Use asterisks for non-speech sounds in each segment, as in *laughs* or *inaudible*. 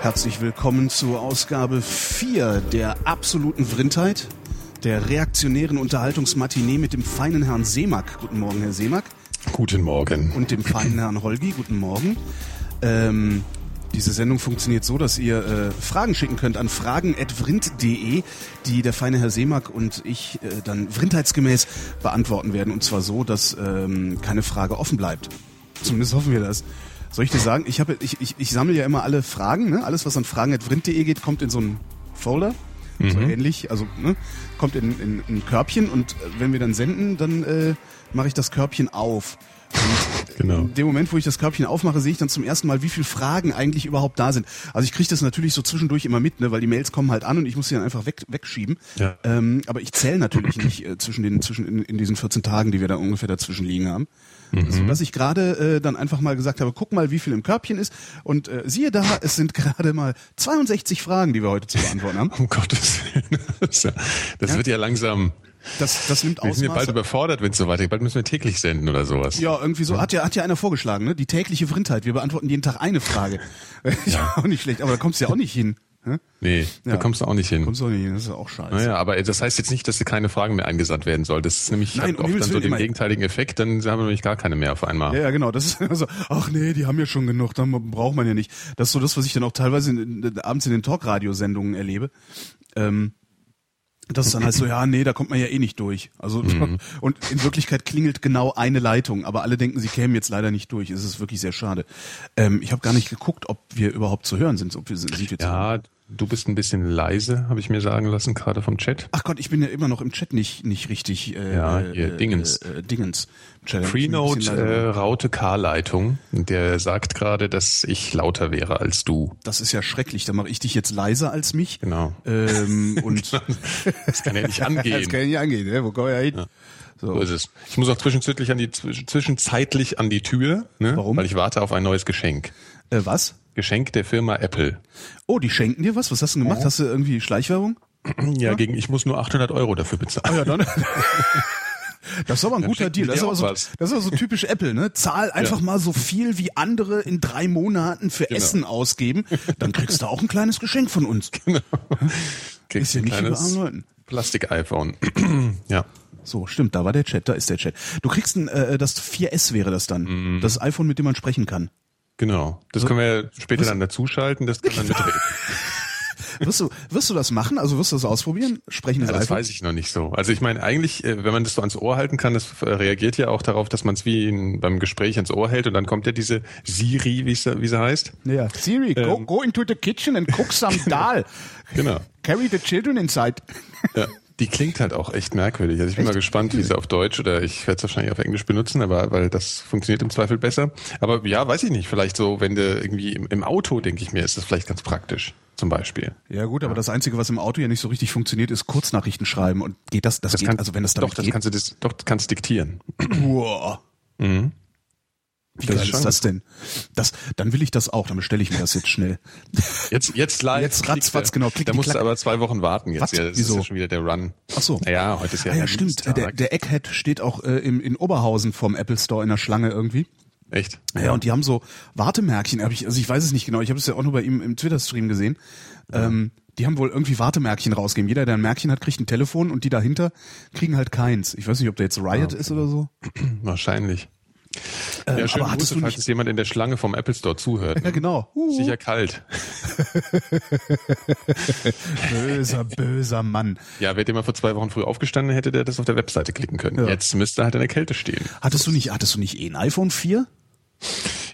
Herzlich willkommen zur Ausgabe 4 der absoluten Vrindheit, der reaktionären Unterhaltungsmatinee mit dem feinen Herrn Seemack. Guten Morgen, Herr Seemack. Guten Morgen. Und dem feinen Herrn Holgi. Guten Morgen. Ähm, diese Sendung funktioniert so, dass ihr äh, Fragen schicken könnt an fragen.vrind.de, die der feine Herr Seemack und ich äh, dann vrindheitsgemäß beantworten werden. Und zwar so, dass ähm, keine Frage offen bleibt. Zumindest hoffen wir das. Soll ich dir sagen, ich, habe, ich, ich, ich sammle ja immer alle Fragen, ne? alles was an fragen.vrind.de geht, kommt in so einen Folder. Mhm. So ähnlich, also ne? kommt in, in, in ein Körbchen und äh, wenn wir dann senden, dann äh, mache ich das Körbchen auf. Und genau. in dem Moment, wo ich das Körbchen aufmache, sehe ich dann zum ersten Mal, wie viele Fragen eigentlich überhaupt da sind. Also ich kriege das natürlich so zwischendurch immer mit, ne, weil die Mails kommen halt an und ich muss sie dann einfach weg, wegschieben. Ja. Ähm, aber ich zähle natürlich nicht äh, zwischen den zwischen in, in diesen 14 Tagen, die wir da ungefähr dazwischen liegen haben. Mhm. So dass ich gerade äh, dann einfach mal gesagt habe, guck mal, wie viel im Körbchen ist. Und äh, siehe da, es sind gerade mal 62 Fragen, die wir heute zu beantworten haben. *laughs* Um Gottes Willen. Das, ja, das ja. wird ja langsam. Das, das nimmt Wir sind ja bald überfordert, wenn es so weitergeht. Bald müssen wir täglich senden oder sowas. Ja, irgendwie so. Hat ja, hat ja einer vorgeschlagen, ne? Die tägliche Vrindheit. Wir beantworten jeden Tag eine Frage. *laughs* ja, auch nicht schlecht, aber da kommst du ja auch nicht hin. Hm? Nee, ja. da kommst du auch nicht hin. Kommst du auch nicht hin, das ist auch scheiße. Naja, aber das heißt jetzt nicht, dass dir keine Fragen mehr eingesandt werden soll. Das ist nämlich Nein, oft dann so den gegenteiligen Effekt, dann haben wir nämlich gar keine mehr auf einmal. Ja, ja, genau. Das ist also, ach nee, die haben ja schon genug, dann braucht man ja nicht. Das ist so das, was ich dann auch teilweise in, abends in den Talkradiosendungen erlebe. Ähm, das ist dann halt so, ja, nee, da kommt man ja eh nicht durch. Also mhm. *laughs* und in Wirklichkeit klingelt genau eine Leitung, aber alle denken, sie kämen jetzt leider nicht durch. Es ist wirklich sehr schade. Ähm, ich habe gar nicht geguckt, ob wir überhaupt zu hören sind. Ob wir, sind wir ja, Du bist ein bisschen leise, habe ich mir sagen lassen, gerade vom Chat. Ach Gott, ich bin ja immer noch im Chat nicht nicht richtig. Äh, ja, hier, äh, Dingens. Äh, äh Dingens. Freenode äh, Raute K-Leitung. Der sagt gerade, dass ich lauter wäre als du. Das ist ja schrecklich. Da mache ich dich jetzt leiser als mich. Genau. Ähm, *laughs* und das kann ja nicht angehen. das kann ja nicht angehen. Ne? Wo kommen wir hin? Ja. So. so ist es. Ich muss auch zwischenzeitlich an die zwischenzeitlich an die Tür, ne? Warum? Weil ich warte auf ein neues Geschenk. Äh, was? Geschenk der Firma Apple. Oh, die schenken dir was? Was hast du gemacht? Oh. Hast du irgendwie Schleichwerbung? Ja, gegen ich muss nur 800 Euro dafür bezahlen. Oh ja, dann. *laughs* Das ist aber ein dann guter Deal. Das ist aber, so, das ist aber so typisch Apple, ne? Zahl einfach ja. mal so viel wie andere in drei Monaten für genau. Essen ausgeben. Dann kriegst du auch ein kleines Geschenk von uns. *laughs* Genau. Kriegst ist ja nicht über Leuten. Plastik-iPhone. *clears throat* ja. So, stimmt, da war der Chat, da ist der Chat. Du kriegst ein, äh, das 4S wäre das dann. Mm. Das iPhone, mit dem man sprechen kann. Genau. Das können wir später was? dann dazuschalten, das kann dann mitreden. *laughs* wirst du, wirst du das machen? Also wirst du das ausprobieren? Sprechen ja, das iPhone? weiß ich noch nicht so. Also ich meine, eigentlich, äh, wenn man das so ans Ohr halten kann, das reagiert ja auch darauf, dass man es wie in, beim Gespräch ans Ohr hält und dann kommt ja diese Siri, wie sie, wie sie heißt. Ja, Siri, ähm, go, go into the kitchen and cook some *laughs* dal. genau. Carry the children inside. Ja. *laughs* Die klingt halt auch echt merkwürdig. Also ich bin echt? mal gespannt, wie sie auf Deutsch oder ich werde es wahrscheinlich auf Englisch benutzen, aber weil das funktioniert im Zweifel besser. Aber ja, weiß ich nicht. Vielleicht so, wenn du irgendwie im, im Auto, denke ich mir, ist das vielleicht ganz praktisch. Zum Beispiel. Ja gut, aber das Einzige, was im Auto ja nicht so richtig funktioniert, ist Kurznachrichten schreiben. Und geht das? Das, das geht, kann, also wenn das damit Doch, das geht? kannst du das, doch, kannst diktieren. Wow. Mhm. Wie das geil ist, ist das denn? Das, dann will ich das auch, dann bestelle ich mir das jetzt schnell. Jetzt, jetzt *laughs* live. Jetzt ratzfatz, genau. Klick, da musst du aber zwei Wochen warten jetzt. Was? Ja, das Wieso? ist ja schon wieder der Run. Ach so. Ja, heute ist ja ah, ja, stimmt. Der, der Egghead steht auch äh, im, in Oberhausen vom Apple Store in der Schlange irgendwie. Echt? Ja, und die haben so Wartemärkchen, hab ich, also ich weiß es nicht genau, ich habe es ja auch nur bei ihm im Twitter-Stream gesehen. Ja. Ähm, die haben wohl irgendwie Wartemärkchen rausgegeben. Jeder, der ein Märkchen hat, kriegt ein Telefon und die dahinter kriegen halt keins. Ich weiß nicht, ob der jetzt Riot ja. ist oder so. *clears throat* Wahrscheinlich. Ähm, ja, schön, aber Grüße, du nicht jemand in der Schlange vom Apple Store zuhört. Ja, genau. Uh. Sicher kalt. *laughs* böser, böser Mann. Ja, wäre der mal vor zwei Wochen früh aufgestanden, hätte der das auf der Webseite klicken können. Ja. Jetzt müsste er halt in der Kälte stehen. Hattest du nicht, hattest du nicht eh ein iPhone 4?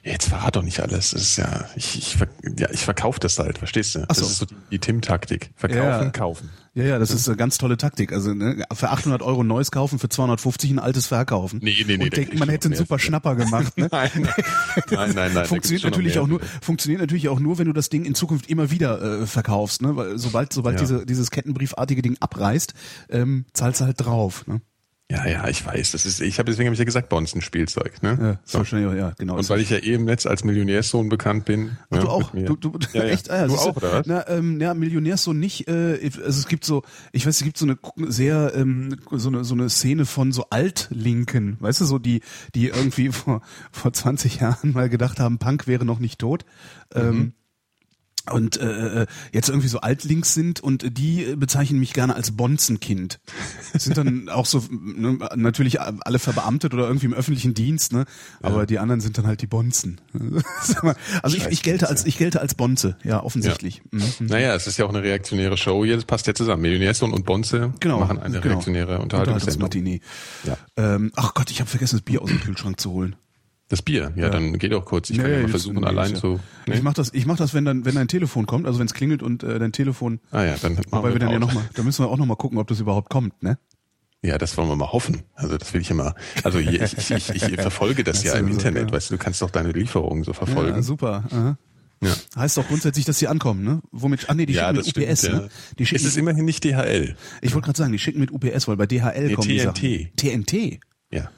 Jetzt verrat doch nicht alles. Das ist ja, ich, ich, ja, ich verkaufe das halt, verstehst du? So. Das ist so die, die Tim-Taktik. Verkaufen, ja. kaufen. Ja, ja, das ist eine ganz tolle Taktik. Also ne, für 800 Euro ein neues kaufen, für 250 ein altes verkaufen. Nee, nee, nee. Und denkt, man hätte einen super Schnapper gemacht. Ne? *laughs* nein, nein, nein, nein. funktioniert natürlich auch nur, funktioniert natürlich auch nur, wenn du das Ding in Zukunft immer wieder äh, verkaufst. Ne? Weil sobald, sobald ja. diese, dieses kettenbriefartige Ding abreißt, ähm, zahlst du halt drauf. Ne? Ja, ja, ich weiß. Das ist, ich habe deswegen habe ich ja gesagt, bei uns ein Spielzeug. Ne? Ja, so. wahrscheinlich auch, ja, genau. Und weil ich ja eh im Netz als Millionärssohn bekannt bin. Ach, ja, du auch? Du, du, ja, ja. echt? Ah, ja, du auch, oder was? Na, ähm, ja, Millionärssohn nicht. Äh, also es gibt so, ich weiß, es gibt so eine sehr ähm, so eine so eine Szene von so Altlinken, weißt du, so die die irgendwie *laughs* vor vor 20 Jahren mal gedacht haben, Punk wäre noch nicht tot. Ähm, mhm. Und äh, äh, jetzt irgendwie so altlinks sind und die bezeichnen mich gerne als Bonzenkind. Sind dann *laughs* auch so ne, natürlich alle verbeamtet oder irgendwie im öffentlichen Dienst, ne? Aber ja. die anderen sind dann halt die Bonzen. *laughs* also ich, ich gelte als ich gelte als Bonze, ja offensichtlich. Ja. Mhm. Naja, es ist ja auch eine reaktionäre Show hier, das passt ja zusammen. Millionärsohn und Bonze genau, machen eine genau. reaktionäre. Unterhaltungsmatinee. Ja. Ähm, ach Gott, ich habe vergessen, das Bier aus dem Kühlschrank zu holen. Das Bier, ja, ja, dann geht auch kurz. Ich nee, kann ja mal versuchen, nee, allein so. Nee. Ich mach das, ich mach das, wenn dann, wenn dein Telefon kommt, also wenn es klingelt und äh, dein Telefon. Ah ja, dann machen Wobei wir dann ja noch mal, da müssen wir auch noch mal gucken, ob das überhaupt kommt, ne? Ja, das wollen wir mal hoffen. Also das will ich immer. Also ich, ich, ich, ich verfolge das *laughs* ja im Internet, weißt du, du kannst doch deine Lieferungen so verfolgen. Ja, super. Aha. Ja. Heißt doch grundsätzlich, dass sie ankommen, ne? Womit? Ah nee, die ja, schicken mit UPS, stimmt, ne? Die schicken, ist es immerhin nicht DHL. Ich wollte gerade sagen, die schicken mit UPS, weil bei DHL nee, kommen TNT. die Sachen. TNT. Ja.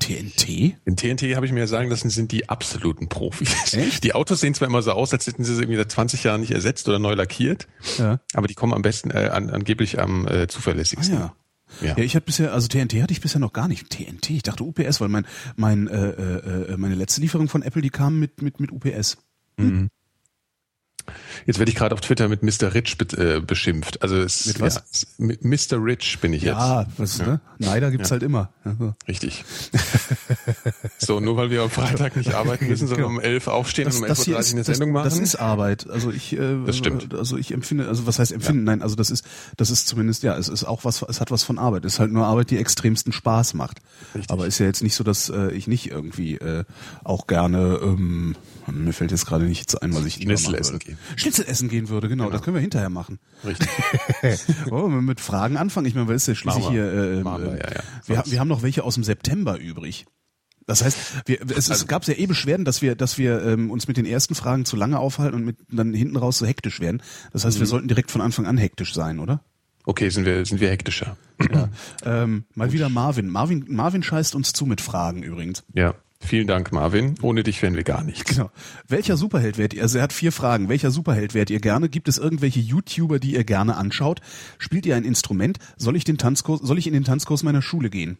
TNT? In TNT habe ich mir sagen lassen, sind die absoluten Profis. Echt? Die Autos sehen zwar immer so aus, als hätten sie sie irgendwie seit 20 Jahren nicht ersetzt oder neu lackiert, ja. aber die kommen am besten, äh, an, angeblich am äh, zuverlässigsten. Ah, ja. Ja. ja, ich hatte bisher, also TNT hatte ich bisher noch gar nicht. TNT, ich dachte UPS, weil mein, mein, äh, äh, äh, meine letzte Lieferung von Apple, die kam mit, mit, mit UPS. Hm. Mhm. Jetzt werde ich gerade auf Twitter mit Mr. Rich be äh, beschimpft. Also es, mit was? Ja, mit Mr. Rich bin ich ja, jetzt. Was, ja, ne? Neider gibt's ja. halt immer. Also. Richtig. *laughs* so, nur weil wir am Freitag nicht arbeiten müssen, sondern genau. um elf aufstehen das, und um elf Uhr eine Sendung machen. Das ist Arbeit. Also ich, äh, das stimmt. Also ich empfinde, also was heißt empfinden? Nein, also das ist, das ist zumindest, ja, es ist auch was, es hat was von Arbeit. Es ist halt nur Arbeit, die extremsten Spaß macht. Richtig. Aber ist ja jetzt nicht so, dass äh, ich nicht irgendwie äh, auch gerne, ähm, mir fällt jetzt gerade nichts ein, was ich Schnitzel essen gehen. Schnitzel essen gehen würde, genau, genau. Das können wir hinterher machen. Richtig. *laughs* Wir mit Fragen anfangen? Ich meine, weil es ja schließlich hier. Äh, wir, ja, ja. Wir, wir haben noch welche aus dem September übrig. Das heißt, wir, es, es also, gab ja eh Beschwerden, dass wir, dass wir ähm, uns mit den ersten Fragen zu lange aufhalten und mit dann hinten raus so hektisch werden. Das heißt, wir mhm. sollten direkt von Anfang an hektisch sein, oder? Okay, sind wir sind wir hektischer. Ja. ähm, mal wieder Marvin. Marvin Marvin scheißt uns zu mit Fragen übrigens. Ja. Vielen Dank, Marvin. Ohne dich wären wir gar nichts. Genau. Welcher Superheld wärt ihr? Also er hat vier Fragen. Welcher Superheld wärt ihr gerne? Gibt es irgendwelche YouTuber, die ihr gerne anschaut? Spielt ihr ein Instrument? Soll ich den Tanzkurs, soll ich in den Tanzkurs meiner Schule gehen?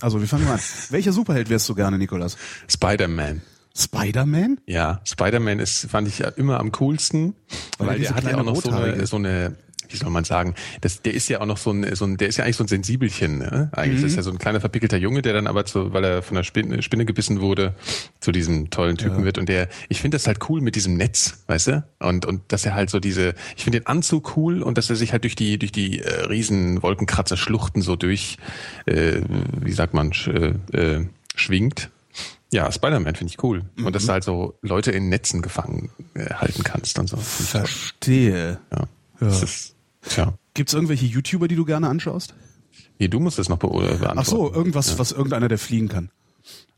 Also, wir fangen mal an. *laughs* Welcher Superheld wärst du gerne, Nikolas? Spider-Man. Spider-Man? Ja, Spider-Man ist, fand ich ja immer am coolsten, weil, weil der hat ja auch noch so eine, so eine wie soll man sagen, das, der ist ja auch noch so ein, so ein, der ist ja eigentlich so ein Sensibelchen, ne? Eigentlich mhm. ist ja so ein kleiner verpickelter Junge, der dann aber zu, weil er von der Spinne, Spinne gebissen wurde, zu diesem tollen Typen ja. wird. Und der, ich finde das halt cool mit diesem Netz, weißt du? Und, und dass er halt so diese, ich finde den Anzug cool und dass er sich halt durch die, durch die äh, riesen Wolkenkratzer Schluchten so durch, äh, wie sagt man, sch, äh, äh, schwingt. Ja, Spider-Man finde ich cool. Mhm. Und dass du halt so Leute in Netzen gefangen äh, halten kannst und so. Verstehe. Ja. ja. Das ist, Tja. Gibt es irgendwelche YouTuber, die du gerne anschaust? Nee, du musst das noch beantworten. Ach so, irgendwas, ja. was irgendeiner, der fliegen kann.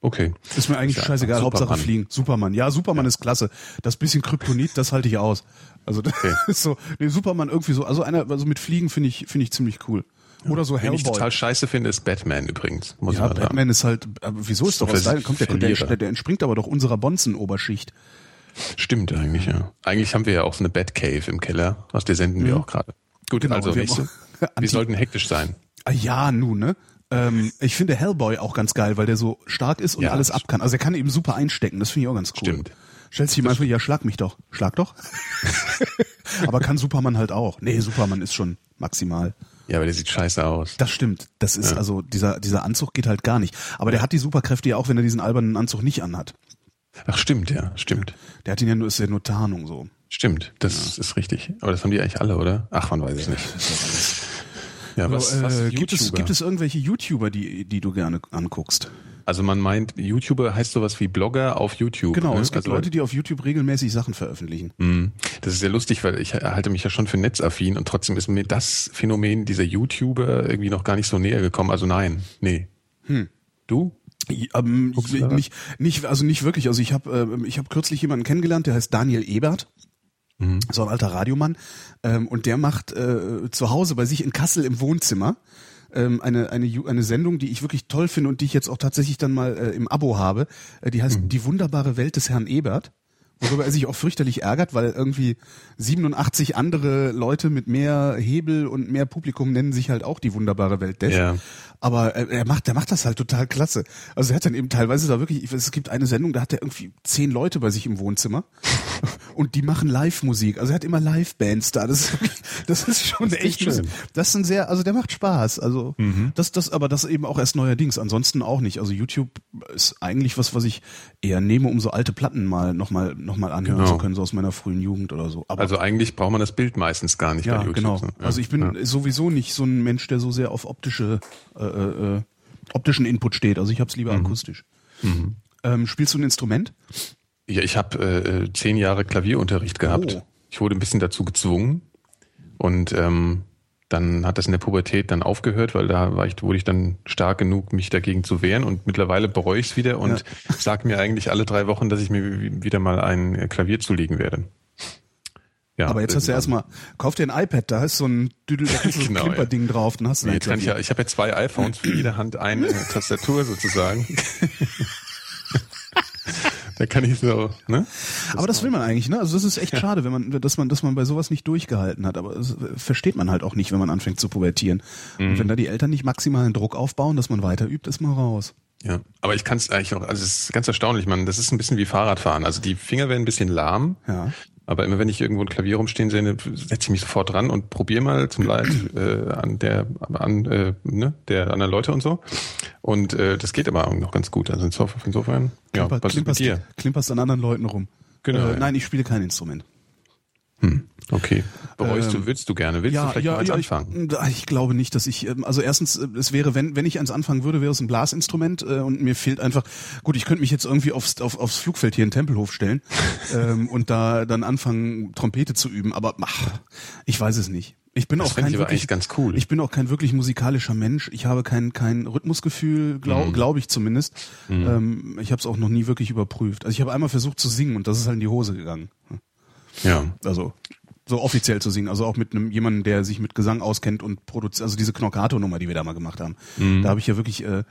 Okay. Ist mir eigentlich ja, scheißegal, Superman. Hauptsache fliegen. Superman. Ja, Superman ja. ist klasse. Das bisschen Kryptonit, das halte ich aus. Also das okay. *laughs* ist so, nee, Superman irgendwie so, also einer, also mit Fliegen finde ich, finde ich ziemlich cool. Oder so Hellboy. Was ich total scheiße finde, ist Batman übrigens. Muss ja, Batman sagen. ist halt, aber wieso ist doch aus deinem, kommt der, der, der entspringt aber doch unserer Bonzen-Oberschicht. Stimmt eigentlich, ja. Eigentlich haben wir ja auch so eine Batcave im Keller, aus der senden mhm. wir auch gerade. Gut, genau, also wir, nächste. wir sollten hektisch sein. Ah, ja, nun, ne? Ähm, ich finde Hellboy auch ganz geil, weil der so stark ist und ja, alles ab kann. Also er kann eben super einstecken, das finde ich auch ganz cool. Stimmt. Stellst dich ihm einfach, ja, schlag mich doch. Schlag doch. *laughs* aber kann Superman halt auch. Nee, Superman ist schon maximal. Ja, aber der sieht scheiße aus. Das stimmt. Das ist ja. also, dieser, dieser Anzug geht halt gar nicht. Aber der hat die Superkräfte ja auch, wenn er diesen albernen Anzug nicht anhat. Ach, stimmt, ja, stimmt. Der hat ihn ja nur, ist ja nur Tarnung so. Stimmt, das ja. ist richtig. Aber das haben die eigentlich alle, oder? Ach, man weiß es nicht. Ja, was, äh, was gibt, es, gibt es irgendwelche YouTuber, die, die du gerne anguckst? Also man meint, YouTuber heißt sowas wie Blogger auf YouTube. Genau, ne? es gibt also, Leute, die auf YouTube regelmäßig Sachen veröffentlichen. Mh. Das ist sehr lustig, weil ich halte mich ja schon für netzaffin und trotzdem ist mir das Phänomen dieser YouTuber irgendwie noch gar nicht so näher gekommen. Also nein, nee. Hm. Du? Ähm, nicht, nicht, also nicht wirklich. Also ich habe äh, ich hab kürzlich jemanden kennengelernt, der heißt Daniel Ebert. Mhm. So ein alter Radiomann. Ähm, und der macht äh, zu Hause bei sich in Kassel im Wohnzimmer ähm, eine, eine, eine Sendung, die ich wirklich toll finde und die ich jetzt auch tatsächlich dann mal äh, im Abo habe. Äh, die heißt mhm. Die wunderbare Welt des Herrn Ebert. Worüber er sich auch fürchterlich ärgert, weil irgendwie 87 andere Leute mit mehr Hebel und mehr Publikum nennen sich halt auch die wunderbare Welt des. Ja. Aber er, er macht, der macht das halt total klasse. Also er hat dann eben teilweise da wirklich, es gibt eine Sendung, da hat er irgendwie zehn Leute bei sich im Wohnzimmer *laughs* und die machen Live-Musik. Also er hat immer Live-Bands da. Das, ist- das ist schon Das ist echt, schön. das ist ein sehr, also der macht Spaß. Also das, das, aber das eben auch erst neuerdings. Ansonsten auch nicht. Also YouTube ist eigentlich was, was ich eher nehme, um so alte Platten mal nochmal noch mal anhören Genau. zu können, so aus meiner frühen Jugend oder so. Aber Also eigentlich braucht man das Bild meistens gar nicht ja, bei YouTube. genau. ne? Ja. Also ich bin ja. sowieso nicht so ein Mensch, der so sehr auf optische, äh, äh, optischen Input steht. Also ich habe es lieber Mhm. akustisch. Ähm, spielst du ein Instrument? Ja, ich habe äh, zehn Jahre Klavierunterricht gehabt. Oh. Ich wurde ein bisschen dazu gezwungen und ähm, dann hat das in der Pubertät dann aufgehört, weil da war ich, wurde ich dann stark genug, mich dagegen zu wehren und mittlerweile bereue ich es wieder und *laughs* sag mir eigentlich alle drei Wochen, dass ich mir wi- wieder mal ein äh, Klavier zulegen werde. Ja, Aber jetzt hast du erstmal, kauf dir ein iPad, da ist so ein Düdel, da *laughs* ist so ein Genau, Klimperding drauf, dann hast du Nee, jetzt kann ich ja, ich habe ja zwei iPhones, für jede Hand eine *laughs* Tastatur sozusagen. Da kann ich so, ne? Aber das will man eigentlich, ne? Also das ist echt schade, wenn man, dass man, dass man bei sowas nicht durchgehalten hat. Aber das versteht man halt auch nicht, wenn man anfängt zu pubertieren. Mhm. Und wenn da die Eltern nicht maximalen Druck aufbauen, dass man weiter übt, ist man raus. Ja, aber ich kann es eigentlich auch, also es ist ganz erstaunlich, man, das ist ein bisschen wie Fahrradfahren. Also die Finger werden ein bisschen lahm, Ja. Aber immer wenn ich irgendwo ein Klavier rumstehen sehe, setze ich mich sofort dran und probiere mal zum Leid äh, an der an äh, ne, der anderen Leute und so. Und äh, das geht aber auch noch ganz gut. Also insofern, insofern ja, Klimper, was ist mit klimperst, dir? klimperst an anderen Leuten rum. Genau, Äh, ja. Nein, ich spiele kein Instrument. Hm, okay. Bereust Ähm, du, willst du gerne? Willst du vielleicht mal eins ich, anfangen? ich glaube nicht, dass ich, ähm, also erstens, äh, es wäre, wenn, wenn ich eins anfangen würde, wäre es ein Blasinstrument äh, und mir fehlt einfach, gut, ich könnte mich jetzt irgendwie aufs, auf, aufs Flugfeld hier in Tempelhof stellen *laughs* ähm, und da dann anfangen, Trompete zu üben, aber ach, ich weiß es nicht. Ich bin Das auch kein ich wirklich, ganz cool. Ich bin auch kein wirklich musikalischer Mensch. Ich habe kein kein Rhythmusgefühl, glaube Mhm. glaub ich zumindest. Ähm, ich habe es auch noch nie wirklich überprüft. Also ich habe einmal versucht zu singen und das ist halt in die Hose gegangen. Ja. Also so offiziell zu singen, also auch mit einem jemanden, der sich mit Gesang auskennt und produziert, also diese Knockato-Nummer, die wir da mal gemacht haben. Mhm. Da habe ich ja wirklich, äh,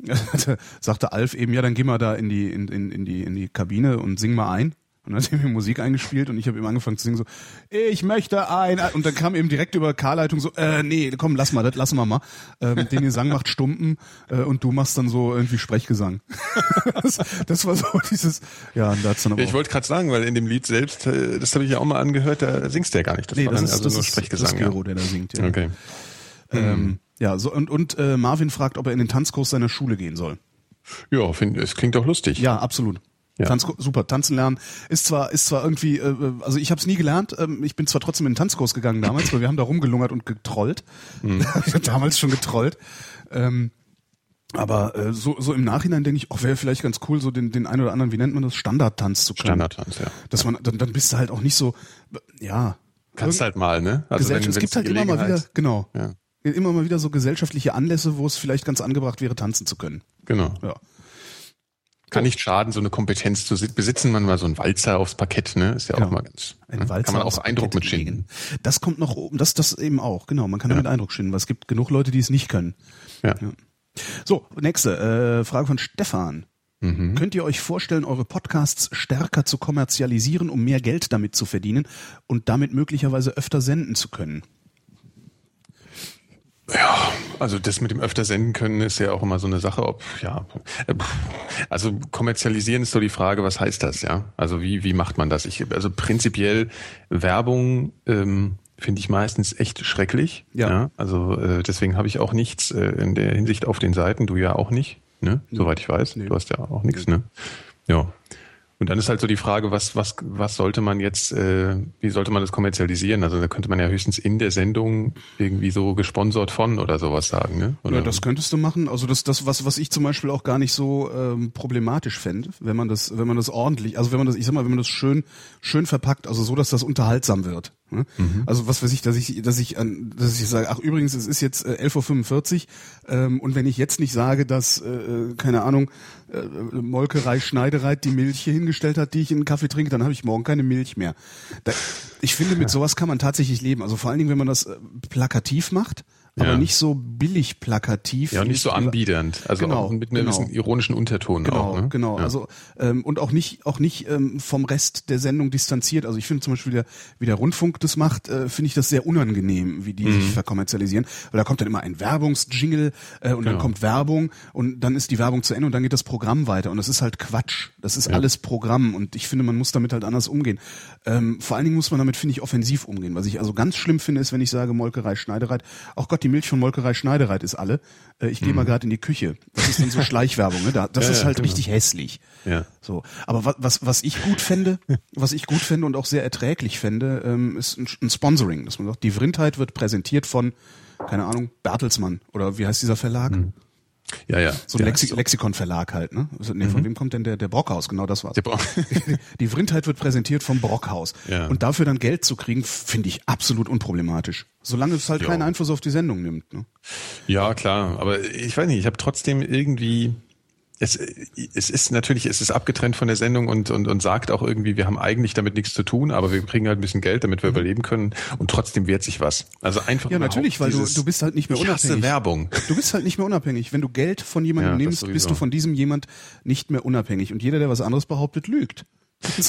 *laughs* sagte Alf eben, ja, dann geh mal da in die in, in, in die in die Kabine und sing mal ein. Und dann hat er mir Musik eingespielt und ich habe ihm angefangen zu singen so, ich möchte ein und dann kam eben direkt über K-Leitung so, äh, nee, komm, lass mal, das lassen wir mal. Ähm, den Gesang macht Stumpen äh, und du machst dann so irgendwie Sprechgesang. *laughs* das, das war so dieses, ja, und da hat's dann aber Ja, ich wollte gerade sagen, weil in dem Lied selbst, äh, das habe ich ja auch mal angehört, da singst du ja gar nicht. Das nee, war das dann ist, also das nur ist, das Sprechgesang. ist Gero, der da singt. ja. Ja. Okay. Ähm, ja, so und und äh, Marvin fragt, ob er in den Tanzkurs seiner Schule gehen soll. Ja, find, es klingt doch lustig. Ja, absolut. Ja. Tanzkurs, super, tanzen lernen ist zwar ist zwar irgendwie, äh, also ich habe es nie gelernt. Ähm, ich bin zwar trotzdem in den Tanzkurs gegangen damals, weil wir haben da rumgelungert und getrollt. Mhm. *laughs* ich habe damals schon getrollt. Ähm, aber äh, so, so im Nachhinein denke ich, auch wäre vielleicht ganz cool, so den, den ein oder anderen, wie nennt man das, Standardtanz zu können. Standardtanz, ja. Dass man, dann, dann bist du halt auch nicht so, ja. Kannst halt mal, ne? Gesellschaft, es wenn- gibt wenn's halt immer mal wieder, genau, Ja, immer mal wieder so gesellschaftliche Anlässe, wo es vielleicht ganz angebracht wäre, tanzen zu können. genau. Ja. Kann nicht schaden, so eine Kompetenz zu si- besitzen. Man mal so ein Walzer aufs Parkett, ne? Ist ja Genau. auch mal ganz. Ein ne? Walzer Kann man auch Eindruck mit schinden. Das kommt noch oben, das, das eben auch, genau. Man kann damit Eindruck schinden, weil es gibt genug Leute, die es nicht können. Ja. Ja. So, nächste äh, Frage von Stefan. Mhm. Könnt ihr euch vorstellen, eure Podcasts stärker zu kommerzialisieren, um mehr Geld damit zu verdienen und damit möglicherweise öfter senden zu können? Ja, also das mit dem öfter senden können ist ja auch immer so eine Sache, ob, ja, äh, also kommerzialisieren ist so die Frage, was heißt das, ja? Also wie, wie macht man das? Ich, also prinzipiell Werbung, ähm, finde ich meistens echt schrecklich. Ja. Also äh, deswegen habe ich auch nichts äh, in der Hinsicht auf den Seiten, du ja auch nicht, ne? Soweit ich weiß. Nee. Du hast ja auch nichts, ne? Ja. Und dann ist halt so die Frage, was, was, was sollte man jetzt, äh, wie sollte man das kommerzialisieren? Also da könnte man ja höchstens in der Sendung irgendwie so gesponsert von oder sowas sagen, ne? Oder? Ja, das könntest du machen. Also das, das was, was ich zum Beispiel auch gar nicht so ähm, problematisch fände, wenn man das, wenn man das ordentlich, also wenn man das, ich sag mal, wenn man das schön, schön verpackt, also so, dass das unterhaltsam wird. Ne? Also was weiß ich, dass ich, dass ich, an, dass ich sage, ach übrigens, es ist jetzt äh, 11.45 Uhr ähm, und wenn ich jetzt nicht sage, dass, äh, keine Ahnung, äh, Molkerei Schneidereit die Milch hier hingestellt hat, die ich in den Kaffee trinke, dann habe ich morgen keine Milch mehr. Da, ich finde, mit sowas kann man tatsächlich leben. Also vor allen Dingen, wenn man das äh, plakativ macht, aber Ja. nicht so billig plakativ. Ja, und nicht so anbiedernd. Also Genau, auch mit einem genau. ironischen Unterton Genau, auch. Ne? genau. Ja. Also ähm, und auch nicht auch nicht ähm, vom Rest der Sendung distanziert. Also ich finde zum Beispiel, der, wie der Rundfunk das macht, äh, finde ich das sehr unangenehm, wie die Mhm. sich verkommerzialisieren. Weil da kommt dann immer ein Werbungsjingle äh, und dann Genau. kommt Werbung und dann ist die Werbung zu Ende und dann geht das Programm weiter. Und das ist halt Quatsch. Das ist alles Programm und ich finde, man muss damit halt anders umgehen. Ähm, vor allen Dingen muss man damit, finde ich, offensiv umgehen. Was ich also ganz schlimm finde, ist, wenn ich sage Molkerei Schneidereit, ach Gott, die Milch von Molkerei Schneidereit ist alle. Äh, ich gehe mal gerade in die Küche. Das ist dann so *laughs* Schleichwerbung. Ne? Da, das Mhm. Ja, ist ja, halt genau. richtig hässlich. Ja. So, aber was, was, was ich gut fände, was ich gut fände und auch sehr erträglich fände, ähm, ist ein, ein Sponsoring, dass man sagt, die Vrindheit wird präsentiert von, keine Ahnung, Bertelsmann oder wie heißt dieser Verlag? Ja, ja. So ein Der Lexi Lexikon-Verlag halt, ne? Nee, von wem kommt denn der, der Brockhaus? Genau das war's. Der Bra- *laughs* Die Vrindheit wird präsentiert vom Brockhaus. Ja. Und dafür dann Geld zu kriegen, finde ich absolut unproblematisch. Solange es halt Ja. keinen Einfluss auf die Sendung nimmt. Ne? Ja, klar, aber ich weiß nicht, ich habe trotzdem irgendwie es, es ist natürlich, es ist abgetrennt von der Sendung und, und, und sagt auch irgendwie, wir haben eigentlich damit nichts zu tun, aber wir kriegen halt ein bisschen Geld, damit wir überleben können und trotzdem wehrt sich was. Also einfach Mhm. Ja, natürlich, weil überhaupt du, dieses- du bist halt nicht mehr ich unabhängig. Werbung. Du bist halt nicht mehr unabhängig. Wenn du Geld von jemandem Ja, nimmst, bist du von diesem jemand nicht mehr unabhängig. Und jeder, der was anderes behauptet, lügt.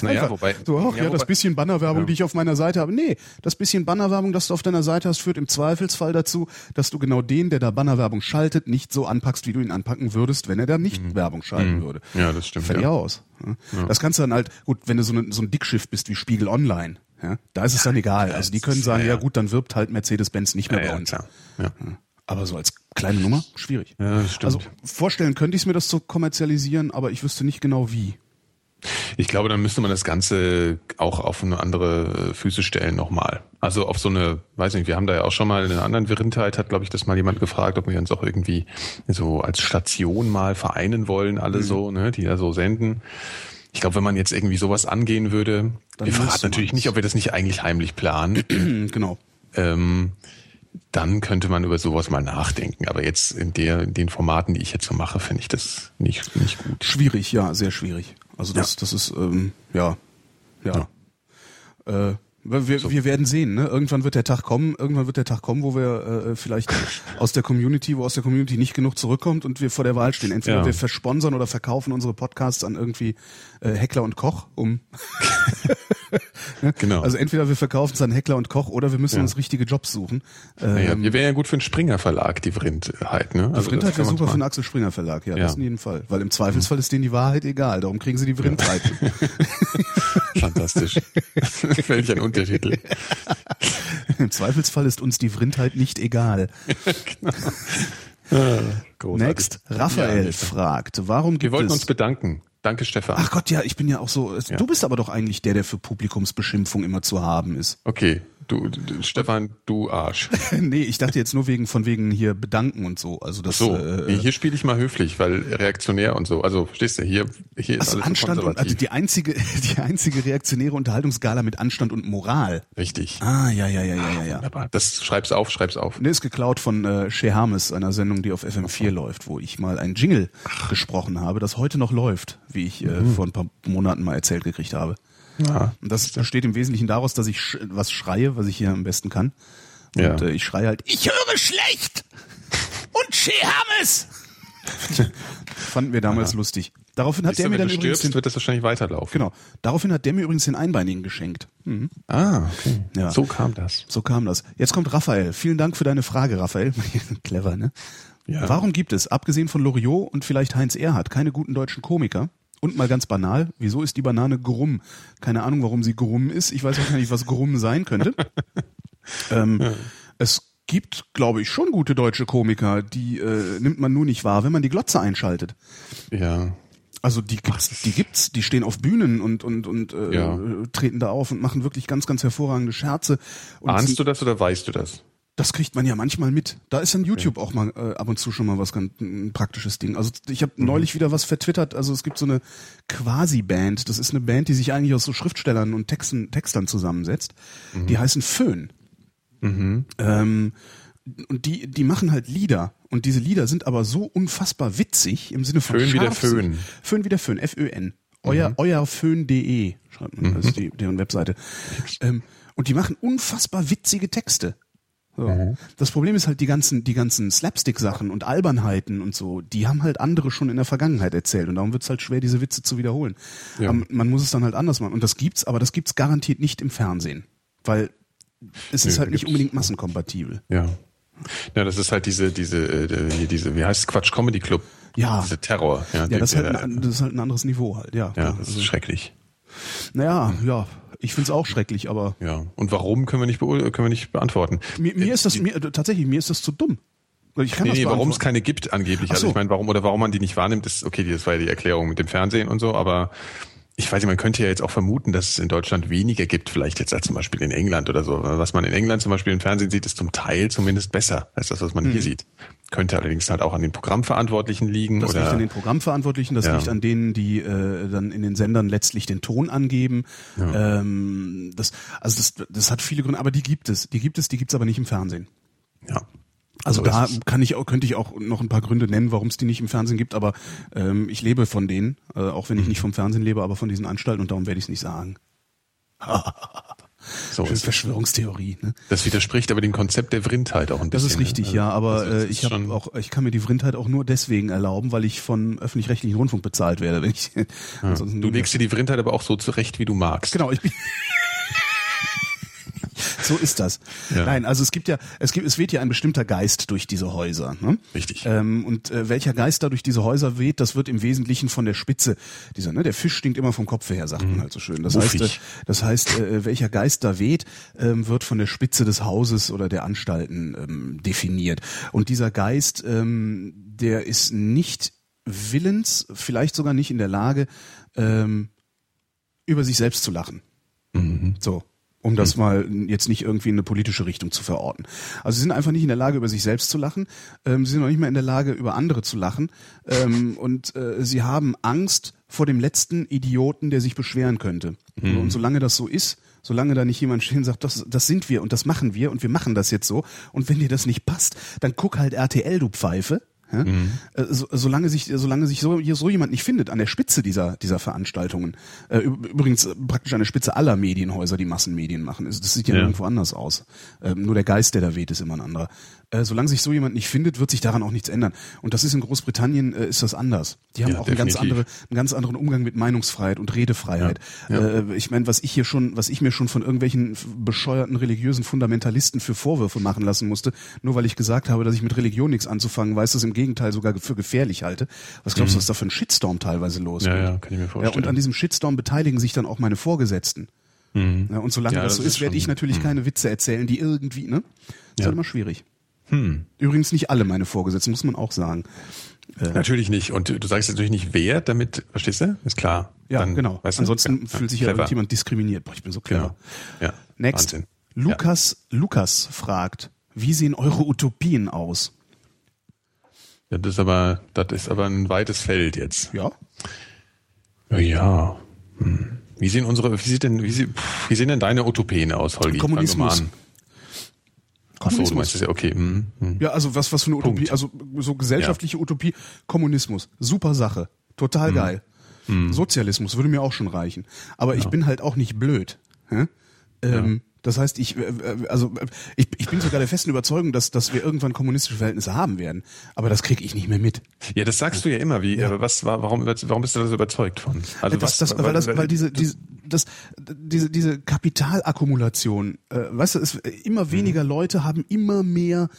Naja, einfach wobei- so, ach, ja, ja, das wobei- bisschen Bannerwerbung, Ja. die ich auf meiner Seite habe. Nee, das bisschen Bannerwerbung, das du auf deiner Seite hast, führt im Zweifelsfall dazu, dass du genau den, der da Bannerwerbung schaltet, nicht so anpackst, wie du ihn anpacken würdest, wenn er da nicht Werbung schalten würde. Mhm. Ja, das stimmt, Fertig ja. aus. Ja. Das kannst du dann halt, gut, wenn du so, eine, so ein Dickschiff bist wie Spiegel Online, ja, da ist es dann egal. Also die können sagen, ja, gut, dann wirbt halt Mercedes-Benz nicht mehr bei uns. klar. Ja. Aber so als kleine Nummer, schwierig. Ja, das stimmt. Also vorstellen könnte ich es mir, das zu kommerzialisieren, aber ich wüsste nicht genau wie. Ich glaube, dann müsste man das Ganze auch auf eine andere äh, Füße stellen nochmal. Also auf so eine, weiß nicht, wir haben da ja auch schon mal in einer anderen Virintheit, hat glaube ich das mal jemand gefragt, ob wir uns auch irgendwie so als Station mal vereinen wollen, alle Mhm. so, ne, die da so senden. Ich glaube, wenn man jetzt irgendwie sowas angehen würde, Dann wir verraten natürlich nicht, ob wir das nicht eigentlich heimlich planen, *clears throat* genau. ähm, dann könnte man über sowas mal nachdenken. Aber jetzt in der, in den Formaten, die ich jetzt so mache, finde ich das nicht, nicht gut. Schwierig, ja, sehr schwierig. Also das, das ist, ähm, ja, ja. Äh, wir, wir werden sehen, ne? Irgendwann wird der Tag kommen, irgendwann wird der Tag kommen, wo wir äh, vielleicht *laughs* aus der Community, wo aus der Community nicht genug zurückkommt und wir vor der Wahl stehen. Entweder Ja. wir versponsern oder verkaufen unsere Podcasts an irgendwie äh, Heckler und Koch, um *laughs* *laughs* Genau. also entweder wir verkaufen es an Heckler und Koch oder wir müssen Ja. uns richtige Jobs suchen. Naja, Ähm, wir wären ja gut für einen Springer Verlag, die Vrindheit, ne? Die Vrindheit das wäre super für den mal- Axel Springer Verlag, ja, Ja. das in jedem Fall. Weil im Zweifelsfall ist denen die Wahrheit egal, darum kriegen sie die Vrindheit. *laughs* Fantastisch. *laughs* Welch ein Untertitel. Im Zweifelsfall ist uns die Vrindheit nicht egal. Großartig. Next, Raphael Ja, fragt, warum Wir gibt wollten es... uns bedanken. Danke, Stefan. Ach Gott, ja, ich bin ja auch so... Du bist aber doch eigentlich der, der für Publikumsbeschimpfung immer zu haben ist. Okay, du, Stefan, du Arsch. *laughs* nee, ich dachte jetzt nur wegen von wegen hier bedanken und so. Also das So, äh, hier spiele ich mal höflich, weil reaktionär und so. Also, verstehst du, hier, hier ist also alles so Anstand und also die einzige *laughs* die einzige reaktionäre Unterhaltungsgala mit Anstand und Moral. Richtig. Ah, ja, ja, ja, ja, ja, ja. Wunderbar. Das schreib's auf, schreib's auf. Ne, ist geklaut von äh, Shea Hermes, einer Sendung, die auf FM4 läuft, wo ich mal ein Jingle gesprochen habe, das heute noch läuft, wie ich äh, vor ein paar Monaten mal erzählt gekriegt habe. Ja. Und das besteht im Wesentlichen daraus, dass ich sch was schreie, was ich hier am besten kann. Ja. Und äh, ich schreie halt, ich höre schlecht! Und Shea Hermes! *laughs* Fanden wir damals lustig. Daraufhin hat Siehst der du, mir wenn dann du übrigens stirbst, den, wird das wahrscheinlich weiterlaufen. genau, daraufhin hat der mir übrigens den Einbeinigen geschenkt. Mhm. Ah, okay. Ja. So kam das. So kam das. Jetzt kommt Raphael. Vielen Dank für deine Frage, Raphael. *laughs* Clever, ne? Ja. Warum gibt es, abgesehen von Loriot und vielleicht Heinz Erhardt, keine guten deutschen Komiker? Und mal ganz banal, wieso ist die Banane Grumm? Keine Ahnung, warum sie Grumm ist. Ich weiß auch gar nicht, was Grumm sein könnte. *laughs* ähm, Es gibt, glaube ich, schon gute deutsche Komiker, die äh, nimmt man nur nicht wahr, wenn man die Glotze einschaltet. Ja. Also die gibt's, die gibt's, die stehen auf Bühnen und und und äh, Ja. treten da auf und machen wirklich ganz ganz hervorragende Scherze. Und Ahnst du das oder weißt du das? Das kriegt man ja manchmal mit. Da ist dann YouTube auch mal äh, ab und zu schon mal was ganz ein praktisches Ding. Also ich habe neulich wieder was vertwittert. Also es gibt so eine Quasi-Band. Das ist eine Band, die sich eigentlich aus so Schriftstellern und Texten, Textern zusammensetzt. Die heißen Föhn. Ähm, und die, die machen halt Lieder. Und diese Lieder sind aber so unfassbar witzig im Sinne von Föhn wie der. Föhn. Föhn wie der Föhn, F-Ö-N. Euer, euerföhn.de schreibt man, das ist die, deren Webseite. Ähm, und die machen unfassbar witzige Texte. So. Mhm. Das Problem ist halt die ganzen, die ganzen Slapstick-Sachen und Albernheiten und so, die haben halt andere schon in der Vergangenheit erzählt und darum wird es halt schwer, diese Witze zu wiederholen. Ja. Um, man muss es dann halt anders machen und das gibt's, aber das gibt's garantiert nicht im Fernsehen, weil es Nö, ist halt nicht unbedingt massenkompatibel. Ja. Ja, das ist halt diese, diese, äh, diese, wie heißt es, Quatsch Comedy Club. Ja. Diese Terror. Ja, ja das, ist halt ein, das ist halt ein anderes Niveau halt, ja. Ja, das ist schrecklich. Naja, ja, ich find's auch schrecklich, aber. Ja. Und warum können wir nicht, können wir nicht beantworten? Mir, mir ist das, mir, tatsächlich, mir ist das zu dumm. Ich kann nee, nee, warum es keine gibt angeblich. Also so. ich meine, warum oder warum man die nicht wahrnimmt, ist okay, das war ja die Erklärung mit dem Fernsehen und so, aber ich weiß nicht, man könnte ja jetzt auch vermuten, dass es in Deutschland weniger gibt, vielleicht jetzt als zum Beispiel in England oder so. Was man in England zum Beispiel im Fernsehen sieht, ist zum Teil zumindest besser als das, was man mhm. hier sieht. Könnte allerdings halt auch an den Programmverantwortlichen liegen. Das oder, liegt an den Programmverantwortlichen, das ja. liegt an denen, die äh, dann in den Sendern letztlich den Ton angeben. Ja. Ähm, das, also das, das hat viele Gründe, aber die gibt es. Die gibt es, die gibt's aber nicht im Fernsehen. Ja. Also so da kann ich auch, könnte ich auch noch ein paar Gründe nennen, warum es die nicht im Fernsehen gibt, aber ähm, ich lebe von denen, äh, auch wenn ich mhm. nicht vom Fernsehen lebe, aber von diesen Anstalten und darum werde ich es nicht sagen. *laughs* so ist Verschwörungstheorie. Ne? Das widerspricht aber dem Konzept der Vrindheit auch ein bisschen. Das ist richtig, ne? ja, aber äh, ich habe auch, ich kann mir die Vrindheit auch nur deswegen erlauben, weil ich von öffentlich-rechtlichen Rundfunk bezahlt werde. Wenn ich, ja. Du legst dir die Vrindheit aber auch so zurecht, wie du magst. Genau, ich bin *laughs* so ist das. Ja. Nein, also es gibt ja, es gibt, es weht ja ein bestimmter Geist durch diese Häuser. Ne? Richtig. Ähm, und äh, welcher Geist da durch diese Häuser weht, das wird im Wesentlichen von der Spitze dieser, ne, der Fisch stinkt immer vom Kopf her, sagt mhm. man halt so schön. Das Muffig. heißt, äh, das heißt, äh, welcher Geist da weht, ähm, wird von der Spitze des Hauses oder der Anstalten ähm, definiert. Und dieser Geist, ähm, der ist nicht willens, vielleicht sogar nicht in der Lage, ähm, über sich selbst zu lachen. Mhm. So um das mhm. mal jetzt nicht irgendwie in eine politische Richtung zu verorten. Also sie sind einfach nicht in der Lage, über sich selbst zu lachen. Ähm, sie sind auch nicht mehr in der Lage, über andere zu lachen. Ähm, *laughs* und äh, sie haben Angst vor dem letzten Idioten, der sich beschweren könnte. Mhm. Und solange das so ist, solange da nicht jemand stehen und sagt, das, das sind wir und das machen wir und wir machen das jetzt so. Und wenn dir das nicht passt, dann guck halt RTL, du Pfeife. Ja? Mhm. Äh, so, solange sich, solange sich so, so jemand nicht findet an der Spitze dieser, dieser Veranstaltungen, äh, übrigens äh, praktisch an der Spitze aller Medienhäuser, die Massenmedien machen, das sieht ja, ja. irgendwo anders aus. Ähm, nur der Geist, der da weht, ist immer ein anderer. Äh, solange sich so jemand nicht findet, wird sich daran auch nichts ändern. Und das ist in Großbritannien äh, ist das anders. Die haben ja, auch einen ganz, andere, einen ganz anderen Umgang mit Meinungsfreiheit und Redefreiheit. Ja. Äh, ich meine, was ich hier schon, was ich mir schon von irgendwelchen bescheuerten religiösen Fundamentalisten für Vorwürfe machen lassen musste, nur weil ich gesagt habe, dass ich mit Religion nichts anzufangen weiß, das im Gegenteil sogar für gefährlich halte. Was glaubst mhm. du, was da für ein Shitstorm teilweise los ja, Ja, kann ich mir vorstellen. Ja, und an diesem Shitstorm beteiligen sich dann auch meine Vorgesetzten. Mhm. Ja, und solange ja, das, das so ist, werde ich natürlich mhm. keine Witze erzählen, die irgendwie, ne? Das ja. ist halt immer schwierig. Hm. Übrigens nicht alle meine Vorgesetzten, muss man auch sagen. Äh, natürlich nicht. Und du sagst natürlich nicht wer, damit, verstehst du? Ist klar. Ja, Dann, genau. Weißt du? Ansonsten ja, fühlt sich ja irgendjemand diskriminiert. Boah, ich bin so clever. Genau. Ja. Next. Wahnsinn. Lukas, ja. Lukas fragt, wie sehen eure Utopien aus? Ja, das ist aber, das ist aber ein weites Feld jetzt. Ja. Ja. Hm. Wie sehen unsere, wie sieht denn, wie, wie sehen denn deine Utopien aus, Holgi? Kommunismus. Ach so, du meinst das ja, okay. Hm, hm. Ja, also was, was für eine Utopie, Punkt. also so gesellschaftliche ja. Utopie, Kommunismus, super Sache, total hm. geil. Hm. Sozialismus würde mir auch schon reichen. Aber ja. ich bin halt auch nicht blöd. Ähm. Das heißt, ich, äh, äh, also ich, ich bin sogar der festen Überzeugung, dass, dass wir irgendwann kommunistische Verhältnisse haben werden. Aber das kriege ich nicht mehr mit. Ja, das sagst du ja immer. Wie, ja. was war, warum, warum bist du da so überzeugt von? Also das, was, das, weil, das, weil diese, diese, das, diese, diese Kapitalakkumulation, äh, weißt du, es, immer weniger mhm. Leute haben immer mehr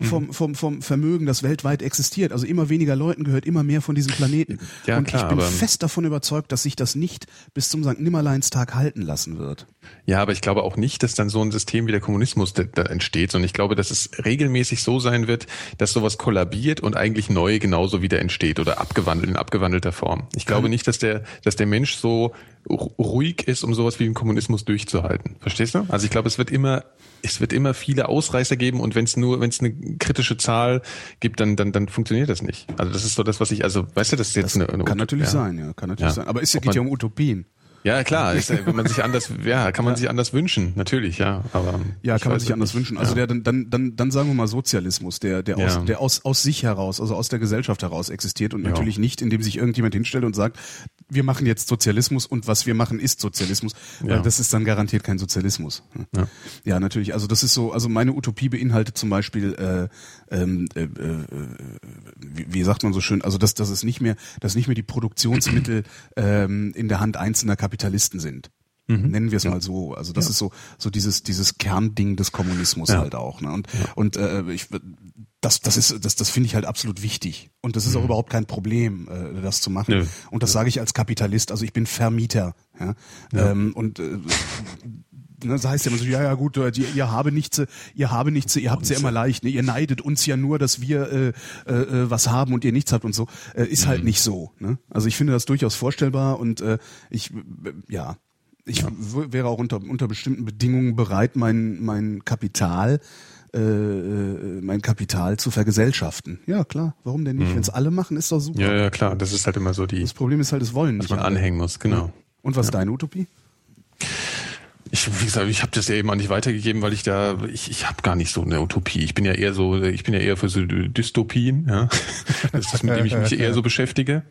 vom, mhm. vom, vom Vermögen, das weltweit existiert. Also immer weniger Leuten gehört immer mehr von diesem Planeten. Ja, und klar, ich bin fest davon überzeugt, dass sich das nicht bis zum St. Nimmerleinstag halten lassen wird. Ja, aber ich glaube auch nicht, dass dann so ein System wie der Kommunismus da, da entsteht, sondern ich glaube, dass es regelmäßig so sein wird, dass sowas kollabiert und eigentlich neu genauso wieder entsteht oder abgewandelt in abgewandelter Form. Ich glaube nicht, dass der, dass der Mensch so ruhig ist, um sowas wie den Kommunismus durchzuhalten. Verstehst du? Also ich glaube, es wird immer es wird immer viele Ausreißer geben und wenn es nur, wenn es eine kritische Zahl gibt, dann, dann, dann funktioniert das nicht. Also das ist so das, was ich, also weißt du, das ist jetzt das eine, eine Kann natürlich ja. sein, ja, kann natürlich ja. sein. Aber es geht ja um Utopien. Ja, klar, ist, wenn man sich anders, ja, kann man ja. sich anders wünschen, natürlich, ja. Aber ja, kann man sich anders nicht. wünschen. Also ja. der dann, dann, dann, sagen wir mal Sozialismus, der, der aus, der aus, aus sich heraus, also aus der Gesellschaft heraus existiert und natürlich nicht, indem sich irgendjemand hinstellt und sagt, wir machen jetzt Sozialismus und was wir machen ist Sozialismus. Weil das ist dann garantiert kein Sozialismus. Ja. ja, natürlich. Also das ist so, also meine Utopie beinhaltet zum Beispiel, äh, ähm, äh, äh, wie, wie sagt man so schön, also dass, dass es nicht mehr, dass nicht mehr die Produktionsmittel ähm, in der Hand einzelner Kapitalisten sind. Mhm. Nennen wir es ja. mal so. Also das ja. ist so so dieses dieses Kernding des Kommunismus ja. halt auch. Ne? Und und äh, ich das das ist das das finde ich halt absolut wichtig und das ist mhm. auch überhaupt kein Problem, äh, das zu machen. Nö. Und das sage ich als Kapitalist. Also ich bin Vermieter. Ja? Ähm, und äh, ne, das heißt ja immer so, ja, ja gut, ihr, ihr habe nichts, ihr habe nichts, ihr habt es ja immer leicht, ne? ihr neidet uns ja nur, dass wir äh, äh, äh, was haben und ihr nichts habt und so. Äh, ist halt mhm. halt nicht so. Ne? Also ich finde das durchaus vorstellbar und äh, ich, äh, ja, ich wäre auch unter, unter bestimmten Bedingungen bereit, mein, mein Kapital äh, äh mein Kapital zu vergesellschaften. Ja, klar. Warum denn nicht? Mhm. Wenn es alle machen, ist doch super. Ja, ja, klar. Das ist halt immer so die. Das Problem ist halt, es wollen nicht. Dass man alle. anhängen muss, genau. Und was ja. ist deine Utopie? Ich, wie gesagt, ich habe das ja eben auch nicht weitergegeben, weil ich da, ich, ich habe gar nicht so eine Utopie. Ich bin ja eher so, ich bin ja eher für so Dystopien, ja. *laughs* Das ist das, mit dem ich mich eher so beschäftige.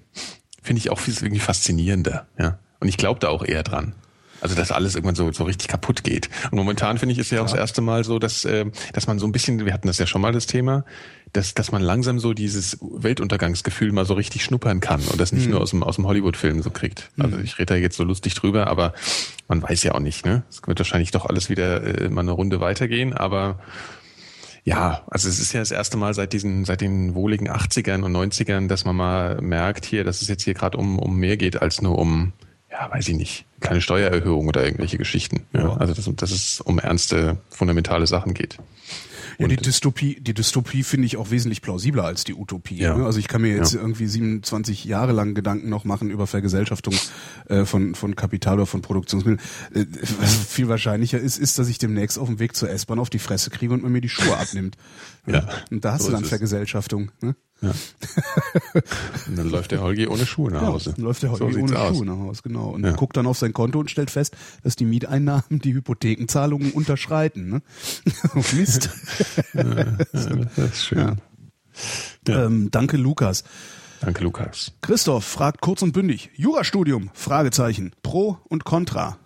Finde ich auch irgendwie faszinierender, ja. Und ich glaube da auch eher dran. Also dass alles irgendwann so, so richtig kaputt geht. Und momentan finde ich ist ja auch das erste Mal so, dass, äh, dass man so ein bisschen, wir hatten das ja schon mal das Thema, dass, dass man langsam so dieses Weltuntergangsgefühl mal so richtig schnuppern kann und das nicht mhm. nur aus dem, aus dem Hollywood-Film so kriegt. Also mhm. ich rede da jetzt so lustig drüber, aber man weiß ja auch nicht, ne? Es wird wahrscheinlich doch alles wieder äh, mal eine Runde weitergehen, aber ja, also es ist ja das erste Mal seit diesen, seit den wohligen 80ern und 90ern, dass man mal merkt hier, dass es jetzt hier gerade um, um mehr geht als nur um ja, weiß ich nicht, keine Steuererhöhung oder irgendwelche Geschichten. Ja, also dass, dass es um ernste, fundamentale Sachen geht. Ja, die Dystopie, die Dystopie finde ich auch wesentlich plausibler als die Utopie. Ja. Ne? Also ich kann mir jetzt ja. irgendwie 27 Jahre lang Gedanken noch machen über Vergesellschaftung äh, von, von Kapital oder von Produktionsmitteln. Äh, was viel wahrscheinlicher ist, ist, dass ich demnächst auf dem Weg zur S-Bahn auf die Fresse kriege und man mir die Schuhe abnimmt. Ja. Und da hast so du dann Vergesellschaftung. Ne? Ja. *laughs* und dann läuft der Holgi ohne Schuhe nach Hause. Ja, dann läuft der Holgi so ohne aus. Schuhe nach Hause, genau. Und ja. guckt dann auf sein Konto und stellt fest, dass die Mieteinnahmen die Hypothekenzahlungen unterschreiten. Ne? *laughs* Mist. *laughs* ja, das ist schön. Ähm, danke, Lukas. Danke, Lukas. Christoph fragt kurz und bündig. Jurastudium? Fragezeichen. Pro und Contra.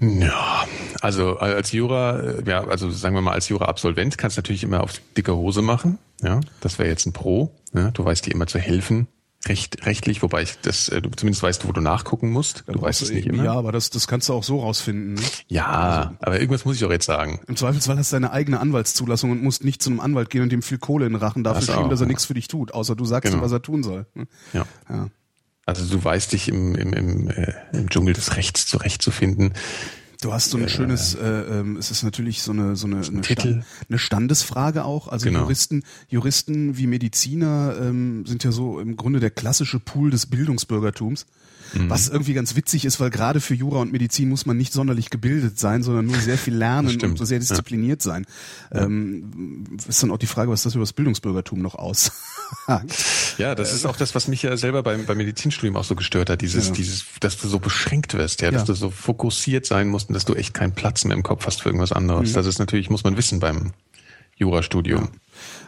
Ja, also als Jura, äh, ja, also sagen wir mal als Jura-Absolvent kannst du natürlich immer auf dicke Hose machen. Ja, das wäre jetzt ein Pro. Ja, du weißt dir immer zu helfen, recht, rechtlich, wobei ich das, äh, du zumindest weißt, wo du nachgucken musst. Du weißt es nicht immer. Ja, aber das, das kannst du auch so rausfinden. Ne? Ja, also, aber irgendwas muss ich auch jetzt sagen. Im Zweifelsfall hast du deine eigene Anwaltszulassung und musst nicht zu einem Anwalt gehen und ihm viel Kohle in den Rachen dafür schieben, dass er ja. nichts für dich tut, außer du sagst genau. ihm, was er tun soll. Ne? Ja. ja. Also du weißt dich im, im, im, äh, im Dschungel des Rechts zurechtzufinden. Du hast so ein äh, schönes, äh, ähm, es ist natürlich so eine so eine, eine, Stand, eine Standesfrage auch. Also genau. Juristen, Juristen wie Mediziner ähm, sind ja so im Grunde der klassische Pool des Bildungsbürgertums. Mhm. Was irgendwie ganz witzig ist, weil gerade für Jura und Medizin muss man nicht sonderlich gebildet sein, sondern nur sehr viel lernen und sehr diszipliniert ja. sein. Ähm, ist dann auch die Frage, was das über das Bildungsbürgertum noch aussagt. Ja, das ist auch das, was mich ja selber beim, beim Medizinstudium auch so gestört hat, dieses, ja. dieses, dass du so beschränkt wirst, ja, dass ja. du so fokussiert sein musst und dass du echt keinen Platz mehr im Kopf hast für irgendwas anderes. Mhm. Das ist natürlich, muss man wissen beim Jurastudium. Ja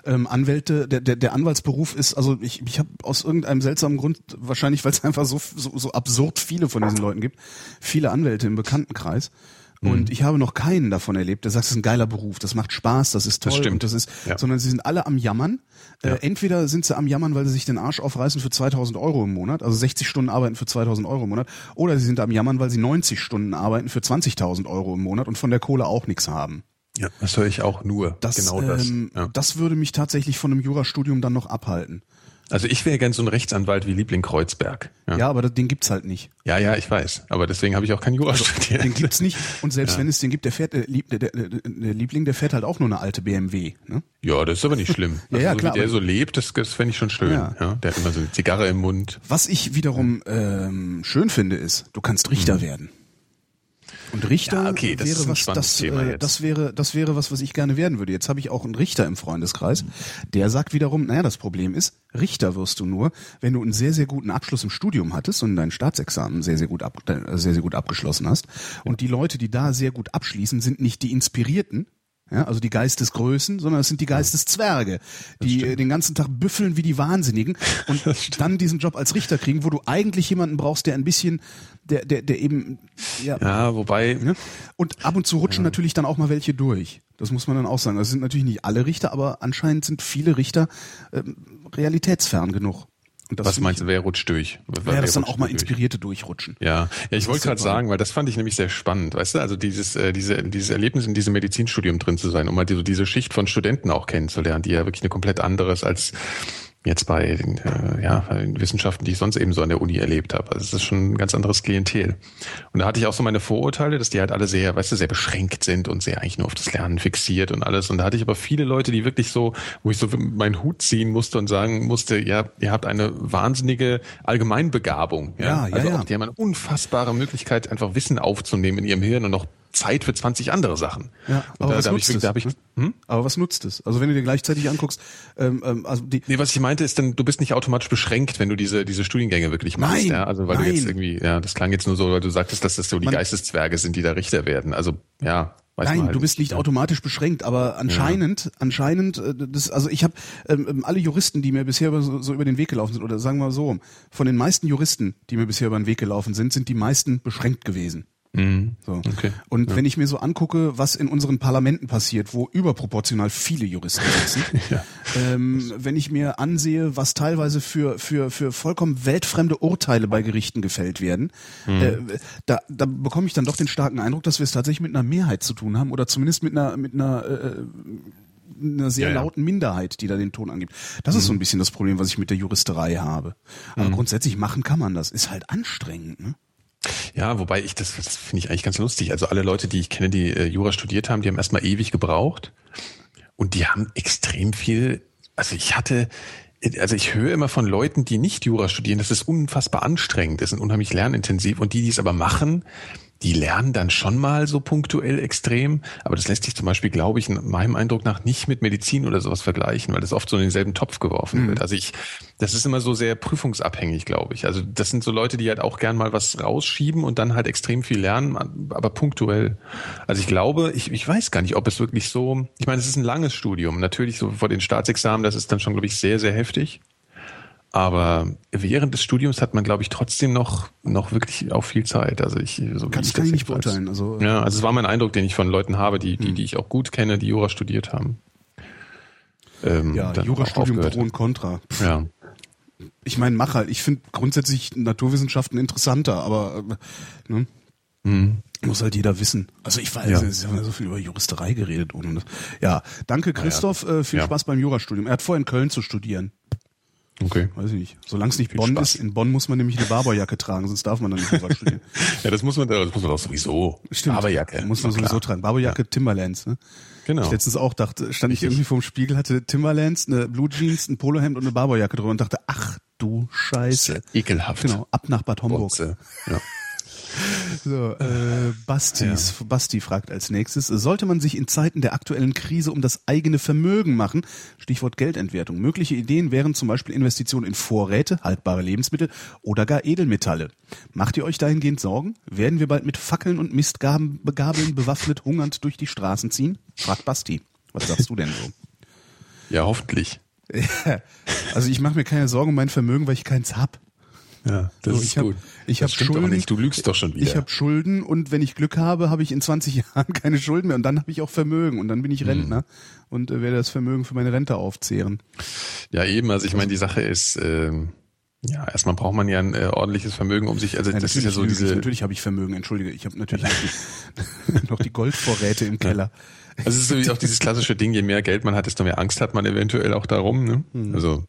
ähm, Anwälte, der, der, der Anwaltsberuf ist, also ich, ich habe aus irgendeinem seltsamen Grund, wahrscheinlich weil es *laughs* einfach so, so, so absurd viele von diesen Leuten gibt, viele Anwälte im Bekanntenkreis. Und mhm. ich habe noch keinen davon erlebt, der sagt, das ist ein geiler Beruf, das macht Spaß, das ist toll. Das stimmt. das ist, ja. sondern sie sind alle am Jammern. Äh, ja. Äh, entweder sind sie am Jammern, weil sie sich den Arsch aufreißen für 2000 Euro im Monat, also 60 Stunden arbeiten für 2000 Euro im Monat, oder sie sind am Jammern, weil sie 90 Stunden arbeiten für 20.000 Euro im Monat und von der Kohle auch nichts haben. Ja, das höre ich auch nur. Das, genau das. Ähm, ja. Das würde mich tatsächlich von einem Jurastudium dann noch abhalten. Also ich wäre gern so ein Rechtsanwalt wie Liebling Kreuzberg. Ja, ja aber den gibt's halt nicht. Ja, ja, ich weiß. Aber deswegen habe ich auch kein Jura also, studiert. Den gibt's nicht. Und selbst ja. wenn es den gibt, der fährt, der, der, der, der Liebling, der fährt halt auch nur eine alte BMW. Ne? Ja, das ist aber nicht schlimm. *laughs* ja, ja, also, klar. Wie der so lebt, das, das fände ich schon schön. Ja. ja. Der hat immer so eine Zigarre im Mund. Was ich wiederum ähm, schön finde, ist, du kannst Richter mhm. werden. Und Richter Ja, okay, das wäre ist was, das, Thema äh, jetzt. das wäre, das wäre was, was ich gerne werden würde. Jetzt habe ich auch einen Richter im Freundeskreis, der sagt wiederum, naja, das Problem ist, Richter wirst du nur, wenn du einen sehr, sehr guten Abschluss im Studium hattest und dein Staatsexamen sehr, sehr gut, ab, äh, sehr, sehr gut abgeschlossen hast. Und die Leute, die da sehr gut abschließen, sind nicht die Inspirierten, ja, also die Geistesgrößen, sondern es sind die Geisteszwerge, die äh, den ganzen Tag büffeln wie die Wahnsinnigen *laughs* und dann diesen Job als Richter kriegen, wo du eigentlich jemanden brauchst, der ein bisschen, der, der, der eben, ja, Ja, wobei, Ne? Und ab und zu rutschen natürlich dann auch mal welche durch. Das muss man dann auch sagen. Das sind natürlich nicht alle Richter, aber anscheinend sind viele Richter ähm, realitätsfern genug. Was meinst du, wer rutscht durch? Wer Ja, das dann rutscht auch mal durch? Inspirierte durchrutschen. Ja, ja, ich wollte gerade sagen, weil das fand ich nämlich sehr spannend, weißt du, also dieses, äh, diese, dieses Erlebnis in diesem Medizinstudium drin zu sein, um mal diese, diese Schicht von Studenten auch kennenzulernen, die ja wirklich eine komplett anderes als jetzt bei den, äh, ja, bei den Wissenschaften, die ich sonst eben so an der Uni erlebt habe. Also es ist schon ein ganz anderes Klientel. Und da hatte ich auch so meine Vorurteile, dass die halt alle sehr, weißt du, sehr beschränkt sind und sehr eigentlich nur auf das Lernen fixiert und alles. Und da hatte ich aber viele Leute, die wirklich so, wo ich so meinen Hut ziehen musste und sagen musste, ja, ihr habt eine wahnsinnige Allgemeinbegabung. Ja, ja, also ja. Auch, die haben eine unfassbare Möglichkeit, einfach Wissen aufzunehmen in ihrem Hirn und noch Zeit für 20 andere Sachen. Ja, aber da, was da nutzt ich, es? da hab ich, hm? Aber was nutzt es? Also wenn du dir gleichzeitig anguckst, ähm, ähm, also die, Nee, was ich meinte, ist dann, du bist nicht automatisch beschränkt, wenn du diese, diese Studiengänge wirklich machst. Nein, ja? Also weil du jetzt nein. irgendwie, ja, das klang jetzt nur so, weil du sagtest, dass das so die Man- Geisteszwerge sind, die da Richter werden. Also ja, Nein, halt du bist nicht ja. automatisch beschränkt, aber anscheinend, anscheinend, äh, das, also ich habe ähm, ähm, alle Juristen, die mir bisher so, so über den Weg gelaufen sind, oder sagen wir mal so, von den meisten Juristen, die mir bisher über den Weg gelaufen sind, sind die meisten beschränkt gewesen. Mhm. So. Okay. Und wenn ich mir so angucke, was in unseren Parlamenten passiert, wo überproportional viele Juristen sitzen, *laughs* Ja. ähm, wenn ich mir ansehe, was teilweise für, für, für vollkommen weltfremde Urteile bei Gerichten gefällt werden, Mhm. äh, da, da bekomme ich dann doch den starken Eindruck, dass wir es tatsächlich mit einer Mehrheit zu tun haben oder zumindest mit einer, mit einer, äh, einer sehr Ja, ja. lauten Minderheit, die da den Ton angibt. Das ist so ein bisschen das Problem, was ich mit der Juristerei habe. Aber grundsätzlich machen kann man das. Ist halt anstrengend, ne? Ja, wobei ich das, das finde ich eigentlich ganz lustig. Also alle Leute, die ich kenne, die äh, Jura studiert haben, die haben erstmal ewig gebraucht und die haben extrem viel. Also ich hatte, also ich höre immer von Leuten, die nicht Jura studieren, dass es unfassbar anstrengend ist und unheimlich lernintensiv und die, die es aber machen, die lernen dann schon mal so punktuell extrem, aber das lässt sich zum Beispiel, glaube ich, in meinem Eindruck nach nicht mit Medizin oder sowas vergleichen, weil das oft so in denselben Topf geworfen wird. Also ich, das ist immer so sehr prüfungsabhängig, glaube ich. Also das sind so Leute, die halt auch gern mal was rausschieben und dann halt extrem viel lernen, aber punktuell. Also ich glaube, ich, ich weiß gar nicht, ob es wirklich so, ich meine, es ist ein langes Studium. Natürlich so vor den Staatsexamen, das ist dann schon, glaube ich, sehr, sehr heftig. Aber während des Studiums hat man, glaube ich, trotzdem noch, noch wirklich auch viel Zeit. Also ich, so Kannst- ich kann ich das nicht weiß. beurteilen, also- ja, also es war mein Eindruck, den ich von Leuten habe, die, die, die ich auch gut kenne, die Jura studiert haben. Ähm, Ja, Jurastudium Pro und Contra. Pff, Ja. Ich meine, mach halt. Ich finde grundsätzlich Naturwissenschaften interessanter, aber äh, ne? muss halt jeder wissen. Also ich weiß, Mhm. Ja. es haben ja so viel über Juristerei geredet ohne das. Ja, danke Christoph, äh, viel Ja. Spaß beim Jurastudium. Er hat vor, in Köln zu studieren. Okay. Weiß ich nicht. Solange es nicht Bonn Spaß. ist, in Bonn muss man nämlich eine Barberjacke tragen, sonst darf man dann nicht Jura studieren. *laughs* Ja, das muss man, das muss man doch sowieso. Aberjacke. Muss man sowieso klar. tragen. Barberjacke, Timberlands, ne? Genau. Ich letztens auch dachte, stand ich irgendwie vorm Spiegel, hatte Timberlands, eine Blue Jeans, ein Polohemd und eine Barberjacke drüber und dachte, ach du Scheiße. Ekelhaft. Genau, ab nach Bad Homburg. Bonze. Ja. So, äh, Bastis, Basti fragt als nächstes, sollte man sich in Zeiten der aktuellen Krise um das eigene Vermögen machen? Stichwort Geldentwertung. Mögliche Ideen wären zum Beispiel Investitionen in Vorräte, haltbare Lebensmittel oder gar Edelmetalle. Macht ihr euch dahingehend Sorgen? Werden wir bald mit Fackeln und Mistgabeln bewaffnet hungernd durch die Straßen ziehen? Fragt Basti. Was sagst du denn so? ja, hoffentlich. *laughs* Also ich mache mir keine Sorgen um mein Vermögen, weil ich keins hab. Ja, das So, ist ich hab- gut. ich das hab stimmt doch Schulden. nicht. Du lügst doch schon wieder. Ich habe Schulden und wenn ich Glück habe, habe ich in 20 *laughs* Jahren keine Schulden mehr und dann habe ich auch Vermögen und dann bin ich Mhm. Rentner und äh, werde das Vermögen für meine Rente aufzehren. Ja, eben. Also ich meine, die Sache ist, ähm, ja, erstmal braucht man ja ein äh, ordentliches Vermögen, um sich, also Nein, das ist ja so ich. diese, natürlich habe ich Vermögen, entschuldige, ich habe natürlich *laughs* noch die, Goldvorräte im Keller. also es ist so wie auch dieses klassische Ding, je mehr Geld man hat, desto mehr Angst hat man eventuell auch darum, ne? Mhm. Also,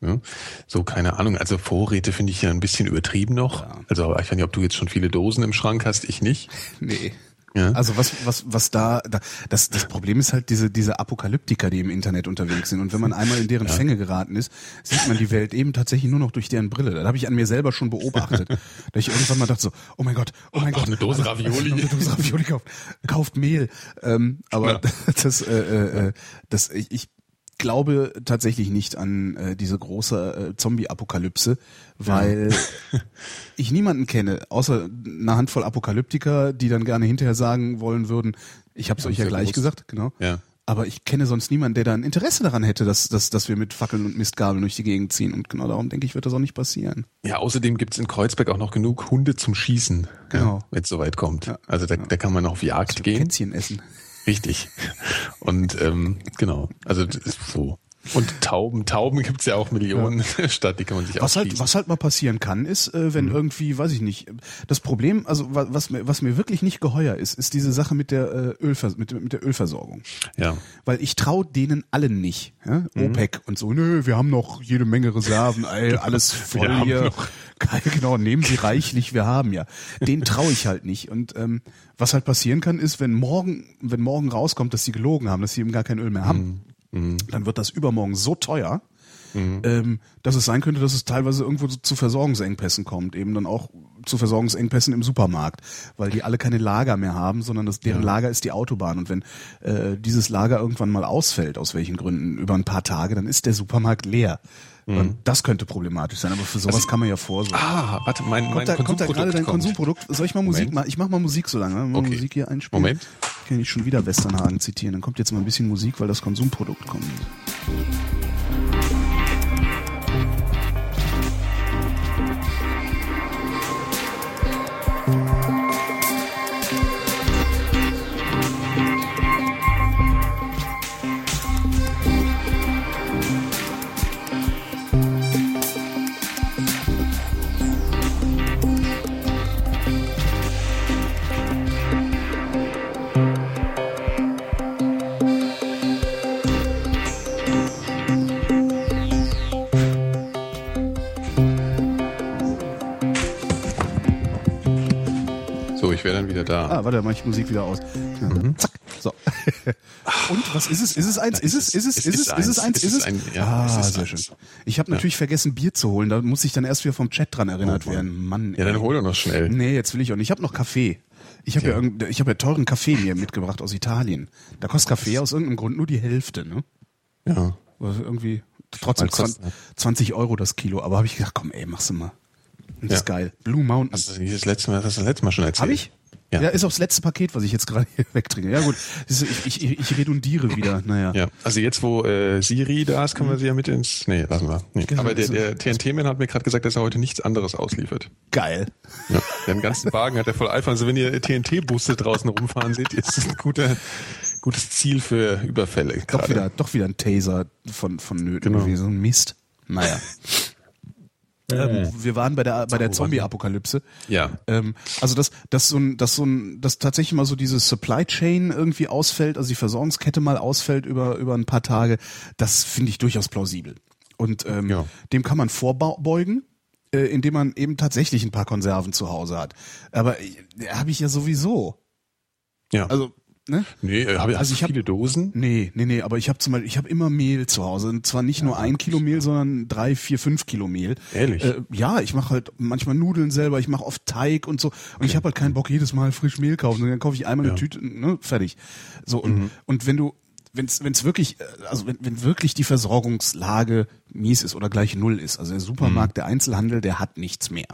ja, so keine Ahnung. Also Vorräte finde ich ja ein bisschen übertrieben noch. Ja. Also ich weiß nicht, ob du jetzt schon viele Dosen im Schrank hast, ich nicht. *laughs* Nee. Ja. Also was, was, was da, da das, das Problem ist halt diese, diese Apokalyptiker, die im Internet unterwegs sind. Und wenn man *laughs* einmal in deren ja. Fänge geraten ist, sieht man die Welt eben tatsächlich nur noch durch deren Brille. Das habe ich an mir selber schon beobachtet. *laughs* da ich irgendwann mal dachte so, oh mein Gott, oh mein oh, Gott. Eine Dose Ravioli. Eine Dose Ravioli kauft, kauft Mehl. Ähm, aber ja. das, äh, äh, das, ich, ich glaube tatsächlich nicht an äh, diese große äh, Zombie-Apokalypse, weil ja. *laughs* ich niemanden kenne, außer eine Handvoll Apokalyptiker, die dann gerne hinterher sagen wollen würden, ich habe es ja, euch ja gleich groß. gesagt, genau. Ja. Aber ich kenne sonst niemanden, der da ein Interesse daran hätte, dass, dass, dass wir mit Fackeln und Mistgabeln durch die Gegend ziehen. Und genau darum denke ich, wird das auch nicht passieren. Ja, außerdem gibt's in Kreuzberg auch noch genug Hunde zum Schießen, genau. ja, wenn es soweit kommt. Ja, also da, da kann man auf Jagd gehen. Kätzchen essen. Richtig. Und ähm, genau, also so. Und Tauben, Tauben gibt's ja auch Millionen ja. statt, die kann man sich was halt, was halt mal passieren kann, ist, äh, wenn mhm. irgendwie, weiß ich nicht, das Problem, also was mir, was mir wirklich nicht geheuer ist, ist diese Sache mit der äh, Ölvers mit, mit der Ölversorgung. Ja. Weil ich traue denen allen nicht. Ja? Mhm. OPEC und so, nö, wir haben noch jede Menge Reserven, ey, alles voll hier. *laughs* Genau, nehmen Sie reichlich, wir haben ja. Den traue ich halt nicht. Und ähm, was halt passieren kann, ist, wenn morgen, wenn morgen rauskommt, dass sie gelogen haben, dass sie eben gar kein Öl mehr haben. Mhm Mhm. dann wird das übermorgen so teuer, mhm. ähm, dass es sein könnte, dass es teilweise irgendwo zu Versorgungsengpässen kommt, eben dann auch zu Versorgungsengpässen im Supermarkt, weil die alle keine Lager mehr haben, sondern das, deren ja. Lager ist die Autobahn. Und wenn äh, dieses Lager irgendwann mal ausfällt, aus welchen Gründen, über ein paar Tage, dann ist der Supermarkt leer. Mhm. Das könnte problematisch sein, aber für sowas also, kann man ja vorsorgen. Ah, warte, mein, kommt mein da, kommt da gerade dein kommt. Konsumprodukt? Soll ich mal Musik machen? Ich mach mal Musik so lange. Mal okay. Musik hier einspielen. Moment. Ich kann nicht schon wieder Westernhagen zitieren. Dann kommt jetzt mal ein bisschen Musik, weil das Konsumprodukt kommt. Da. Ah, warte, mach ich Musik wieder aus. Mhm. Zack. So. *laughs* Und was ist es? Ist es eins? Ist es? Ist es? Ist es? Ist es eins? Ist es? Ja, ah, sehr schön. Ich habe natürlich vergessen, Bier zu holen. Da muss ich dann erst wieder vom Chat dran erinnert oh, werden. Mann. Ja, dann hol doch noch schnell. Nee, jetzt will ich auch nicht. Ich habe noch Kaffee. Ich habe ja, ja ich habe ja teuren Kaffee mir mitgebracht aus Italien. Da kostet Kaffee aus irgendeinem Grund nur die Hälfte, ne? Ja. Also irgendwie trotzdem 20, 20 Euro das Kilo. Aber habe ich gedacht, komm, ey, mach's mal. Das ja. ist geil. Blue Mountain. Also das letzte Mal, das hast du das letzte Mal schon erzählt. Hab ich? Ja. ja, ist auch das letzte Paket, was ich jetzt gerade hier *laughs* wegtrinke. Ja gut, ich, ich, ich redundiere wieder. Naja. Ja, also jetzt, wo äh, Siri da ist, können wir sie ja mit ins... Nee, lassen wir. Nee. Genau, Aber der, der TNT-Man hat mir gerade gesagt, dass er heute nichts anderes ausliefert. Geil. Ja, den ganzen Wagen hat er voll Eifer. Also wenn ihr TNT-Busse draußen rumfahren seht, ist das ein guter gutes Ziel für Überfälle. Doch wieder, doch wieder ein Taser von, von Nöten genau. gewesen. Mist. Naja. Ähm, wir waren bei der bei der Zombie-Apokalypse. Ja. Ähm, also dass dass so ein dass so ein dass tatsächlich mal so diese Supply Chain irgendwie ausfällt, also die Versorgungskette mal ausfällt über über ein paar Tage, das finde ich durchaus plausibel. Und ähm, ja. dem kann man vorbeugen, äh, indem man eben tatsächlich ein paar Konserven zu Hause hat. Aber äh, habe ich ja sowieso. Ja. Also Ne? Nee, äh, ich also ich viele hab, Dosen? Nee, nee, nee, aber ich habe zum Beispiel, ich habe immer Mehl zu Hause. Und zwar nicht ja, nur ein Kilo Mehl, sondern drei, vier, fünf Kilo Mehl. Ehrlich? Äh, ja, ich mache halt manchmal Nudeln selber, ich mache oft Teig und so. Und okay. ich habe halt keinen Bock, jedes Mal frisch Mehl kaufen. Und dann kaufe ich einmal ja. eine Tüte, ne, fertig. So, und, mhm. und wenn du, wenn es wirklich, äh, also wenn, wenn wirklich die Versorgungslage mies ist oder gleich null ist, also der Supermarkt, mhm. der Einzelhandel, der hat nichts mehr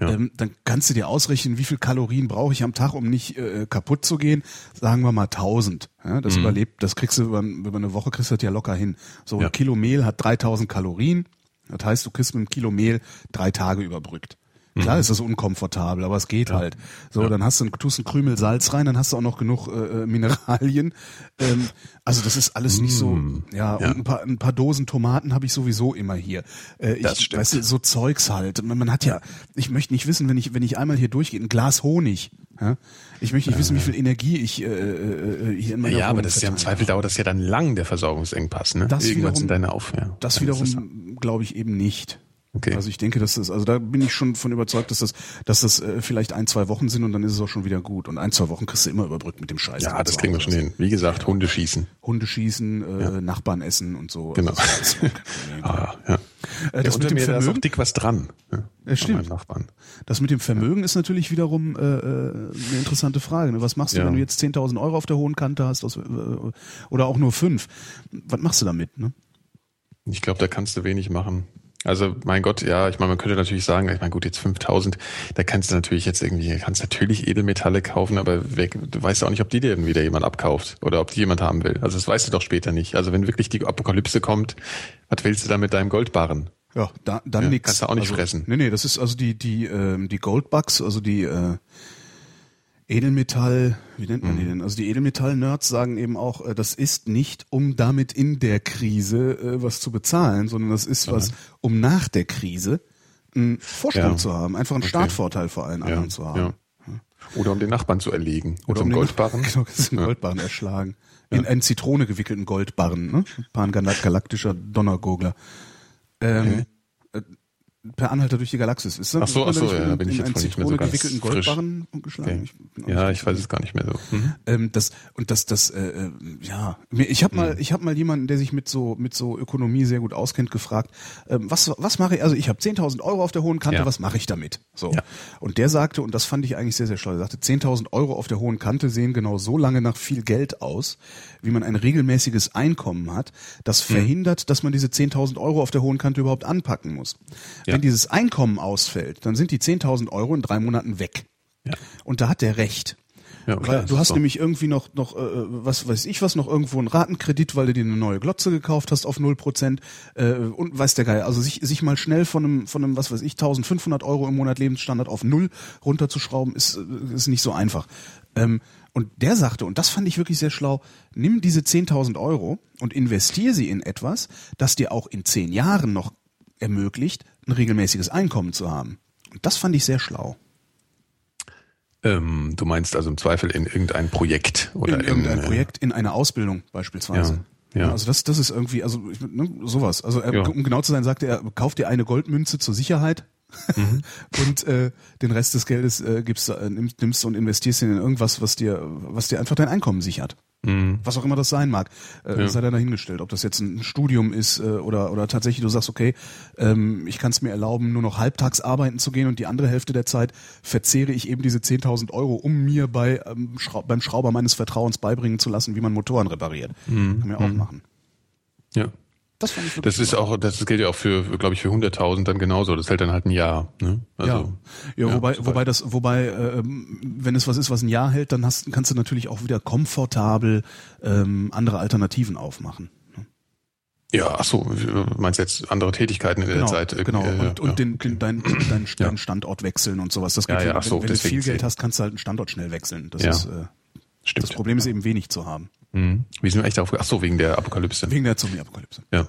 ja. ähm, dann kannst du dir ausrechnen, wie viel Kalorien brauche ich am Tag, um nicht äh, kaputt zu gehen. Sagen wir mal 1000. Ja, das mhm. überlebt, das kriegst du über, über eine Woche kriegst du das ja locker hin. So ein Kilo Mehl hat 3000 Kalorien. Das heißt, du kriegst mit einem Kilo Mehl drei Tage überbrückt. Klar mhm. ist das unkomfortabel, aber es geht ja. halt. So, ja. dann hast du, tust ein Krümel Salz rein, dann hast du auch noch genug äh, äh Mineralien. Ähm, also das ist alles nicht so. Ja, ja. Und ein paar, ein paar Dosen Tomaten habe ich sowieso immer hier. Äh, das ich, stimmt. Weißt du, so Zeugs halt. Man, man hat ja, ich möchte nicht wissen, wenn ich wenn ich einmal hier durchgehe, ein Glas Honig. Ja? Ich möchte nicht wissen, wie viel Energie ich äh, äh, äh hier in meiner Ja, aber das ist ja im Zweifel dauert das ja dann lang der Versorgungsengpass, ne? Das Irgendwann wiederum, deine Auf, ja. Das wiederum glaube ich eben nicht. Okay. Also ich denke, dass das, also da bin ich schon von überzeugt, dass das, dass das äh, vielleicht ein, zwei Wochen sind und dann ist es auch schon wieder gut. Und ein, zwei Wochen kriegst du immer überbrückt mit dem Scheiß. Ja, das kriegen wir schon hin. Wie gesagt, Hunde schießen. Hunde schießen, äh, Nachbarn essen und so. Genau. Also das. *laughs* Ah, ja. Äh, Ja, das, unter mit dem mir, da ist auch Vermögen, dick was dran. Ja, Ja, stimmt. Nachbarn. das mit dem Vermögen ist natürlich wiederum äh, äh, eine interessante Frage. Ne? Was machst du, Ja. wenn du jetzt 10.000 Euro auf der hohen Kante hast aus, äh, oder auch nur fünf? Was machst du damit? Ne? Ich glaube, da kannst du wenig machen. Also, mein Gott, ja, ich meine, man könnte natürlich sagen, ich meine, gut, jetzt 5000, da kannst du natürlich jetzt irgendwie, kannst natürlich Edelmetalle kaufen, aber weg, du weißt auch nicht, ob die dir wieder jemand abkauft oder ob die jemand haben will. Also, das weißt du doch später nicht. Also, wenn wirklich die Apokalypse kommt, was willst du da mit deinem Goldbarren? Ja, da, dann Ja, nix. kannst du auch nicht also, fressen. Nee, nee, das ist also die, die, ähm, die Goldbugs, also die äh, Edelmetall, wie nennt man Mhm. die denn? Also die Edelmetall-Nerds sagen eben auch, äh, das ist nicht, um damit in der Krise äh, was zu bezahlen, sondern das ist was, um nach der Krise einen Vorsprung Ja. zu haben, einfach einen Okay. Startvorteil vor allen anderen zu haben. ja. Oder um den Nachbarn zu erlegen. Oder um den- Goldbarren. *laughs* Genau, ist ein Goldbarren erschlagen. In einen Zitrone gewickelten Goldbarren, ne? Pangalaktischer Donnergurgler. Ähm, äh, per Anhalter durch die Galaxis. Ist das? Ach so, ach so, ja, da bin in ich jetzt nicht mehr so ganz gewickelten. Goldbarren geschlagen. Ich Ja, ich weiß es gar nicht mehr so. Mhm. ähm, das und das das äh, äh, ja ich habe mal ich habe mal jemanden der sich mit so mit so Ökonomie sehr gut auskennt gefragt ähm, was was mache ich also ich habe 10.000 Euro auf der hohen Kante Ja. was mache ich damit so Ja. und der sagte und das fand ich eigentlich sehr sehr schlau er sagte 10.000 Euro auf der hohen Kante sehen genau so lange nach viel Geld aus wie man ein regelmäßiges Einkommen hat das Mhm. verhindert dass man diese 10.000 Euro auf der hohen Kante überhaupt anpacken muss Ja. Wenn dieses Einkommen ausfällt dann sind die 10.000 Euro in drei Monaten weg Ja. und da hat der recht Ja, das du hast so. nämlich irgendwie noch, noch äh, was weiß ich was, noch irgendwo einen Ratenkredit, weil du dir eine neue Glotze gekauft hast auf 0%. Äh, und weiß der Geil, also sich, sich mal schnell von einem, von einem, was weiß ich, 1500 Euro im Monat Lebensstandard auf null runterzuschrauben, ist, äh, ist nicht so einfach. Ähm, und der sagte, und das fand ich wirklich sehr schlau, nimm diese 10.000 Euro und investier sie in etwas, das dir auch in zehn Jahren noch ermöglicht, ein regelmäßiges Einkommen zu haben. Und das fand ich sehr schlau. Ähm, du meinst also im Zweifel in irgendein Projekt oder in irgendein äh, Projekt, in eine Ausbildung beispielsweise. Ja, ja. Also das, das ist irgendwie, also ne, sowas. Also er, Ja. um genau zu sein, sagte er, kauf dir eine Goldmünze zur Sicherheit Mhm. *laughs* und äh, den Rest des Geldes äh, gibst, äh, nimmst, nimmst und investierst in irgendwas, was dir, was dir einfach dein Einkommen sichert. Mhm. Was auch immer das sein mag, äh, Ja. sei dann dahingestellt. Ob das jetzt ein Studium ist äh, oder oder tatsächlich du sagst, okay, ähm, ich kann es mir erlauben, nur noch halbtags arbeiten zu gehen und die andere Hälfte der Zeit verzehre ich eben diese 10.000 Euro, um mir bei ähm, Schrau beim Schrauber meines Vertrauens beibringen zu lassen, wie man Motoren repariert. Mhm. Kann man ja auch machen. Ja. Das fand ich Das ist auch, das gilt ja auch für, glaube ich, für 100.000 dann genauso. Das hält dann halt ein Jahr. Ne? Also, ja. ja, ja, wobei, super. wobei das, wobei, ähm, wenn es was ist, was ein Jahr hält, dann hast, kannst du natürlich auch wieder komfortabel ähm, andere Alternativen aufmachen. Ja, ach so, du meinst jetzt andere Tätigkeiten in der Genau, Zeit. genau. Äh, Und, und ja. den, den, dein, dein, Ja. deinen Standort wechseln und sowas. Das geht Ja, ja, wenn, ach so, wenn, wenn du viel Geld hast, kannst du halt einen Standort schnell wechseln. Das Ja. ist äh, Stimmt. das Problem ist eben wenig zu haben. Mhm. Wie sind wir echt darauf? Ach so, wegen der Apokalypse. Wegen der Zombie-Apokalypse. Ja.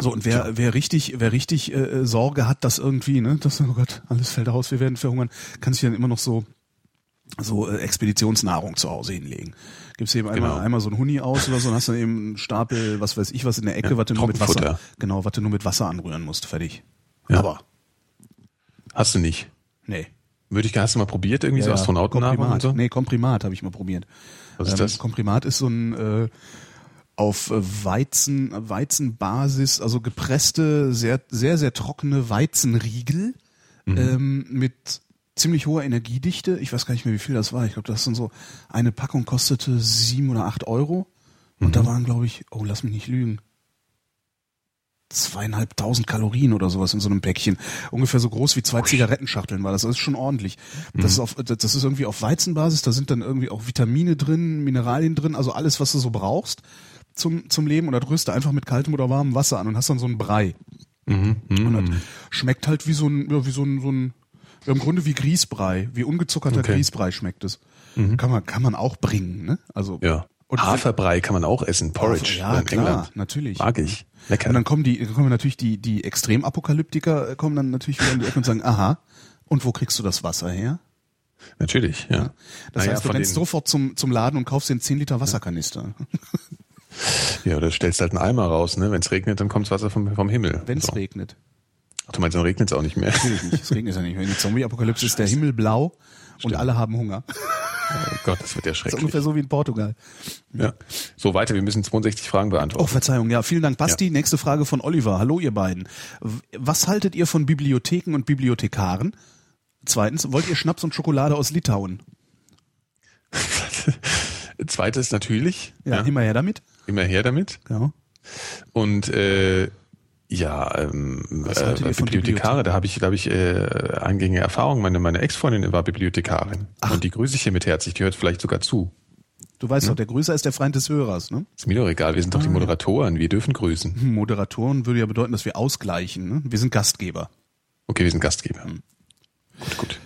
So, und wer, wer richtig, wer richtig äh, Sorge hat, dass irgendwie, ne, das, oh Gott, alles fällt aus, wir werden verhungern, kann sich dann immer noch so so äh, Expeditionsnahrung zu Hause hinlegen. Gibst eben einmal, Genau. einmal so ein Huni aus oder so und hast dann eben einen Stapel, was weiß ich, was in der Ecke, Ja, was du nur mit Wasser, genau, was du nur mit Wasser anrühren musst, fertig. Ja. Aber, Hast du nicht. nee. Würde ich, hast du mal probiert, irgendwie so Ja, ja. Astronautennahrung und so? Nee, Komprimat habe ich mal probiert. Was ist Ähm, das? Komprimat ist so ein äh, auf äh, Weizen, Weizenbasis, also gepresste, sehr, sehr, sehr trockene Weizenriegel Mhm. ähm, mit ziemlich hoher Energiedichte. Ich weiß gar nicht mehr, wie viel das war. Ich glaube, das sind so, eine Packung kostete sieben oder acht Euro. Und Mhm. da waren, glaube ich, oh, lass mich nicht lügen. Zweieinhalbtausend Kalorien oder sowas in so einem Päckchen. Ungefähr so groß wie zwei Zigarettenschachteln war das. Das ist schon ordentlich. Mhm. Das ist auf, das ist irgendwie auf Weizenbasis. Da sind dann irgendwie auch Vitamine drin, Mineralien drin, also alles, was du so brauchst zum, zum Leben. Und das rührst du einfach mit kaltem oder warmem Wasser an und hast dann so einen Brei. Mhm. Und Mhm. das schmeckt halt wie so ein, ja, wie so ein, so ein, ja, im Grunde wie Grießbrei, wie ungezuckerter Okay. Grießbrei schmeckt es. Kann man, kann man auch bringen, ne? Also, Ja. Und- Haferbrei kann man auch essen. Porridge ja, in klar, England. natürlich. Mag ich. Lecker. Und dann kommen die, dann kommen natürlich die, die Extremapokalyptiker äh, kommen dann natürlich wieder in die Ecke und sagen, aha, und wo kriegst du das Wasser her? Natürlich, ja. Das Naja, heißt, du rennst sofort zum, zum Laden und kaufst den 10 Liter Wasserkanister. *laughs* Ja, oder stellst halt einen Eimer raus, ne? Wenn es regnet, dann kommt Wasser vom, vom Himmel. Wenn es so. regnet. Ach, du meinst, dann regnet es auch nicht mehr. Natürlich nicht. Es regnet ja nicht. Wenn die Zombie-Apokalypse ist der Himmel blau und alle haben Hunger. *laughs* Oh Gott, das wird ja Das ist schrecklich. ungefähr so wie in Portugal. Ja. So, weiter, wir müssen 62 Fragen Oh, beantworten. Verzeihung. Ja, vielen Dank, Basti. Nächste Frage von Oliver. Hallo, ihr beiden. Was haltet ihr von Bibliotheken und Bibliothekaren? Zweitens, wollt ihr Schnaps und Schokolade aus Litauen? *laughs* Zweites natürlich. Ja, immer her damit. immer her damit. Genau. Und äh, ja, ähm, Was äh, Bibliothekare, da habe ich, habe ich äh, eingängige Erfahrungen. Meine, meine Ex-Freundin war Bibliothekarin. Und die grüße ich hier mit herzlich, die hört vielleicht sogar zu. Du weißt doch, der Grüßer ist der Freund des Hörers. Ne? Ist mir doch egal, wir sind doch die Moderatoren, wir dürfen grüßen. Hm, Moderatoren würde ja bedeuten, dass wir ausgleichen. Ne? Wir sind Gastgeber. Okay, wir sind Gastgeber. Gut, gut.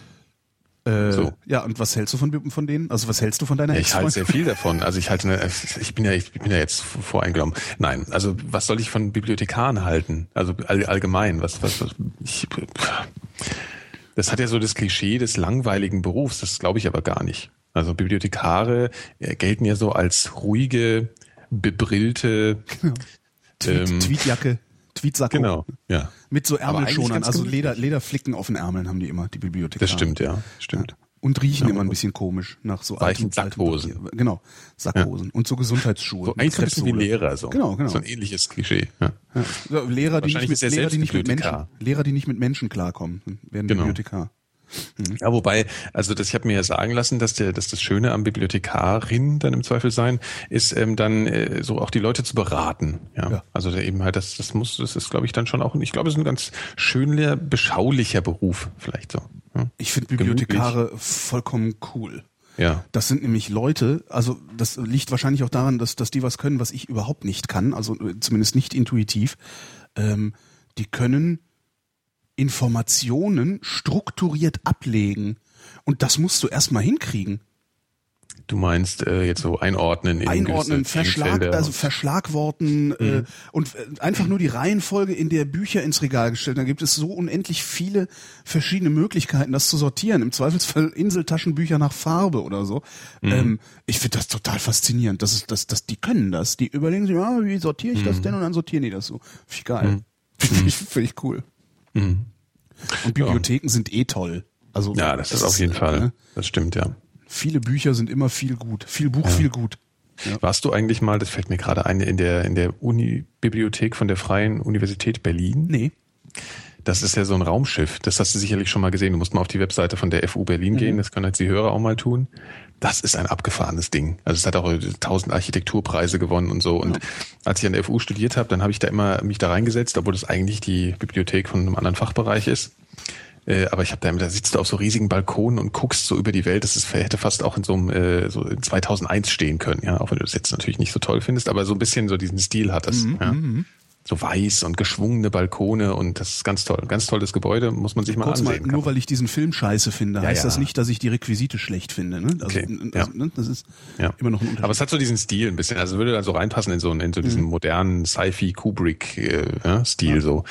Äh, So. Ja, und was hältst du von, von denen? Also was hältst du von deiner Ja, ich halte sehr viel davon. Also ich halte, eine, ich bin ja, ich bin ja jetzt voreingenommen. Nein, also was soll ich von Bibliothekaren halten? Also all, allgemein, was, was, was ich, das hat ja so das Klischee des langweiligen Berufs. Das glaube ich aber gar nicht. Also Bibliothekare äh, gelten ja so als ruhige, bebrillte, Tweet, ähm, Tweetjacke, Tweetsacko. genau, ja. Mit so Ärmelschonern, also. Leder, Lederflicken auf den Ärmeln haben die immer, die Bibliothekare. Das stimmt, ja, stimmt. Und riechen immer ein bisschen komisch nach so Weichen Sackhosen. Papier. Genau, Sackhosen. Und so Gesundheitsschuhe. So eigentlich ein bisschen wie. Lehrer, so. Genau, genau. So ein ähnliches Klischee. Ja. Ja. Lehrer, die nicht, mit, er Lehrer, die nicht mit Menschen, Bibliothekar. Lehrer, die nicht mit Menschen klarkommen, werden Genau. Bibliothekar. Ja, wobei, also das, ich habe mir ja sagen lassen, dass der, dass das Schöne am Bibliothekarin dann im Zweifel sein, ist ähm, dann äh, so auch die Leute zu beraten. Ja, Ja. also eben halt, das, das muss, das ist, glaube ich, dann schon auch, ich glaube, es ist ein ganz schöner, beschaulicher Beruf, vielleicht so. Ja. Ich finde Bibliothekare vollkommen cool. ja. Das sind nämlich Leute, also das liegt wahrscheinlich auch daran, dass, dass die was können, was ich überhaupt nicht kann, also äh, zumindest nicht intuitiv. Ähm, die können Informationen strukturiert ablegen. Und das musst du erstmal hinkriegen. Du meinst äh, jetzt so einordnen in Einordnen, Verschlag, also Verschlagworten äh, und äh, einfach nur die Reihenfolge, in der Bücher ins Regal gestellt. Da gibt es so unendlich viele verschiedene Möglichkeiten, das zu sortieren. Im Zweifelsfall Inseltaschenbücher nach Farbe oder so. Ähm, ich finde das total faszinierend. Das ist, das, das, die können das. Die überlegen sich, ja, wie sortiere ich das denn? Und dann sortieren die das so. Finde ich geil. Finde ich, find ich cool. Und Bibliotheken sind eh toll. Also ja, das, ist auf jeden Fall, ne? das stimmt, ja. Viele Bücher sind immer viel gut. Viel Buch, viel gut. Warst du eigentlich mal, das fällt mir gerade ein, in der, in der Uni-Bibliothek von der Freien Universität Berlin? Nee. Das ist ja so ein Raumschiff. Das hast du sicherlich schon mal gesehen. Du musst mal auf die Webseite von der FU Mhm. Berlin gehen. Das können jetzt die Hörer auch mal tun. Das ist ein abgefahrenes Ding. Also es hat auch tausend Architekturpreise gewonnen und so. Und als ich an der FU studiert habe, dann habe ich da immer mich da reingesetzt, obwohl das eigentlich die Bibliothek von einem anderen Fachbereich ist. Äh, aber ich habe da, immer- da sitzt du auf so riesigen Balkonen und guckst so über die Welt. Das ist, hätte fast auch in so einem äh, so in 2001 stehen können. Ja, auch wenn du das jetzt natürlich nicht so toll findest, aber so ein bisschen so diesen Stil hat das. Mhm, ja. So weiß und geschwungene Balkone und das ist ganz toll. Ganz tolles Gebäude, muss man sich mal Kurz mal, ansehen. nur weil ich diesen Film scheiße finde, Ja, heißt ja. das nicht, dass ich die Requisite schlecht finde. Ne? Also, Okay, n- ja. also, ne? Das ist Ja. immer noch ein Unterschied. Aber es hat so diesen Stil ein bisschen, also würde da so reinpassen in so, in so Mhm. diesen modernen Sci-Fi Kubrick äh, so.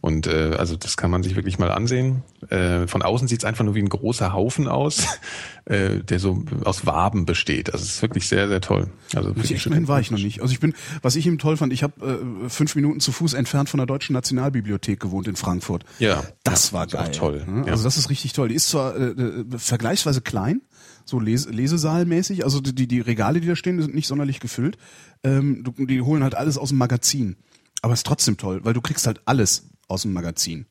Und äh, also das kann man sich wirklich mal ansehen. Äh, von außen sieht es einfach nur wie ein großer Haufen aus, *laughs* äh, der so aus Waben besteht. Also es ist wirklich sehr, sehr toll. Also Muss ich hin, war ich noch nicht. Also ich bin, was ich eben toll fand, ich habe äh, fünf Minuten zu Fuß entfernt von der Deutschen Nationalbibliothek gewohnt in Frankfurt. Ja. Das Ja, war geil. toll. Ne? Ja. Also das ist richtig toll. Die ist zwar äh, äh, vergleichsweise klein, so Les Lesesaalmäßig, also die, die Regale, die da stehen, sind nicht sonderlich gefüllt. Ähm, die holen halt alles aus dem Magazin. Aber ist trotzdem toll, weil du kriegst halt alles aus dem Magazin.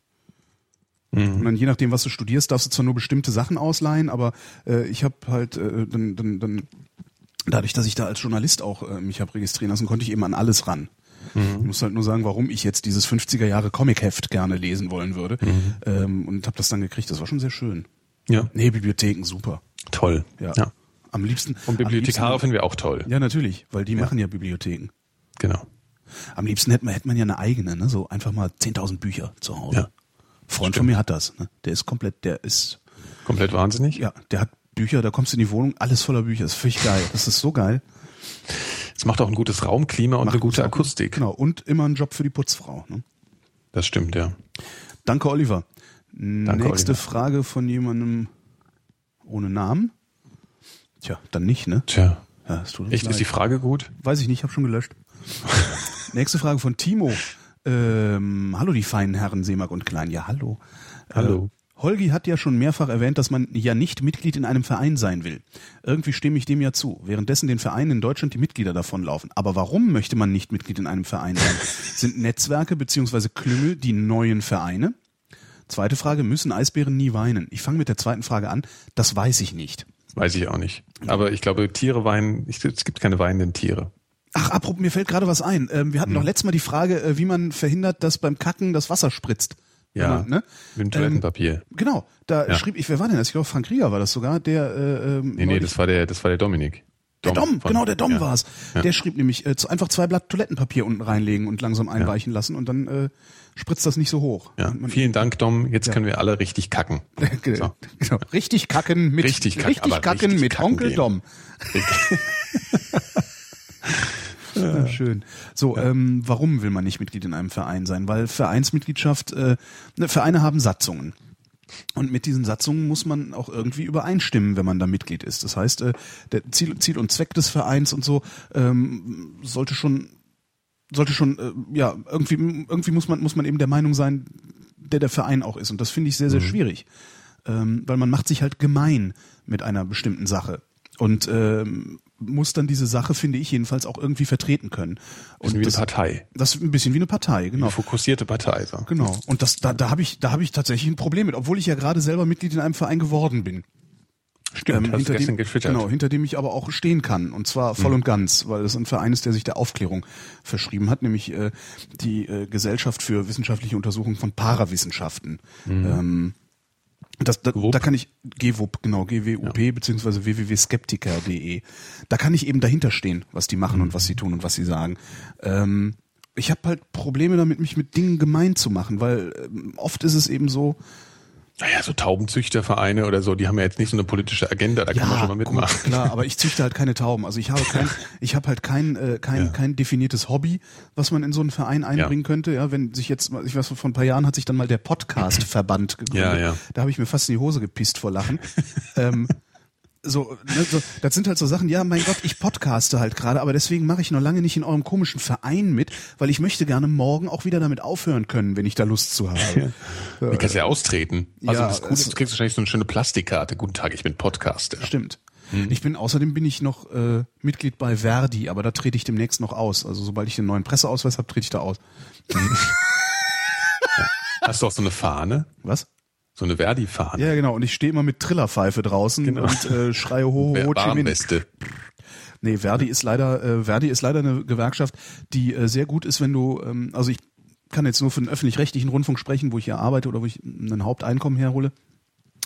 Und dann je nachdem, was du studierst, darfst du zwar nur bestimmte Sachen ausleihen, aber äh, ich habe halt äh, dann, dann, dann dadurch, dass ich da als Journalist auch äh, mich habe registrieren lassen, konnte ich eben an alles ran. Ich muss halt nur sagen, warum ich jetzt dieses 50er Jahre Comic-Heft gerne lesen wollen würde. Ähm, und habe das dann gekriegt. Das war schon sehr schön. Ja, Nee, Bibliotheken, super. toll. Ja. ja. Am liebsten. Und Bibliothekare finden wir auch toll. Ja, natürlich, weil die machen ja Bibliotheken. Genau. Am liebsten hätte man, hätte man ja eine eigene, ne? so einfach mal 10.000 Bücher zu Hause. Ja. Freund von mir hat das. Ne? Der ist komplett, der ist, Komplett wahnsinnig. ja, der hat Bücher, da kommst du in die Wohnung, alles voller Bücher. Das ist völlig geil. Das ist so geil. Es macht auch ein gutes Raumklima und eine gute Macht- Akustik. Genau. Und immer ein Job für die Putzfrau. Ne? Das stimmt, ja. Danke, Oliver. Nächste Oliver. Frage von jemandem ohne Namen. Tja, dann nicht, ne? Tja. Ja, Echt, leid. ist die Frage gut? Weiß ich nicht, habe schon gelöscht. *laughs* Nächste Frage von Timo. Ähm, hallo, die feinen Herren Seemark und Klein. Ja, hallo. Hallo. Äh, Holgi hat ja schon mehrfach erwähnt, dass man ja nicht Mitglied in einem Verein sein will. Irgendwie stimme ich dem ja zu. Währenddessen den Vereinen in Deutschland die Mitglieder davonlaufen. Aber warum möchte man nicht Mitglied in einem Verein sein? *laughs* Sind Netzwerke beziehungsweise Klüngel die neuen Vereine? Zweite Frage, müssen Eisbären nie weinen? Ich fange mit der zweiten Frage an. Das weiß ich nicht. Weiß ich auch nicht. Aber ich glaube, Tiere weinen, es gibt keine weinenden Tiere. Ach, apropos, mir fällt gerade was ein. Ähm, wir hatten Hm. noch letztes Mal die Frage, äh, wie man verhindert, dass beim Kacken das Wasser spritzt. Ja, Man, ne? mit dem Toilettenpapier. Genau, da Ja. schrieb ich, wer war denn das? Ich glaube, Frank Krieger war das sogar, der äh, ähm, nee, nee, das war der, das war der Dominik. der Dom, genau, der Dom ja. war's. Ja. Der schrieb nämlich, äh, einfach zwei Blatt Toilettenpapier unten reinlegen und langsam einweichen lassen und dann äh, spritzt das nicht so hoch. Ja, vielen Dank, Dom. Jetzt können wir alle richtig kacken. *laughs* Ge- So. genau. Richtig kacken mit Richtig kacken, richtig kacken richtig mit kacken Onkel gehen. Dom. *laughs* *laughs* Ja, schön. So, ähm, warum will man nicht Mitglied in einem Verein sein? Weil Vereinsmitgliedschaft, äh, ne, Vereine haben Satzungen. Und mit diesen Satzungen muss man auch irgendwie übereinstimmen, wenn man da Mitglied ist. Das heißt, äh, der Ziel, Ziel und Zweck des Vereins und so ähm, sollte schon sollte schon äh, ja irgendwie irgendwie muss man muss man eben der Meinung sein, der der Verein auch ist. Und das finde ich sehr sehr schwierig, ähm, weil man macht sich halt gemein mit einer bestimmten Sache und ähm, muss dann diese Sache, finde ich jedenfalls, auch irgendwie vertreten können. Und Bisschen wie eine das, Partei. das ist ein bisschen wie eine Partei, genau. Eine fokussierte Partei. So. Genau. Und das, da, da habe ich, da habe ich tatsächlich ein Problem mit, obwohl ich ja gerade selber Mitglied in einem Verein geworden bin. Stimmt, du hinter dem, genau, hinter dem ich aber auch stehen kann und zwar voll und ganz, weil es ein Verein ist, der sich der Aufklärung verschrieben hat, nämlich äh, die äh, Gesellschaft für wissenschaftliche Untersuchung von Parawissenschaften. Ähm, das, da, da kann ich GWUP, genau, GWUP beziehungsweise www.skeptiker.de. Da kann ich eben dahinter stehen, was die machen und was sie tun und was sie sagen. Ähm, ich habe halt Probleme damit, mich mit Dingen gemein zu machen, weil ähm, oft ist es eben so, Naja, so Taubenzüchtervereine oder so, die haben ja jetzt nicht so eine politische Agenda, da kann man schon mal mitmachen. Gut, klar, aber ich züchte halt keine Tauben. Also ich habe kein, *laughs* ich habe halt kein, äh, kein, Ja. kein definiertes Hobby, was man in so einen Verein einbringen könnte. Ja, wenn sich jetzt, ich weiß, vor ein paar Jahren hat sich dann mal der Podcast-Verband *laughs* gegründet. Ja, ja. Da habe ich mir fast in die Hose gepisst vor Lachen. *laughs* ähm, so, ne, so, das sind halt so Sachen, ja, mein Gott, ich podcaste halt gerade, aber deswegen mache ich noch lange nicht in eurem komischen Verein mit, weil ich möchte gerne morgen auch wieder damit aufhören können, wenn ich da Lust zu habe. Du kannst ja austreten. Also Ja, das Gute, es- du kriegst wahrscheinlich so eine schöne Plastikkarte. Guten Tag, ich bin Podcaster. Stimmt. Ich bin außerdem bin ich noch äh, Mitglied bei Verdi, aber da trete ich demnächst noch aus. Also sobald ich den neuen Presseausweis habe, trete ich da aus. *laughs* Hast du auch so eine Fahne? Was? So eine Verdi-Fahne? Ja, genau. Und ich stehe immer mit Trillerpfeife draußen Genau. und äh, schreie ho ho ho Chi Minh. Warnweste. Nee, Verdi ist leider äh, Verdi ist leider eine Gewerkschaft, die äh, sehr gut ist, wenn du ähm, also ich kann jetzt nur für den öffentlich-rechtlichen Rundfunk sprechen, wo ich hier arbeite oder wo ich ein Haupteinkommen herhole.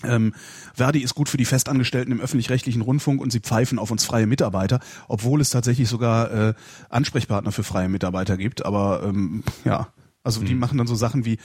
Ähm, Verdi ist gut für die Festangestellten im öffentlich-rechtlichen Rundfunk und sie pfeifen auf uns freie Mitarbeiter, obwohl es tatsächlich sogar äh, Ansprechpartner für freie Mitarbeiter gibt. Aber ähm, ja, also die machen dann so Sachen wie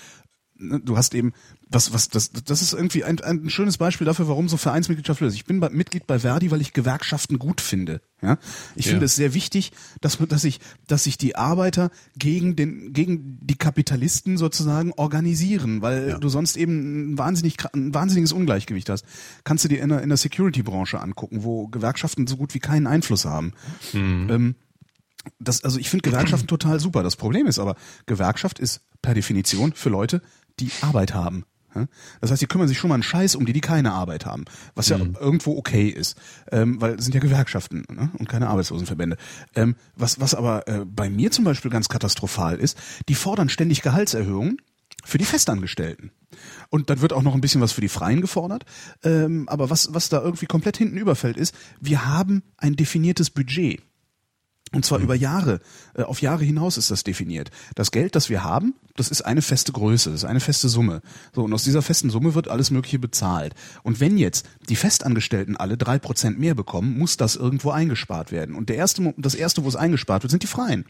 du hast eben was was das das ist irgendwie ein, ein schönes Beispiel dafür, warum so Vereinsmitgliedschaft ist. Ich bin bei, Mitglied bei Verdi, weil ich Gewerkschaften gut finde. Ja, ich Ja. finde es sehr wichtig, dass dass sich dass sich die Arbeiter gegen den gegen die Kapitalisten sozusagen organisieren, weil Ja. du sonst eben ein wahnsinnig ein wahnsinniges Ungleichgewicht hast. Kannst du dir in der, in der Security-Branche angucken, wo Gewerkschaften so gut wie keinen Einfluss haben. Ähm, das, also ich finde Gewerkschaften total super. Das Problem ist aber, Gewerkschaft ist per Definition für Leute, die Arbeit haben. Das heißt, die kümmern sich schon mal einen Scheiß um die, die keine Arbeit haben. Was ja irgendwo okay ist. Ähm, weil es sind ja Gewerkschaften ne? und keine Arbeitslosenverbände. Ähm, was, was aber äh, bei mir zum Beispiel ganz katastrophal ist, die fordern ständig Gehaltserhöhungen für die Festangestellten. Und dann wird auch noch ein bisschen was für die Freien gefordert. Ähm, aber was, was da irgendwie komplett hinten überfällt, ist, wir haben ein definiertes Budget. Und zwar über Jahre, äh, auf Jahre hinaus ist das definiert. Das Geld, das wir haben, das ist eine feste Größe, das ist eine feste Summe. So, und aus dieser festen Summe wird alles Mögliche bezahlt. Und wenn jetzt die Festangestellten alle drei Prozent mehr bekommen, muss das irgendwo eingespart werden. Und der erste, das erste, wo es eingespart wird, sind die Freien.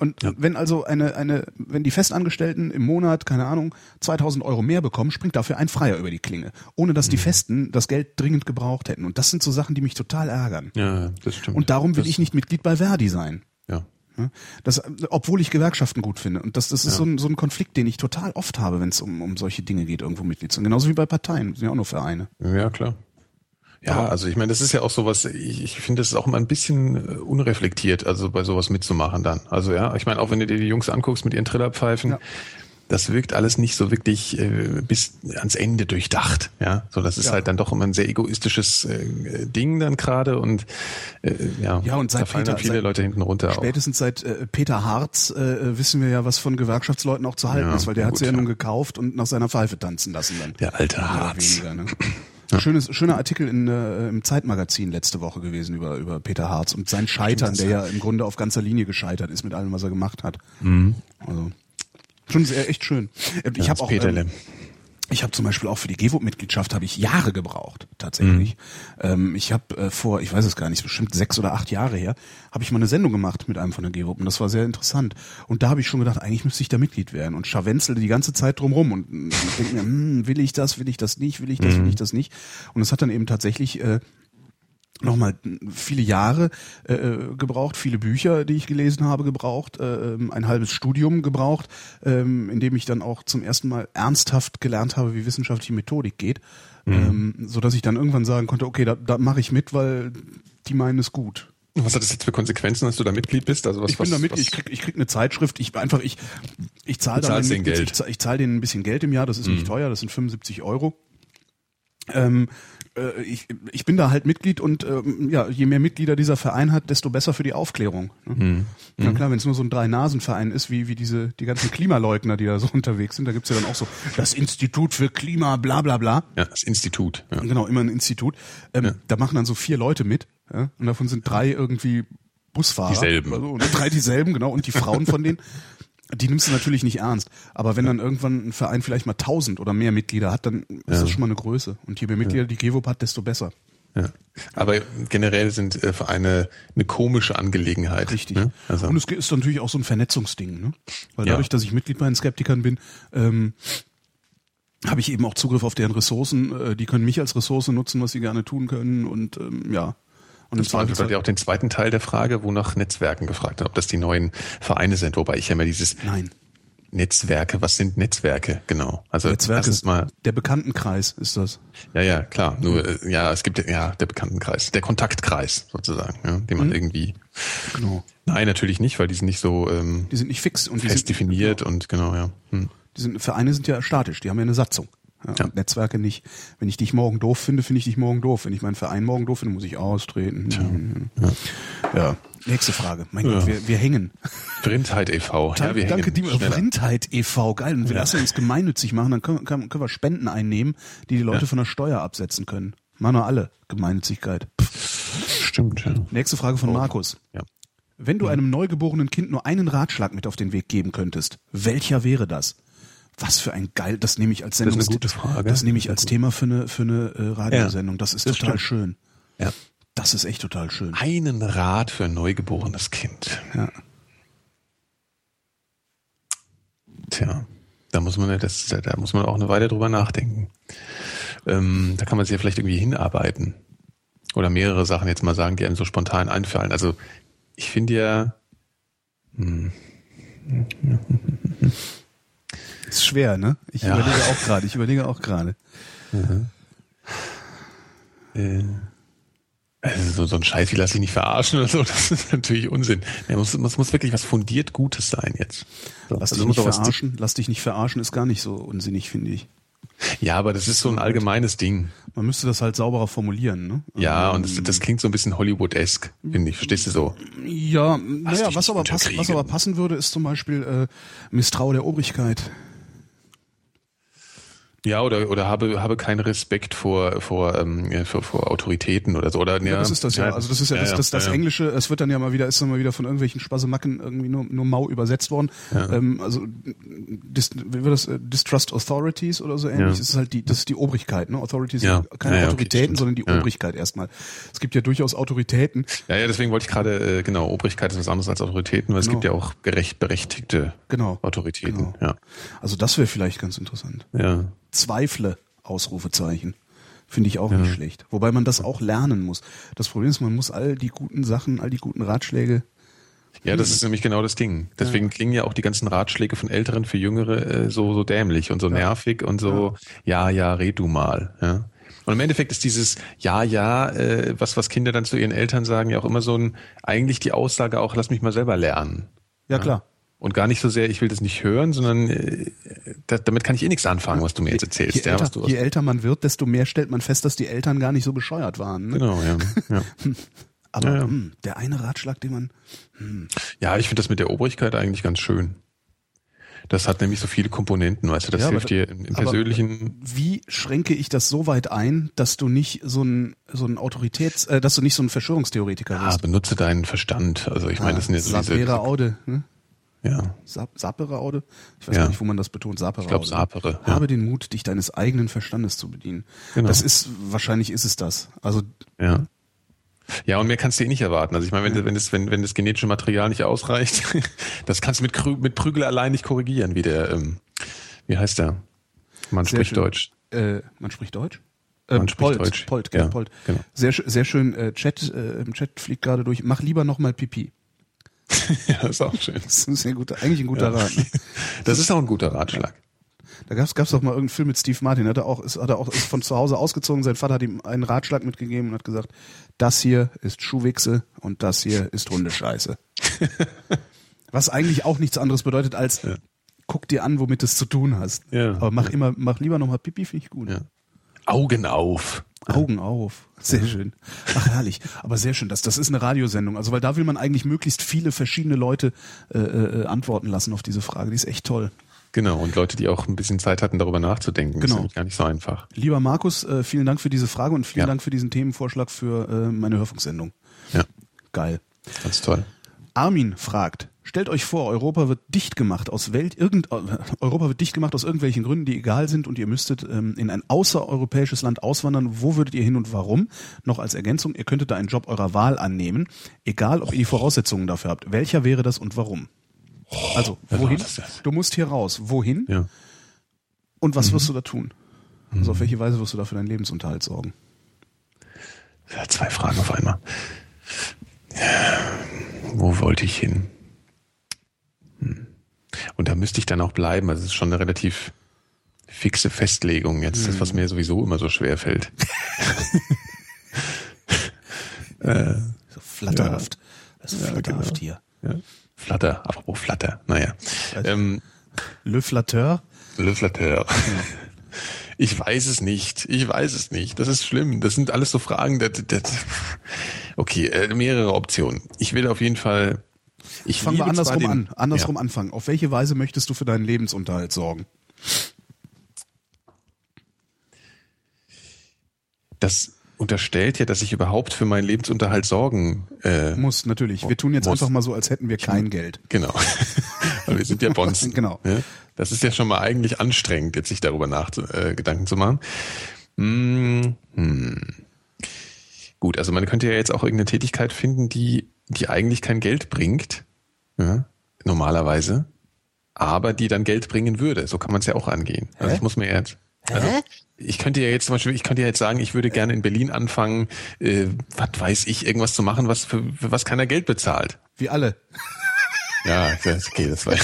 Ja. Und wenn also eine, eine, wenn die Festangestellten im Monat, keine Ahnung, 2000 Euro mehr bekommen, springt dafür ein Freier über die Klinge. Ohne dass die Festen das Geld dringend gebraucht hätten. Und das sind so Sachen, die mich total ärgern. Ja, das stimmt. Und darum will das, ich nicht Mitglied bei Verdi sein. Ja. Ja, Das, obwohl ich Gewerkschaften gut finde. Und das, das ist so, ein, so ein Konflikt, den ich total oft habe, wenn es um, um solche Dinge geht, irgendwo Mitglied zu sein. Genauso wie bei Parteien, sind ja auch nur Vereine. Ja, klar. Ja, also ich meine, das ist ja auch sowas, ich, ich finde, das ist auch immer ein bisschen äh, unreflektiert, also bei sowas mitzumachen dann. Also ja, ich meine, auch wenn du dir die Jungs anguckst mit ihren Trillerpfeifen, ja das wirkt alles nicht so wirklich äh, bis ans Ende durchdacht. Ja, so das ist ja. halt dann doch immer ein sehr egoistisches äh, Ding dann gerade und äh, ja, ja und seit da fallen Peter, dann viele Leute hinten runter. Spätestens auch. seit äh, Peter Harz äh, wissen wir ja, was von Gewerkschaftsleuten auch zu halten ja, ist, weil der hat sie ja, ja nun gekauft und nach seiner Pfeife tanzen lassen dann. Der alte Harz. Weniger, ne? Ja. Schönes, schöner Artikel in, äh, im Zeitmagazin letzte Woche gewesen über, über Peter Harz und sein Scheitern, der ja im Grunde auf ganzer Linie gescheitert ist mit allem, was er gemacht hat. Mhm. Also Schon sehr, echt schön. Ich ja, habe auch. Ähm, ich habe zum Beispiel auch für die GEWO-Mitgliedschaft habe ich Jahre gebraucht, tatsächlich. Mhm. Ähm, ich habe äh, vor, ich weiß es gar nicht, bestimmt sechs oder acht Jahre her, habe ich mal eine Sendung gemacht mit einem von der GEWO und das war sehr interessant. Und da habe ich schon gedacht, eigentlich müsste ich da Mitglied werden und scharwenzelte die ganze Zeit drumrum und, und denke mir, hm, will ich das, will ich das nicht, will ich das, mhm. will ich das nicht. Und es hat dann eben tatsächlich äh, nochmal viele Jahre äh, äh, gebraucht, viele Bücher, die ich gelesen habe, gebraucht, äh, ähm, ein halbes Studium gebraucht, ähm, in dem ich dann auch zum ersten Mal ernsthaft gelernt habe, wie wissenschaftliche Methodik geht, mhm. ähm, so dass ich dann irgendwann sagen konnte, okay, da, da mache ich mit, weil die meinen es gut. Was hat das jetzt für Konsequenzen, dass du da Mitglied bist? Also was, ich bin was, da Mitglied, ich krieg, ich krieg eine Zeitschrift, ich einfach, ich, ich zahle da Geld. ich, ich zahle denen ein bisschen Geld im Jahr, das ist mhm. nicht teuer, das sind 75 Euro. Ähm, äh, ich, ich bin da halt Mitglied und ähm, ja, je mehr Mitglieder dieser Verein hat, desto besser für die Aufklärung. Ne? Mhm. Ja klar, wenn es nur so ein Drei-Nasen-Verein ist, wie, wie diese, die ganzen Klimaleugner, die da so *laughs* unterwegs sind, da gibt's ja dann auch so das Institut für Klima, bla bla bla. Ja, das Institut. Ja. Genau, immer ein Institut. Ähm, ja. Da machen dann so vier Leute mit, ja? und davon sind drei irgendwie Busfahrer. Dieselben. Also, drei dieselben, genau, und die Frauen von denen. *laughs* Die nimmst du natürlich nicht ernst. Aber wenn dann irgendwann ein Verein vielleicht mal tausend oder mehr Mitglieder hat, dann ist ja. das schon mal eine Größe. Und je mehr Mitglieder die GEWOP hat, desto besser. Ja. Aber generell sind äh, Vereine eine komische Angelegenheit. Richtig. Ne? Also. Und es ist natürlich auch so ein Vernetzungsding, ne? Weil dadurch, ja. dass ich Mitglied bei den Skeptikern bin, ähm, habe ich eben auch Zugriff auf deren Ressourcen. Äh, die können mich als Ressource nutzen, was sie gerne tun können. Und ähm, ja, und das beantwortet ja auch den zweiten Teil der Frage, wo nach Netzwerken gefragt hat, ob das die neuen Vereine sind, wobei ich ja immer dieses Nein. Netzwerke, was sind Netzwerke, genau. Also Netzwerk ist mal der Bekanntenkreis ist das. Ja, ja, klar. Nur äh, ja, es gibt ja der Bekanntenkreis, der Kontaktkreis sozusagen, ja, den man mhm. irgendwie. Genau. Nein, natürlich nicht, weil die sind nicht so. Ähm, die sind nicht fix und fest sind, definiert genau. und genau ja. Hm. Die sind, Vereine sind ja statisch, die haben ja eine Satzung. Ja. Netzwerke nicht. Wenn ich dich morgen doof finde, finde ich dich morgen doof. Wenn ich meinen Verein morgen doof finde, muss ich austreten. Ja. ja. Nächste Frage. Mein Gott, wir, wir hängen. Vrindheit e.V. Ja, wir danke, Dima. Vrindheit e.V. Geil. Und wir lassen uns gemeinnützig machen, dann können, können, können wir Spenden einnehmen, die die Leute von der Steuer absetzen können. Machen wir alle. Gemeinnützigkeit. Stimmt, ja. Nächste Frage von oh. Markus. Ja. Wenn du einem neugeborenen Kind nur einen Ratschlag mit auf den Weg geben könntest, welcher wäre das? Was für ein geil, das nehme ich als Sendung. Das ist eine gute Frage. Das nehme ich als Thema für eine, für eine äh, Radiosendung. Das ist das total stimmt. schön. Ja. Das ist echt total schön. Einen Rat für ein neugeborenes Kind. Ja. Tja, da muss man das, da muss man auch eine Weile drüber nachdenken. Ähm, da kann man sich ja vielleicht irgendwie hinarbeiten. Oder mehrere Sachen jetzt mal sagen, die einem so spontan einfallen. Also ich finde ja. Hm. Ist schwer, ne? Ich ja. überlege auch gerade. Ich überlege auch gerade. Mhm. Äh. Also so, so ein Scheiß wie lass dich nicht verarschen oder so, *laughs* das ist natürlich Unsinn. Ja, muss, muss, muss wirklich was fundiert Gutes sein jetzt. So, lass, also dich nicht verarschen, lass dich nicht verarschen ist gar nicht so unsinnig, finde ich. Ja, aber das ist so ein allgemeines Ding. Man müsste das halt sauberer formulieren, ne? Ja, und das, das klingt so ein bisschen Hollywood-esk, finde ich. Verstehst du so? Ja, naja, was aber, pass, was aber passen würde, ist zum Beispiel äh, Misstrau der Obrigkeit. Ja, oder, oder habe, habe keinen Respekt vor, vor, ähm, vor, vor Autoritäten oder so. Oder, ja, ja, das ist das ja. Also das ist ja, ja das, das, das ja, Englische, es wird dann ja mal wieder, ist dann mal wieder von irgendwelchen Spasemacken irgendwie nur, nur mau übersetzt worden. Ähm, also dis, wie wird das, äh, Distrust Authorities oder so ähnlich. Das ist halt die, das ist die Obrigkeit, ne? Authorities ja. keine Autoritäten, okay, sondern die Obrigkeit erstmal. Es gibt ja durchaus Autoritäten. Ja, ja, deswegen wollte ich gerade, äh, genau, Obrigkeit ist was anderes als Autoritäten, weil genau. es gibt ja auch gerecht berechtigte genau. Autoritäten. Genau. Ja. Also das wäre vielleicht ganz interessant. Ja zweifle, Ausrufezeichen. Finde ich auch ja. nicht schlecht. Wobei man das auch lernen muss. Das Problem ist, man muss all die guten Sachen, all die guten Ratschläge. Ja, das ist nämlich genau das Ding. Deswegen ja. klingen ja auch die ganzen Ratschläge von Älteren für Jüngere äh, so, so dämlich und so ja. nervig und so, ja, ja, red du mal. Ja. Und im Endeffekt ist dieses Ja, ja, äh, was, was Kinder dann zu ihren Eltern sagen, ja auch immer so ein, eigentlich die Aussage auch, lass mich mal selber lernen. Ja, klar. Und gar nicht so sehr, ich will das nicht hören, sondern äh, da, damit kann ich eh nichts anfangen, was du mir jetzt erzählst. Je, ja, älter, du je älter man wird, desto mehr stellt man fest, dass die Eltern gar nicht so bescheuert waren. Ne? genau, ja. ja. *laughs* Aber Ja, ja. Hm, der eine Ratschlag, den man. Ja, ich finde das mit der Obrigkeit eigentlich ganz schön. Das hat nämlich so viele Komponenten, weißt du, das Ja, aber hilft da- dir im, im aber- persönlichen, Wie schränke ich das so weit ein, dass du nicht so ein so ein Autoritäts, äh, dass du nicht so ein Verschwörungstheoretiker ah, wirst? benutze deinen Verstand. Also ich meine, das sind jetzt so diese, Aude. Ne? Ja, Sap Sapere Aude? Ich weiß Ja. gar nicht, wo man das betont. Sapere ich glaube Aude. Sapere. Ja. Habe den Mut, dich deines eigenen Verstandes zu bedienen. Genau. Das ist, wahrscheinlich ist es das. Also, Ja. Ja, und mehr kannst du eh nicht erwarten. Also ich meine, wenn, wenn, das, wenn, wenn das genetische Material nicht ausreicht, *laughs* das kannst du mit, mit Prügel allein nicht korrigieren, wie der, ähm, wie heißt der? Man Sehr spricht schön. Deutsch. äh, man spricht Deutsch? Man Ähm, spricht Polt, Deutsch. Polt, genau, Ja, Polt. genau. Sehr, sehr schön, äh, Chat, äh, im Chat fliegt gerade durch. Mach lieber nochmal Pipi. *laughs* ja, ist auch schön. Das ist ein guter, eigentlich ein guter Ja. Rat. Ne? *laughs* Das ist auch ein guter Ratschlag. Da gab's gab's doch mal irgendeinen Film mit Steve Martin. Hat er auch, ist, hat er auch ist von zu Hause ausgezogen. Sein Vater hat ihm einen Ratschlag mitgegeben und hat gesagt: Das hier ist Schuhwichse und das hier ist Hundescheiße. *laughs* Was eigentlich auch nichts anderes bedeutet als Ja. guck dir an, womit du es zu tun hast. Ja. Aber mach immer, mach lieber nochmal Pipi, finde ich gut. Ja. Augen auf. Augen auf. Sehr schön. Ach, herrlich. Aber sehr schön. Das, das ist eine Radiosendung. Also, weil da will man eigentlich möglichst viele verschiedene Leute äh, äh, antworten lassen auf diese Frage. Die ist echt toll. Genau, und Leute, die auch ein bisschen Zeit hatten, darüber nachzudenken. Das Genau. ist nämlich gar nicht so einfach. Lieber Markus, äh, vielen Dank für diese Frage und vielen Ja. Dank für diesen Themenvorschlag für äh, meine Hörfunksendung. Ja, Geil. ganz toll. Armin fragt, stellt euch vor, Europa wird dicht gemacht aus Welt, irgend, *laughs* Europa wird dicht gemacht aus irgendwelchen Gründen, die egal sind und ihr müsstet ähm, in ein außereuropäisches Land auswandern. Wo würdet ihr hin und warum? Noch als Ergänzung, ihr könntet da einen Job eurer Wahl annehmen, egal ob ihr die Voraussetzungen dafür habt. Welcher wäre das und warum? Also, wer war wohin? Du musst hier raus. Wohin? Ja. Und was wirst du da tun? Also auf welche Weise wirst du da für deinen Lebensunterhalt sorgen? Ja, Zwei Fragen auf einmal. Wo wollte ich hin? Und da müsste ich dann auch bleiben. Also es ist schon eine relativ fixe Festlegung. Jetzt das, was mir sowieso immer so schwer fällt. *laughs* *laughs* So flatterhaft. Das ist flatterhaft hier. Ja. Flatter, apropos Flatter. Naja. Ähm, Le Flatteur. Le Flatteur. *laughs* Ich weiß es nicht. Ich weiß es nicht. Das ist schlimm. Das sind alles so Fragen. Das, das, okay, äh, mehrere Optionen. Ich will auf jeden Fall. Ich liebe zwar andersrum an. Andersrum anfangen. Auf welche Weise möchtest du für deinen Lebensunterhalt sorgen? Das unterstellt ja, dass ich überhaupt für meinen Lebensunterhalt sorgen äh, Muss, natürlich. Wir tun jetzt Muss. einfach mal so, als hätten wir kein Geld. Genau. *laughs* Wir sind ja Bonzen. *laughs* Genau. Ja? Das ist ja schon mal eigentlich anstrengend, jetzt sich darüber nach äh, Gedanken zu machen. Hm, hm. Gut, also man könnte ja jetzt auch irgendeine Tätigkeit finden, die, die eigentlich kein Geld bringt, ja, normalerweise, aber die dann Geld bringen würde. So kann man es ja auch angehen. Also Hä? ich muss mir jetzt. Also, ich könnte ja jetzt zum Beispiel, ich könnte ja jetzt sagen, ich würde gerne in Berlin anfangen, äh, was weiß ich, irgendwas zu machen, was für, für was keiner Geld bezahlt. Wie alle. Ja, das, okay, das war.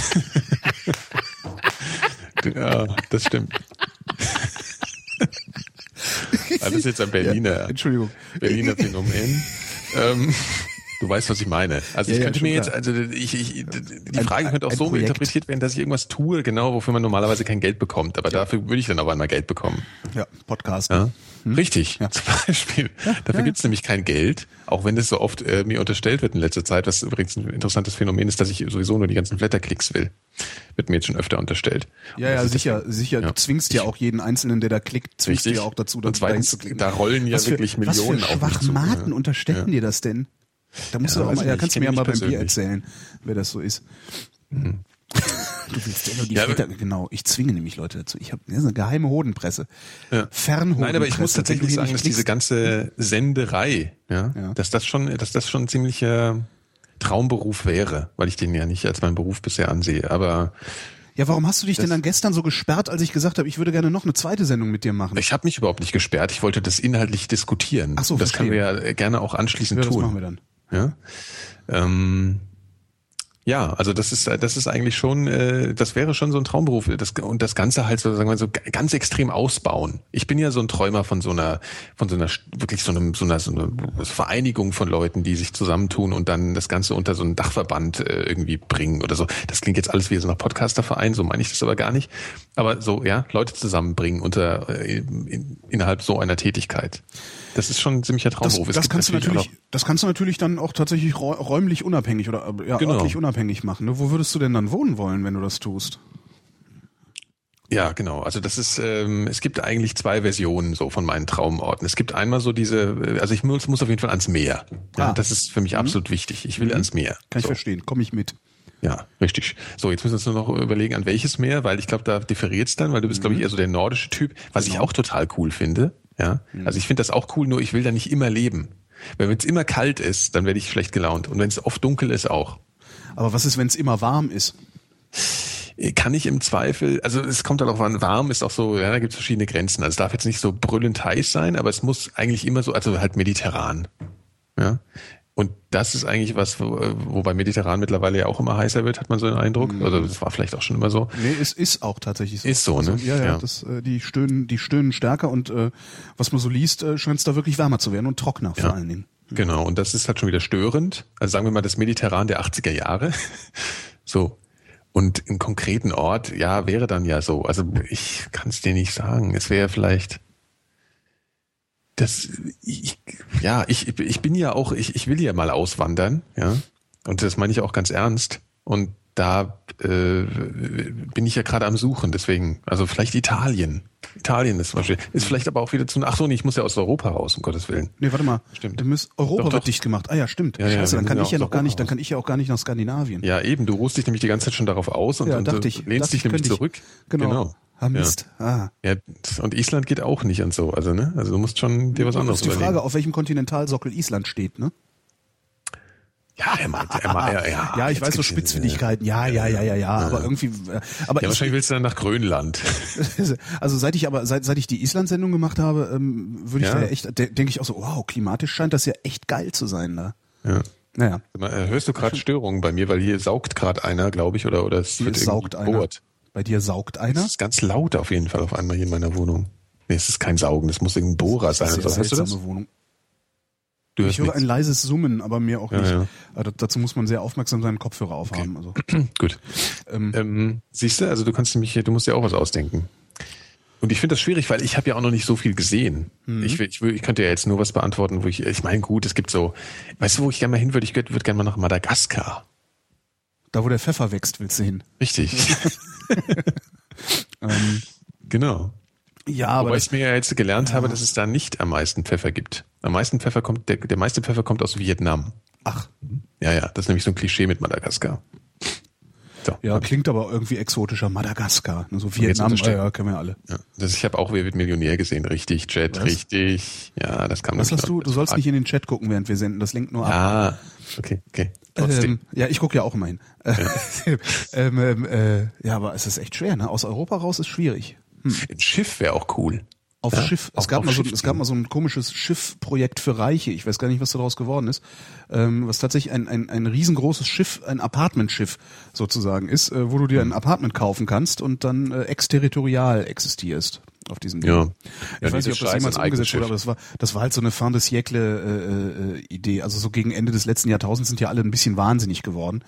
*laughs* ja, das stimmt. Alles jetzt ein Berliner, Entschuldigung. Berliner Phänomen. Ähm, du weißt, was ich meine. Also Ja, ich ja, könnte schon mir jetzt, also ich, ich, die Ein- Frage könnte auch so Projekt. interpretiert werden, dass ich irgendwas tue, genau, wofür man normalerweise kein Geld bekommt. Aber dafür würde ich dann aber einmal Geld bekommen. Ja, Podcast. Ja? Richtig, Hm? Ja. zum Beispiel. Dafür gibt's nämlich kein Geld, auch wenn es so oft äh, mir unterstellt wird in letzter Zeit, was übrigens ein interessantes Phänomen ist, dass ich sowieso nur die ganzen Blätterklicks will. Wird mir jetzt schon öfter unterstellt. Ja, ja, das ist sicher, sicher. Ja. Du zwingst ja auch jeden Einzelnen, der da klickt, zwingst du ja auch dazu, Und zweitens, da rollen ja was für, wirklich was Millionen für auf. Schwachmaten Ja. unterstellen dir das denn? Da musst Ja, du auch mal, ja, nicht. kannst du mir ja mal mich beim Bier persönlich. erzählen, wer das so ist. *laughs* Du willst ja nur die Ja, Väter, genau, ich zwinge nämlich Leute dazu. Ich habe das eine geheime Hodenpresse. Ja. Fernhodenpresse. Nein, aber ich muss tatsächlich sagen, dass diese ganze Senderei, ja, Ja. dass das schon, dass das schon ein ziemlicher Traumberuf wäre, weil ich den ja nicht als meinen Beruf bisher ansehe. Aber Ja, warum hast du dich denn dann gestern so gesperrt, als ich gesagt habe, ich würde gerne noch eine zweite Sendung mit dir machen? ich habe mich überhaupt nicht gesperrt. Ich wollte das inhaltlich diskutieren. Ach so, das können wir ja gerne auch anschließend ja, das tun. machen wir dann. Ja? Ähm, Ja, also das ist das ist eigentlich schon, äh, das wäre schon so ein Traumberuf. Das, und das Ganze halt so, sagen wir so ganz extrem ausbauen. Ich bin ja so ein Träumer von so einer, von so einer wirklich so, einem, so, einer, so einer Vereinigung von Leuten, die sich zusammentun und dann das Ganze unter so einen Dachverband äh, irgendwie bringen oder so. Das klingt jetzt alles wie so ein Podcasterverein, so meine ich das aber gar nicht. Aber so, ja, Leute zusammenbringen unter äh, in, innerhalb so einer Tätigkeit. Das ist schon ein ziemlicher Traumberuf. Das, das kannst du natürlich, das kannst du natürlich dann auch tatsächlich räumlich unabhängig oder ja, genau. örtlich unabhängig machen. Ne? Wo würdest du denn dann wohnen wollen, wenn du das tust? Ja, genau. Also das ist, ähm, es gibt eigentlich zwei Versionen so von meinen Traumorten. Es gibt einmal so diese, also ich muss, muss auf jeden Fall ans Meer. Ja, ah. Das ist für mich mhm. absolut wichtig. Ich will mhm. ans Meer. Kann ich so. verstehen. Komme ich mit. Ja, richtig. So, jetzt müssen wir uns nur noch überlegen, an welches Meer, weil ich glaube, da differiert es dann, weil du bist, mhm. glaube ich, eher so der nordische Typ, was genau. ich auch total cool finde. Ja, mhm. also ich finde das auch cool, nur ich will da nicht immer leben. Weil wenn es immer kalt ist, dann werde ich schlecht gelaunt. Und wenn es oft dunkel ist, auch. Aber was ist, wenn es immer warm ist? Kann ich im Zweifel, also es kommt darauf an, warm ist auch so, ja, da gibt es verschiedene Grenzen. Also es darf jetzt nicht so brüllend heiß sein, aber es muss eigentlich immer so, also halt mediterran. Ja. Und das ist eigentlich was, wo, wobei mediterran mittlerweile ja auch immer heißer wird, hat man so den Eindruck. Mhm. Also das war vielleicht auch schon immer so. Nee, es ist auch tatsächlich so. Ist so, also, ne? Ja, ja, ja. Das, äh, die stöhnen, die stöhnen stärker und äh, was man so liest, äh, scheint es da wirklich wärmer zu werden und trockener ja. vor allen Dingen. Genau, und das ist halt schon wieder störend. Also sagen wir mal das Mediterran der 80er Jahre. *laughs* so. Und im konkreten Ort, ja, wäre dann ja so. Also ich kann es dir nicht sagen. Es wäre vielleicht das, ich, ja, ich, ich bin ja auch, ich, ich will ja mal auswandern, ja. Und das meine ich auch ganz ernst. Und da äh, bin ich ja gerade am Suchen, deswegen, also vielleicht Italien. Italien ist zum Beispiel, ist vielleicht aber auch wieder zu, ach so, nee, ich muss ja aus Europa raus, um Gottes Willen. Nee, warte mal. Stimmt. Müsst, Europa doch, wird doch. dicht gemacht. Ah ja, stimmt. Ja, Scheiße, ja, dann kann ich ja noch gar nicht, raus. dann kann ich ja auch gar nicht nach Skandinavien. Ja, eben, du ruhst dich nämlich die ganze Zeit schon darauf aus und, ja, und ich, lehnst dich nämlich zurück. Genau. genau. Ah, Mist. Ja. Ah. ja, und Island geht auch nicht und so, also ne? Also du musst schon dir was anderes überlegen. Das ist die Frage, auf welchem Kontinentalsockel Island steht, ne? Ja, er meint, er meint, ja, ja, *laughs* ja, ich weiß so Spitzfindigkeiten. Ja, ja, ja, ja, ja, aber irgendwie. Äh, aber ja, ich, wahrscheinlich willst du dann nach Grönland. *laughs* Also seit ich aber seit seit ich die Island-Sendung gemacht habe, ähm, würde ich da echt, de denke ich auch so, wow, klimatisch scheint das ja echt geil zu sein da. Ja. Naja. Äh, hörst du gerade Störungen bei mir, weil hier saugt gerade einer, glaube ich, oder oder es hier wird saugt einer. Bei dir saugt einer? Das ist ganz laut auf jeden Fall auf einmal hier in meiner Wohnung. Nee, es ist kein Saugen, das muss irgendein Bohrer sein. Das ist eine seltsame Wohnung. Du ich höre nichts. ein leises Summen, aber mehr auch nicht. Ja, ja. Also dazu muss man sehr aufmerksam seinen Kopfhörer aufhaben. Okay. Also. *clears throat* Gut. Ähm, ähm, siehst du, also du kannst nämlich, du musst ja auch was ausdenken. Und ich finde das schwierig, weil ich habe ja auch noch nicht so viel gesehen. Mhm. Ich, ich, ich könnte ja jetzt nur was beantworten, wo ich, ich meine, gut, es gibt so, weißt du, wo ich gerne mal hin würde? Ich würde würd gerne mal nach Madagaskar. Da, wo der Pfeffer wächst, willst du hin. Richtig. *laughs* ähm, genau. Ja, aber Wobei ich mir ja jetzt gelernt ja. habe, dass es da nicht am meisten Pfeffer gibt. Am meisten Pfeffer kommt, der, der meiste Pfeffer kommt aus Vietnam. Ach. Ja, ja, das ist nämlich so ein Klischee mit Madagaskar. So, ja, klingt aber irgendwie exotischer. Madagaskar. So Vietnam, ja, ja, kennen wir alle. Ja. Das, ich habe auch Wer wird Millionär gesehen. Richtig, Chat, Was? richtig. Ja, das kam Was hast du? Du sollst nicht in den Chat gucken, während wir senden. Das lenkt nur ab. Ah, okay, okay. Trotzdem. Ähm, ja, ich gucke ja auch immer hin. Ja. *laughs* ähm, ähm, äh, ja, aber es ist echt schwer. Ne? Aus Europa raus ist schwierig. Hm. Ein Schiff wäre auch cool. Auf ja, Schiff. Es, gab mal so, es gab mal so ein komisches Schiffprojekt für Reiche. Ich weiß gar nicht, was daraus geworden ist. Ähm, was tatsächlich ein, ein, ein riesengroßes Schiff, ein Apartmentschiff sozusagen ist, äh, wo du dir ein Apartment kaufen kannst und dann äh, exterritorial existierst auf diesem Ding. Ja. Ich ja, weiß nicht, ob das jemals umgesetzt wurde, aber das war, das war halt so eine Fin de siècle äh, äh, Idee. Also so gegen Ende des letzten Jahrtausends sind ja alle ein bisschen wahnsinnig geworden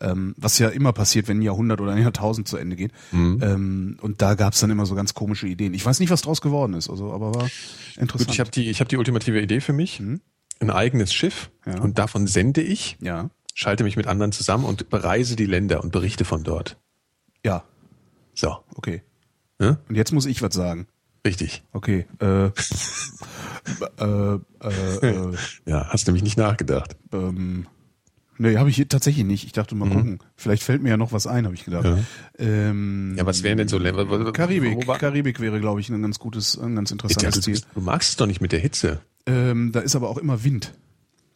ähm, was ja immer passiert, wenn ein Jahrhundert oder ein Jahrtausend zu Ende geht. Mhm. Ähm, und da gab's dann immer so ganz komische Ideen. Ich weiß nicht, was draus geworden ist, also, aber war interessant. Gut, ich habe die, ich hab die ultimative Idee für mich. Mhm. Ein eigenes Schiff ja. und davon sende ich, ja. schalte mich mit anderen zusammen und bereise die Länder und berichte von dort. Ja. So. Okay. Ja? Und jetzt muss ich was sagen. Richtig. Okay. Äh, *laughs* äh, äh, äh, ja, hast nämlich nicht nachgedacht. Ähm, Nee, habe ich tatsächlich nicht. Ich dachte mal mhm. gucken. Vielleicht fällt mir ja noch was ein, habe ich gedacht. Ja. Ähm, ja, was wären denn so Länder? Karibik. Karibik wäre, glaube ich, ein ganz gutes, ein ganz interessantes Ziel. Du, du magst es doch nicht mit der Hitze. Ähm, da ist aber auch immer Wind.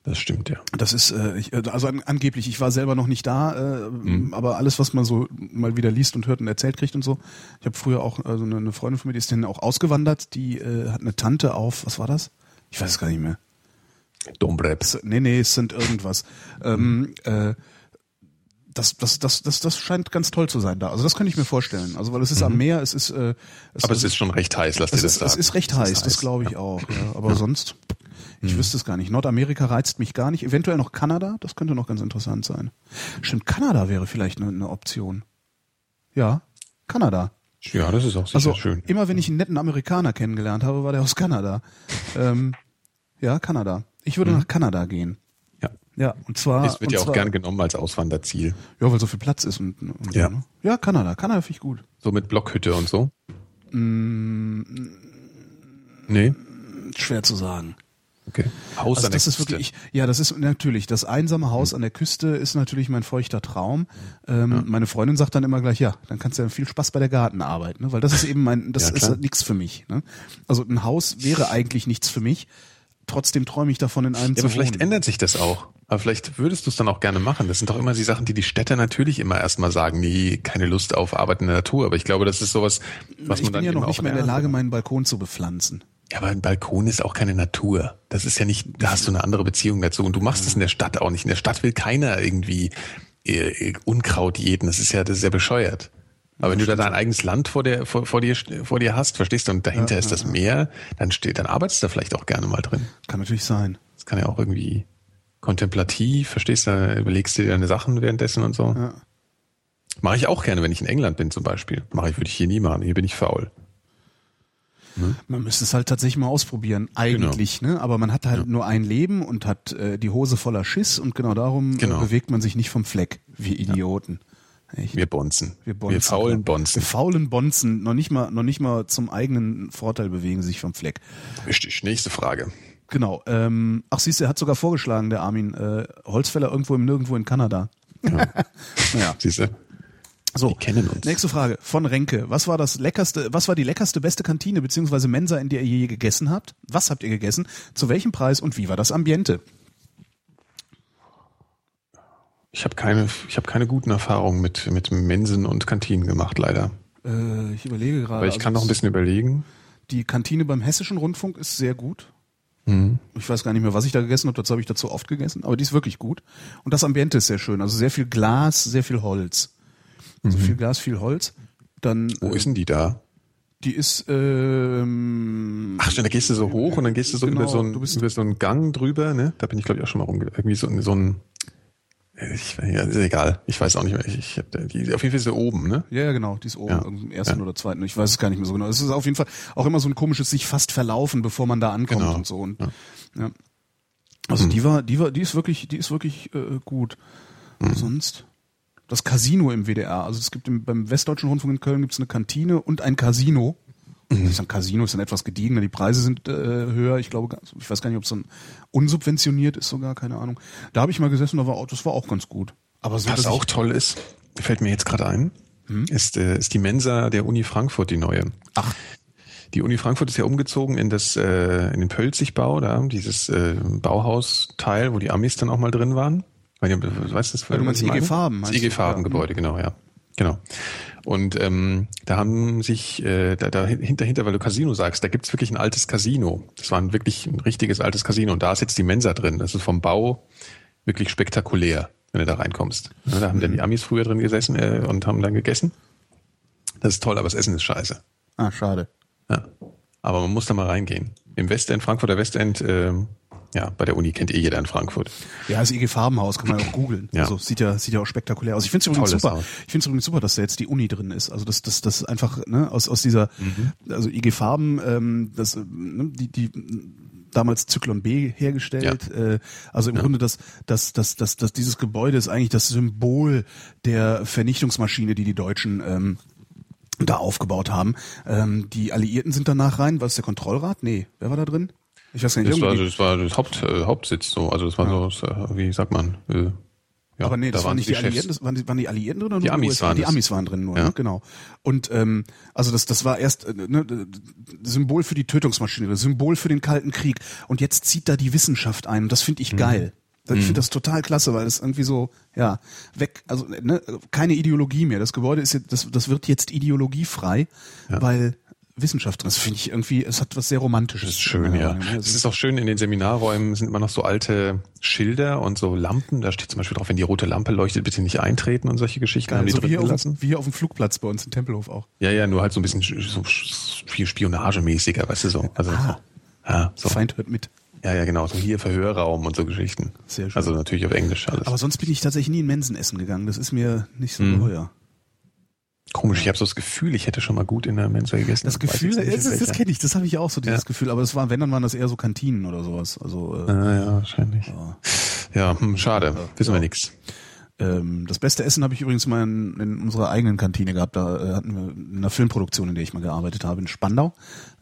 Das stimmt, ja. Das ist, äh, ich, äh, also an, angeblich, ich war selber noch nicht da, äh, mhm. aber alles, was man so mal wieder liest und hört und erzählt kriegt und so. Ich habe früher auch, also eine, eine Freundin von mir, die ist dann auch ausgewandert, die äh, hat eine Tante auf, was war das? Ich weiß es gar nicht mehr. Dombrep. Nee, nee, es sind irgendwas. Ähm, äh, das, das, das, das, das scheint ganz toll zu sein da. Also das könnte ich mir vorstellen. Also weil es ist am Meer, es ist. Äh, es Aber es ist schon recht heiß, lass dir es das ist, sagen. Es ist recht heiß, das glaube ich auch. Ja. Aber sonst, ich wüsste es gar nicht. Nordamerika reizt mich gar nicht. Eventuell noch Kanada, das könnte noch ganz interessant sein. Stimmt, Kanada wäre vielleicht eine, eine Option. Ja, Kanada. Ja, das ist auch sicher Also schön. immer wenn ich einen netten Amerikaner kennengelernt habe, war der aus Kanada. ähm, ja, Kanada. Ich würde nach Kanada gehen. Ja. Ja, und zwar. Es wird ja auch zwar, gern genommen als Auswanderziel. Ja, weil so viel Platz ist und, und Ja. so, ne? Ja, Kanada. Kanada finde ich gut. So mit Blockhütte und so. Mm, Nee. schwer zu sagen. Okay. Haus Also an der das ist Küste. wirklich, ja, das ist natürlich, das einsame Haus an der Küste ist natürlich mein feuchter Traum. Ähm, Meine Freundin sagt dann immer gleich, ja, dann kannst du ja viel Spaß bei der Gartenarbeit, ne? weil das ist eben mein, das Ja, ist nichts für mich. Ne? Also ein Haus wäre eigentlich nichts für mich. Trotzdem träume ich davon, in einem Ja, zu aber vielleicht wohnen. ändert sich das auch. Aber vielleicht würdest du es dann auch gerne machen. Das sind doch immer die Sachen, die die Städter natürlich immer erstmal sagen, nee, keine Lust auf Arbeit in der Natur. Aber ich glaube, das ist sowas, was ich man dann bin ja noch nicht mehr in der Lage, meinen Balkon zu bepflanzen. Ja, aber ein Balkon ist auch keine Natur. Das ist ja nicht, da hast du eine andere Beziehung dazu. Und du machst es in der Stadt auch nicht. In der Stadt will keiner irgendwie äh, Unkraut jeden. Das ist ja, das ist ja bescheuert. Aber wenn du da dein eigenes Land vor, der, vor, vor, dir, vor dir hast, verstehst du, und dahinter ist das Meer, dann steht, dann arbeitest du da vielleicht auch gerne mal drin. Kann natürlich sein. Das kann ja auch irgendwie kontemplativ, verstehst du, da überlegst du dir deine Sachen währenddessen und so. Ja. Mache ich auch gerne, wenn ich in England bin zum Beispiel. Mache ich, würde ich hier nie machen. Hier bin ich faul. Man müsste es halt tatsächlich mal ausprobieren, eigentlich, Genau. ne? Aber man hat halt nur ein Leben und hat äh, die Hose voller Schiss und genau darum Genau. Äh, bewegt man sich nicht vom Fleck, wie Idioten. Echt. Wir bonzen. Wir, bonzen, wir faulen bonzen. Wir faulen Bonzen, noch nicht mal, noch nicht mal zum eigenen Vorteil bewegen sich vom Fleck. Richtig. Nächste Frage. Genau. Ähm, ach siehst du, er hat sogar vorgeschlagen, der Armin, äh, Holzfäller irgendwo im Nirgendwo in Kanada. *laughs* naja. Siehst du? So, Wir kennen uns. nächste Frage von Renke. Was war das leckerste, was war die leckerste, beste Kantine beziehungsweise Mensa, in der ihr je gegessen habt? Was habt ihr gegessen? Zu welchem Preis und wie war das Ambiente? Ich habe keine, ich habe keine guten Erfahrungen mit, mit Mensen und Kantinen gemacht, leider. Äh, ich überlege gerade. Aber ich kann noch ein also bisschen überlegen. Die Kantine beim Hessischen Rundfunk ist sehr gut. Mhm. Ich weiß gar nicht mehr, was ich da gegessen habe, dazu habe ich dazu oft gegessen, aber die ist wirklich gut. Und das Ambiente ist sehr schön. Also sehr viel Glas, sehr viel Holz. Also viel Glas, viel Holz. Dann, Mhm. Wo äh, ist denn die da? die ist, ähm, Ach, stimmt, da gehst du so hoch und dann gehst du so Genau, über, so einen, du bist- über so einen Gang drüber, ne? Da bin ich, glaube ich, auch schon mal rumge... Irgendwie so, so ein... Ich, ja, ist egal. Ich weiß auch nicht mehr. Ich, ich die, auf jeden Fall ist sie oben, ne? ja, ja, genau, die ist oben, Ja. im ersten Ja. oder zweiten, ich weiß es gar nicht mehr so genau. Es ist auf jeden Fall auch immer so ein komisches sich fast verlaufen, bevor man da ankommt Genau. und so. Und, Ja. Also die war, die war, die ist wirklich, die ist wirklich äh, gut. Sonst das Casino im WDR. Also es gibt im, beim Westdeutschen Rundfunk in Köln gibt es eine Kantine und ein Casino. Das ist ein Casino ist dann etwas gediegener, die Preise sind äh, höher. Ich glaube, ich weiß gar nicht, ob es dann unsubventioniert ist sogar, keine Ahnung. Da habe ich mal gesessen, da war das war auch ganz gut. Aber so, Was auch toll ist, fällt mir jetzt gerade ein, ist, äh, ist die Mensa der Uni Frankfurt, die neue. ach, Die Uni Frankfurt ist ja umgezogen in das äh, in den Pölzigbau, da dieses äh, Bauhausteil, wo die Amis dann auch mal drin waren. Weil, du weißt du was meinst? IG Farben, Das IG du? Farben. Gebäude, genau, ja. Genau. Und ähm, da haben sich, äh, da, da hinter, hinter, weil du Casino sagst, da gibt's wirklich ein altes Casino. Das war ein wirklich ein richtiges altes Casino und da ist jetzt die Mensa drin. Das ist vom Bau wirklich spektakulär, wenn du da reinkommst. Ja, da haben Mhm. dann die Amis früher drin gesessen äh, und haben dann gegessen. Das ist toll, aber das Essen ist scheiße. ah, schade. Ja. Aber man muss da mal reingehen. Im Westend, Frankfurter Westend, ähm, ja, bei der Uni kennt eh jeder in Frankfurt. Ja, das IG Farbenhaus kann man ja auch googeln. Ja. Also sieht ja sieht ja auch spektakulär aus. Ich finde es übrigens Tolles super. Haus. Ich finde es übrigens super, dass da jetzt die Uni drin ist. Also das das das einfach ne aus aus dieser Mhm. also IG Farben ähm, das äh, ne, die die damals Zyklon B hergestellt. Äh, also im Grunde das, das, das, das, das, dieses Gebäude ist eigentlich das Symbol der Vernichtungsmaschine, die die Deutschen ähm, da aufgebaut haben. Ähm, die Alliierten sind danach rein. Was ist der Kontrollrat? Nee, wer war da drin? Ich weiß gar nicht. Das war, irgendwie- das war das Haupt, äh, Hauptsitz so. Also das war so, so, wie sagt man, äh, ja, aber nee, das da waren nicht die Chefs. Alliierten, das waren die, waren die Alliierten drin oder Die Amis USA? waren Die. Amis waren drin nur, Ja. ne? genau. Und ähm, also das, das war erst äh, ne, Symbol für die Tötungsmaschine, Symbol für den Kalten Krieg. Und jetzt zieht da die Wissenschaft ein. Und das finde Mhm. ich geil. Ich finde das total klasse, weil das irgendwie so, ja, weg, also ne, keine Ideologie mehr. Das Gebäude ist jetzt, das, das wird jetzt ideologiefrei, Ja. weil Wissenschaft drin. Das finde ich irgendwie, es hat was sehr Romantisches. Das ist schön, ja. Es ist auch schön, in den Seminarräumen sind immer noch so alte Schilder und so Lampen. Da steht zum Beispiel drauf, wenn die rote Lampe leuchtet, bitte nicht eintreten und solche Geschichten. Geil, haben die so wie, hier auf, wie auf dem Flugplatz bei uns in Tempelhof auch. Ja, ja, nur halt so ein bisschen so viel spionagemäßiger, weißt du so. Also, ah, ja, so. Feind hört mit. Ja, ja, genau. So hier Verhörraum und so Geschichten. Sehr schön. Also natürlich auf Englisch alles. Aber sonst bin ich tatsächlich nie in Mensen essen gegangen. Das ist mir nicht so mhm. geheuer. Komisch, ich habe so das Gefühl, ich hätte schon mal gut in der Mensa gegessen. Das Gefühl, das, das, das kenne ich, das habe ich auch so, dieses ja. Gefühl. Aber das war, wenn, dann waren das eher so Kantinen oder sowas. Also, äh, ah, ja, wahrscheinlich. Ja, ja hm, schade, ja, wissen wir nichts. Ähm, das beste Essen habe ich übrigens mal in, in unserer eigenen Kantine gehabt. Da äh, hatten wir in einer Filmproduktion, in der ich mal gearbeitet habe, in Spandau.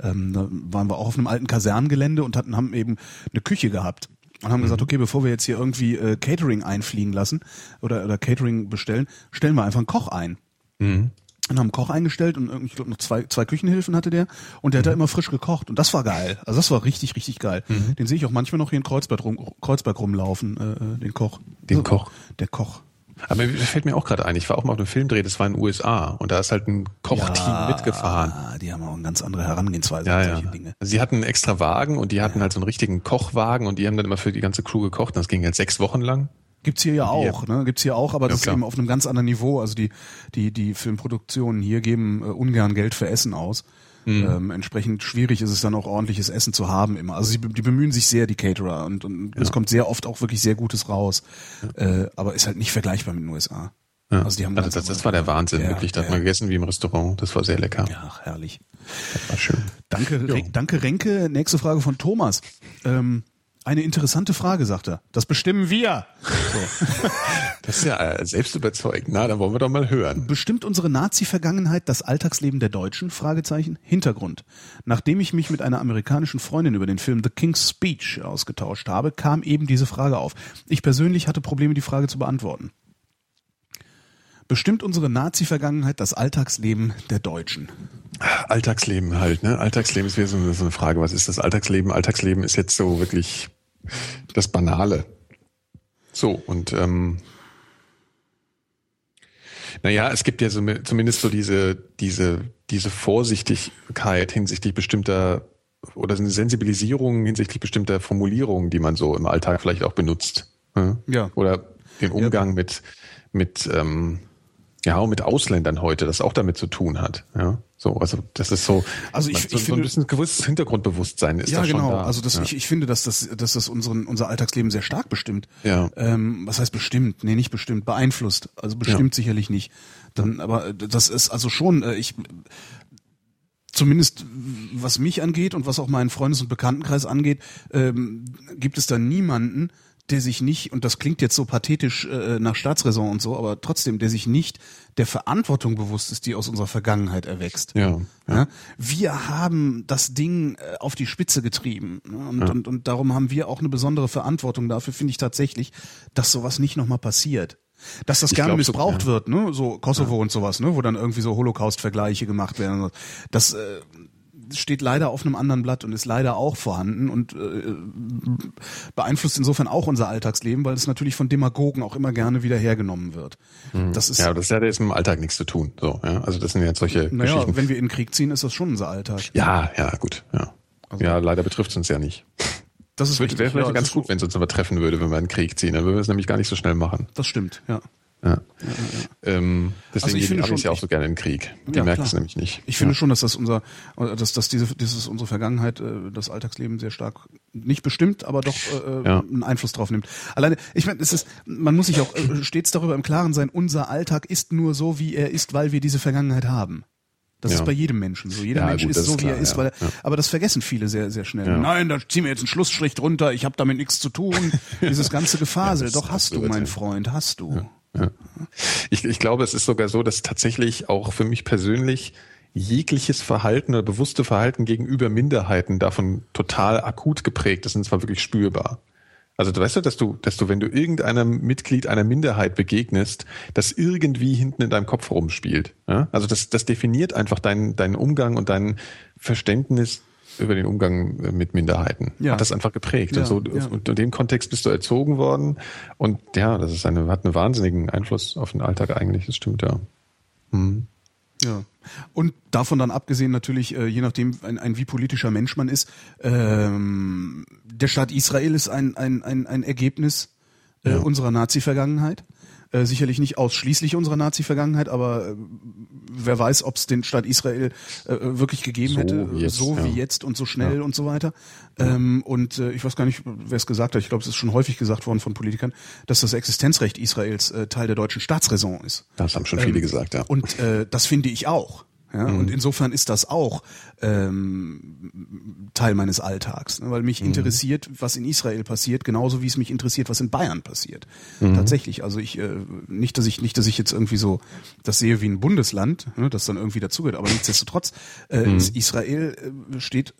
Ähm, da waren wir auch auf einem alten Kasernengelände und hatten haben eben eine Küche gehabt und haben mhm. gesagt, okay, bevor wir jetzt hier irgendwie äh, Catering einfliegen lassen oder, oder Catering bestellen, stellen wir einfach einen Koch ein. Mhm. Und haben einen Koch eingestellt und ich glaube noch zwei, zwei Küchenhilfen hatte der und der mhm. hat da immer frisch gekocht und das war geil. Also das war richtig, richtig geil. Mhm. Den sehe ich auch manchmal noch hier in Kreuzberg, rum, Kreuzberg rumlaufen, äh, äh den Koch. Den also, Koch? Der Koch. Aber mir fällt mir auch gerade ein, ich war auch mal auf einem Filmdreh, das war in den USA und da ist halt ein Kochteam ja, mitgefahren. Die haben auch eine ganz andere Herangehensweise ja, ja. Dinge. Sie hatten einen extra Wagen und die hatten ja. halt so einen richtigen Kochwagen und die haben dann immer für die ganze Crew gekocht und das ging halt sechs Wochen lang. Gibt's hier ja auch, ne? Gibt's hier auch, aber das ja, ist eben auf einem ganz anderen Niveau. Also die, die, die Filmproduktionen hier geben äh, ungern Geld für Essen aus. Mhm. Ähm, entsprechend schwierig ist es dann auch ordentliches Essen zu haben immer. Also sie, die bemühen sich sehr, die Caterer, und, und ja. es kommt sehr oft auch wirklich sehr Gutes raus. Ja. Äh, aber ist halt nicht vergleichbar mit den USA. Ja. Also die haben also das, das war der Wahnsinn, ja, wirklich. Da hat man gegessen wie im Restaurant. Das war sehr lecker. Ja, herrlich. Das war schön. Danke, danke Renke. Nächste Frage von Thomas. Ähm, eine interessante Frage, sagt er. Das bestimmen wir. So. *laughs* Das ist ja äh, selbst überzeugend. Na, dann wollen wir doch mal hören. Bestimmt unsere Nazi-Vergangenheit das Alltagsleben der Deutschen? Fragezeichen. Hintergrund. Nachdem ich mich mit einer amerikanischen Freundin über den Film The King's Speech ausgetauscht habe, kam eben diese Frage auf. Ich persönlich hatte Probleme, die Frage zu beantworten. Bestimmt unsere Nazi-Vergangenheit das Alltagsleben der Deutschen? Alltagsleben halt, ne? Alltagsleben ist wieder so eine Frage. Was ist das Alltagsleben? Alltagsleben ist jetzt so wirklich das Banale. So, und ähm, naja, es gibt ja so, zumindest so diese, diese, diese Vorsichtigkeit hinsichtlich bestimmter oder eine Sensibilisierung hinsichtlich bestimmter Formulierungen, die man so im Alltag vielleicht auch benutzt. Hm? Ja. Oder den Umgang ja. mit, mit ähm, ja, und mit Ausländern heute, das auch damit zu tun hat. Ja, so, also das ist so, also ich, so, ich so ein bisschen gewisses Hintergrundbewusstsein ist ja, da schon genau. da. Also das, ja. ich, ich finde, dass das, dass das unseren, unser Alltagsleben sehr stark bestimmt. Ja. Ähm, was heißt bestimmt? Nee, nicht bestimmt, beeinflusst. Also bestimmt ja. sicherlich nicht. Dann, aber das ist also schon, äh, ich, zumindest was mich angeht und was auch meinen Freundes- und Bekanntenkreis angeht, ähm, gibt es da niemanden, der sich nicht, und das klingt jetzt so pathetisch äh, nach Staatsräson und so, aber trotzdem, der sich nicht der Verantwortung bewusst ist, die aus unserer Vergangenheit erwächst. Ja, ja. ja? Wir haben das Ding äh, auf die Spitze getrieben. Ne? Und, ja. und, und darum haben wir auch eine besondere Verantwortung dafür, finde ich tatsächlich, dass sowas nicht nochmal passiert. Dass das ich gerne missbraucht so, ja. wird, ne? So Kosovo ja. und sowas, ne? Wo dann irgendwie so Holocaust-Vergleiche gemacht werden. Das, äh, steht leider auf einem anderen Blatt und ist leider auch vorhanden und äh, beeinflusst insofern auch unser Alltagsleben, weil es natürlich von Demagogen auch immer gerne wieder hergenommen wird. Mhm. Das ist, ja, das hat jetzt mit dem Alltag nichts zu tun. So, ja? Also das sind jetzt solche naja, Geschichten. wenn wir in den Krieg ziehen, ist das schon unser Alltag. Ja, ja, gut. Ja, also, ja leider betrifft es uns ja nicht. Das ist wäre vielleicht ja, ganz gut, wenn es uns aber treffen würde, wenn wir in den Krieg ziehen. Dann würden wir es nämlich gar nicht so schnell machen. Das stimmt, ja. Ja. Ja, ja, ähm, deswegen also ich finde schon, ja auch so gerne in den Krieg. Die ja, merkt es nämlich nicht. Ich finde schon, dass das unser, dass, dass diese, dieses unsere Vergangenheit äh, das Alltagsleben sehr stark nicht bestimmt, aber doch äh, äh einen Einfluss drauf nimmt. Alleine, ich meine, es ist, man muss sich auch äh, stets darüber im Klaren sein. Unser Alltag ist nur so, wie er ist, weil wir diese Vergangenheit haben. Das ja. ist bei jedem Menschen so. Jeder ja, Mensch gut, ist so, ist klar, wie er ist, weil ja. aber das vergessen viele sehr, sehr schnell. Nein, da ziehen wir jetzt einen Schlussstrich drunter, ich habe damit nichts zu tun. *laughs* Dieses ganze Gefasel. Doch hast du, mein Freund, hast du. Ja. Ich, ich glaube, es ist sogar so, dass tatsächlich auch für mich persönlich jegliches Verhalten oder bewusste Verhalten gegenüber Minderheiten davon total akut geprägt ist und zwar wirklich spürbar. Also du weißt du, dass du, dass du, wenn du irgendeinem Mitglied einer Minderheit begegnest, das irgendwie hinten in deinem Kopf rumspielt. Ja? Also das, das definiert einfach deinen, deinen Umgang und dein Verständnis über den Umgang mit Minderheiten. Ja. Hat das einfach geprägt. Ja, und so, ja. und in dem Kontext bist du erzogen worden. Und ja, das ist eine, hat einen wahnsinnigen Einfluss auf den Alltag eigentlich, das stimmt, ja. Mhm. Ja. Und davon dann abgesehen natürlich, äh, je nachdem, ein, ein wie politischer Mensch man ist, ähm, der Staat Israel ist ein, ein, ein, ein Ergebnis äh, Ja. unserer Nazi-Vergangenheit. Äh, sicherlich nicht ausschließlich unserer Nazi-Vergangenheit, aber äh, wer weiß, ob es den Staat Israel äh, wirklich gegeben So hätte, wie jetzt, so ja. wie jetzt und so schnell und so weiter. Ähm, und äh, ich weiß gar nicht, wer es gesagt hat. Ich glaube, es ist schon häufig gesagt worden von Politikern, dass das Existenzrecht Israels äh, Teil der deutschen Staatsräson ist. Das haben schon viele Ähm, gesagt, ja. Und äh, das finde ich auch. Ja, Und insofern ist das auch ähm, Teil meines Alltags, ne, weil mich interessiert, was in Israel passiert, genauso wie es mich interessiert, was in Bayern passiert. Tatsächlich. Also ich äh, nicht, dass ich nicht, dass ich jetzt irgendwie so das sehe wie ein Bundesland, ne, das dann irgendwie dazugehört, aber nichtsdestotrotz äh, ist Israel äh, steht,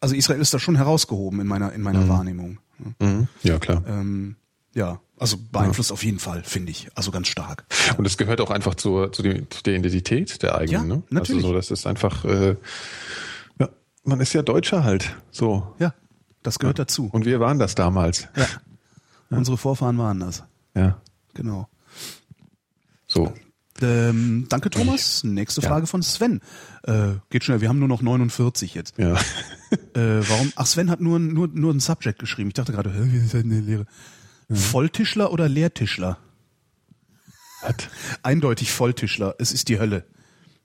also Israel ist da schon herausgehoben in meiner in meiner Wahrnehmung. ne. Mhm. Ja, klar. Ähm, ja, also beeinflusst auf jeden Fall, finde ich, also ganz stark. Und es gehört auch einfach zur, zu, dem, zu der Identität der eigenen, Ja, ne? natürlich. Also so, das ist einfach, äh, ja, man ist ja Deutscher halt, so. Ja, das gehört dazu. Und wir waren das damals. Ja. Unsere Vorfahren waren das. Ja, Genau. so. Ähm, danke, Thomas. Nächste Ja. Frage von Sven. Äh, geht schnell, wir haben nur noch 49 jetzt. Ja. Äh, warum? Ach, Sven hat nur, nur, nur ein Subject geschrieben. Ich dachte gerade, hä, wie ist das eine Lehre? Volltischler oder Leertischler? Hat. Eindeutig Volltischler. Es ist die Hölle.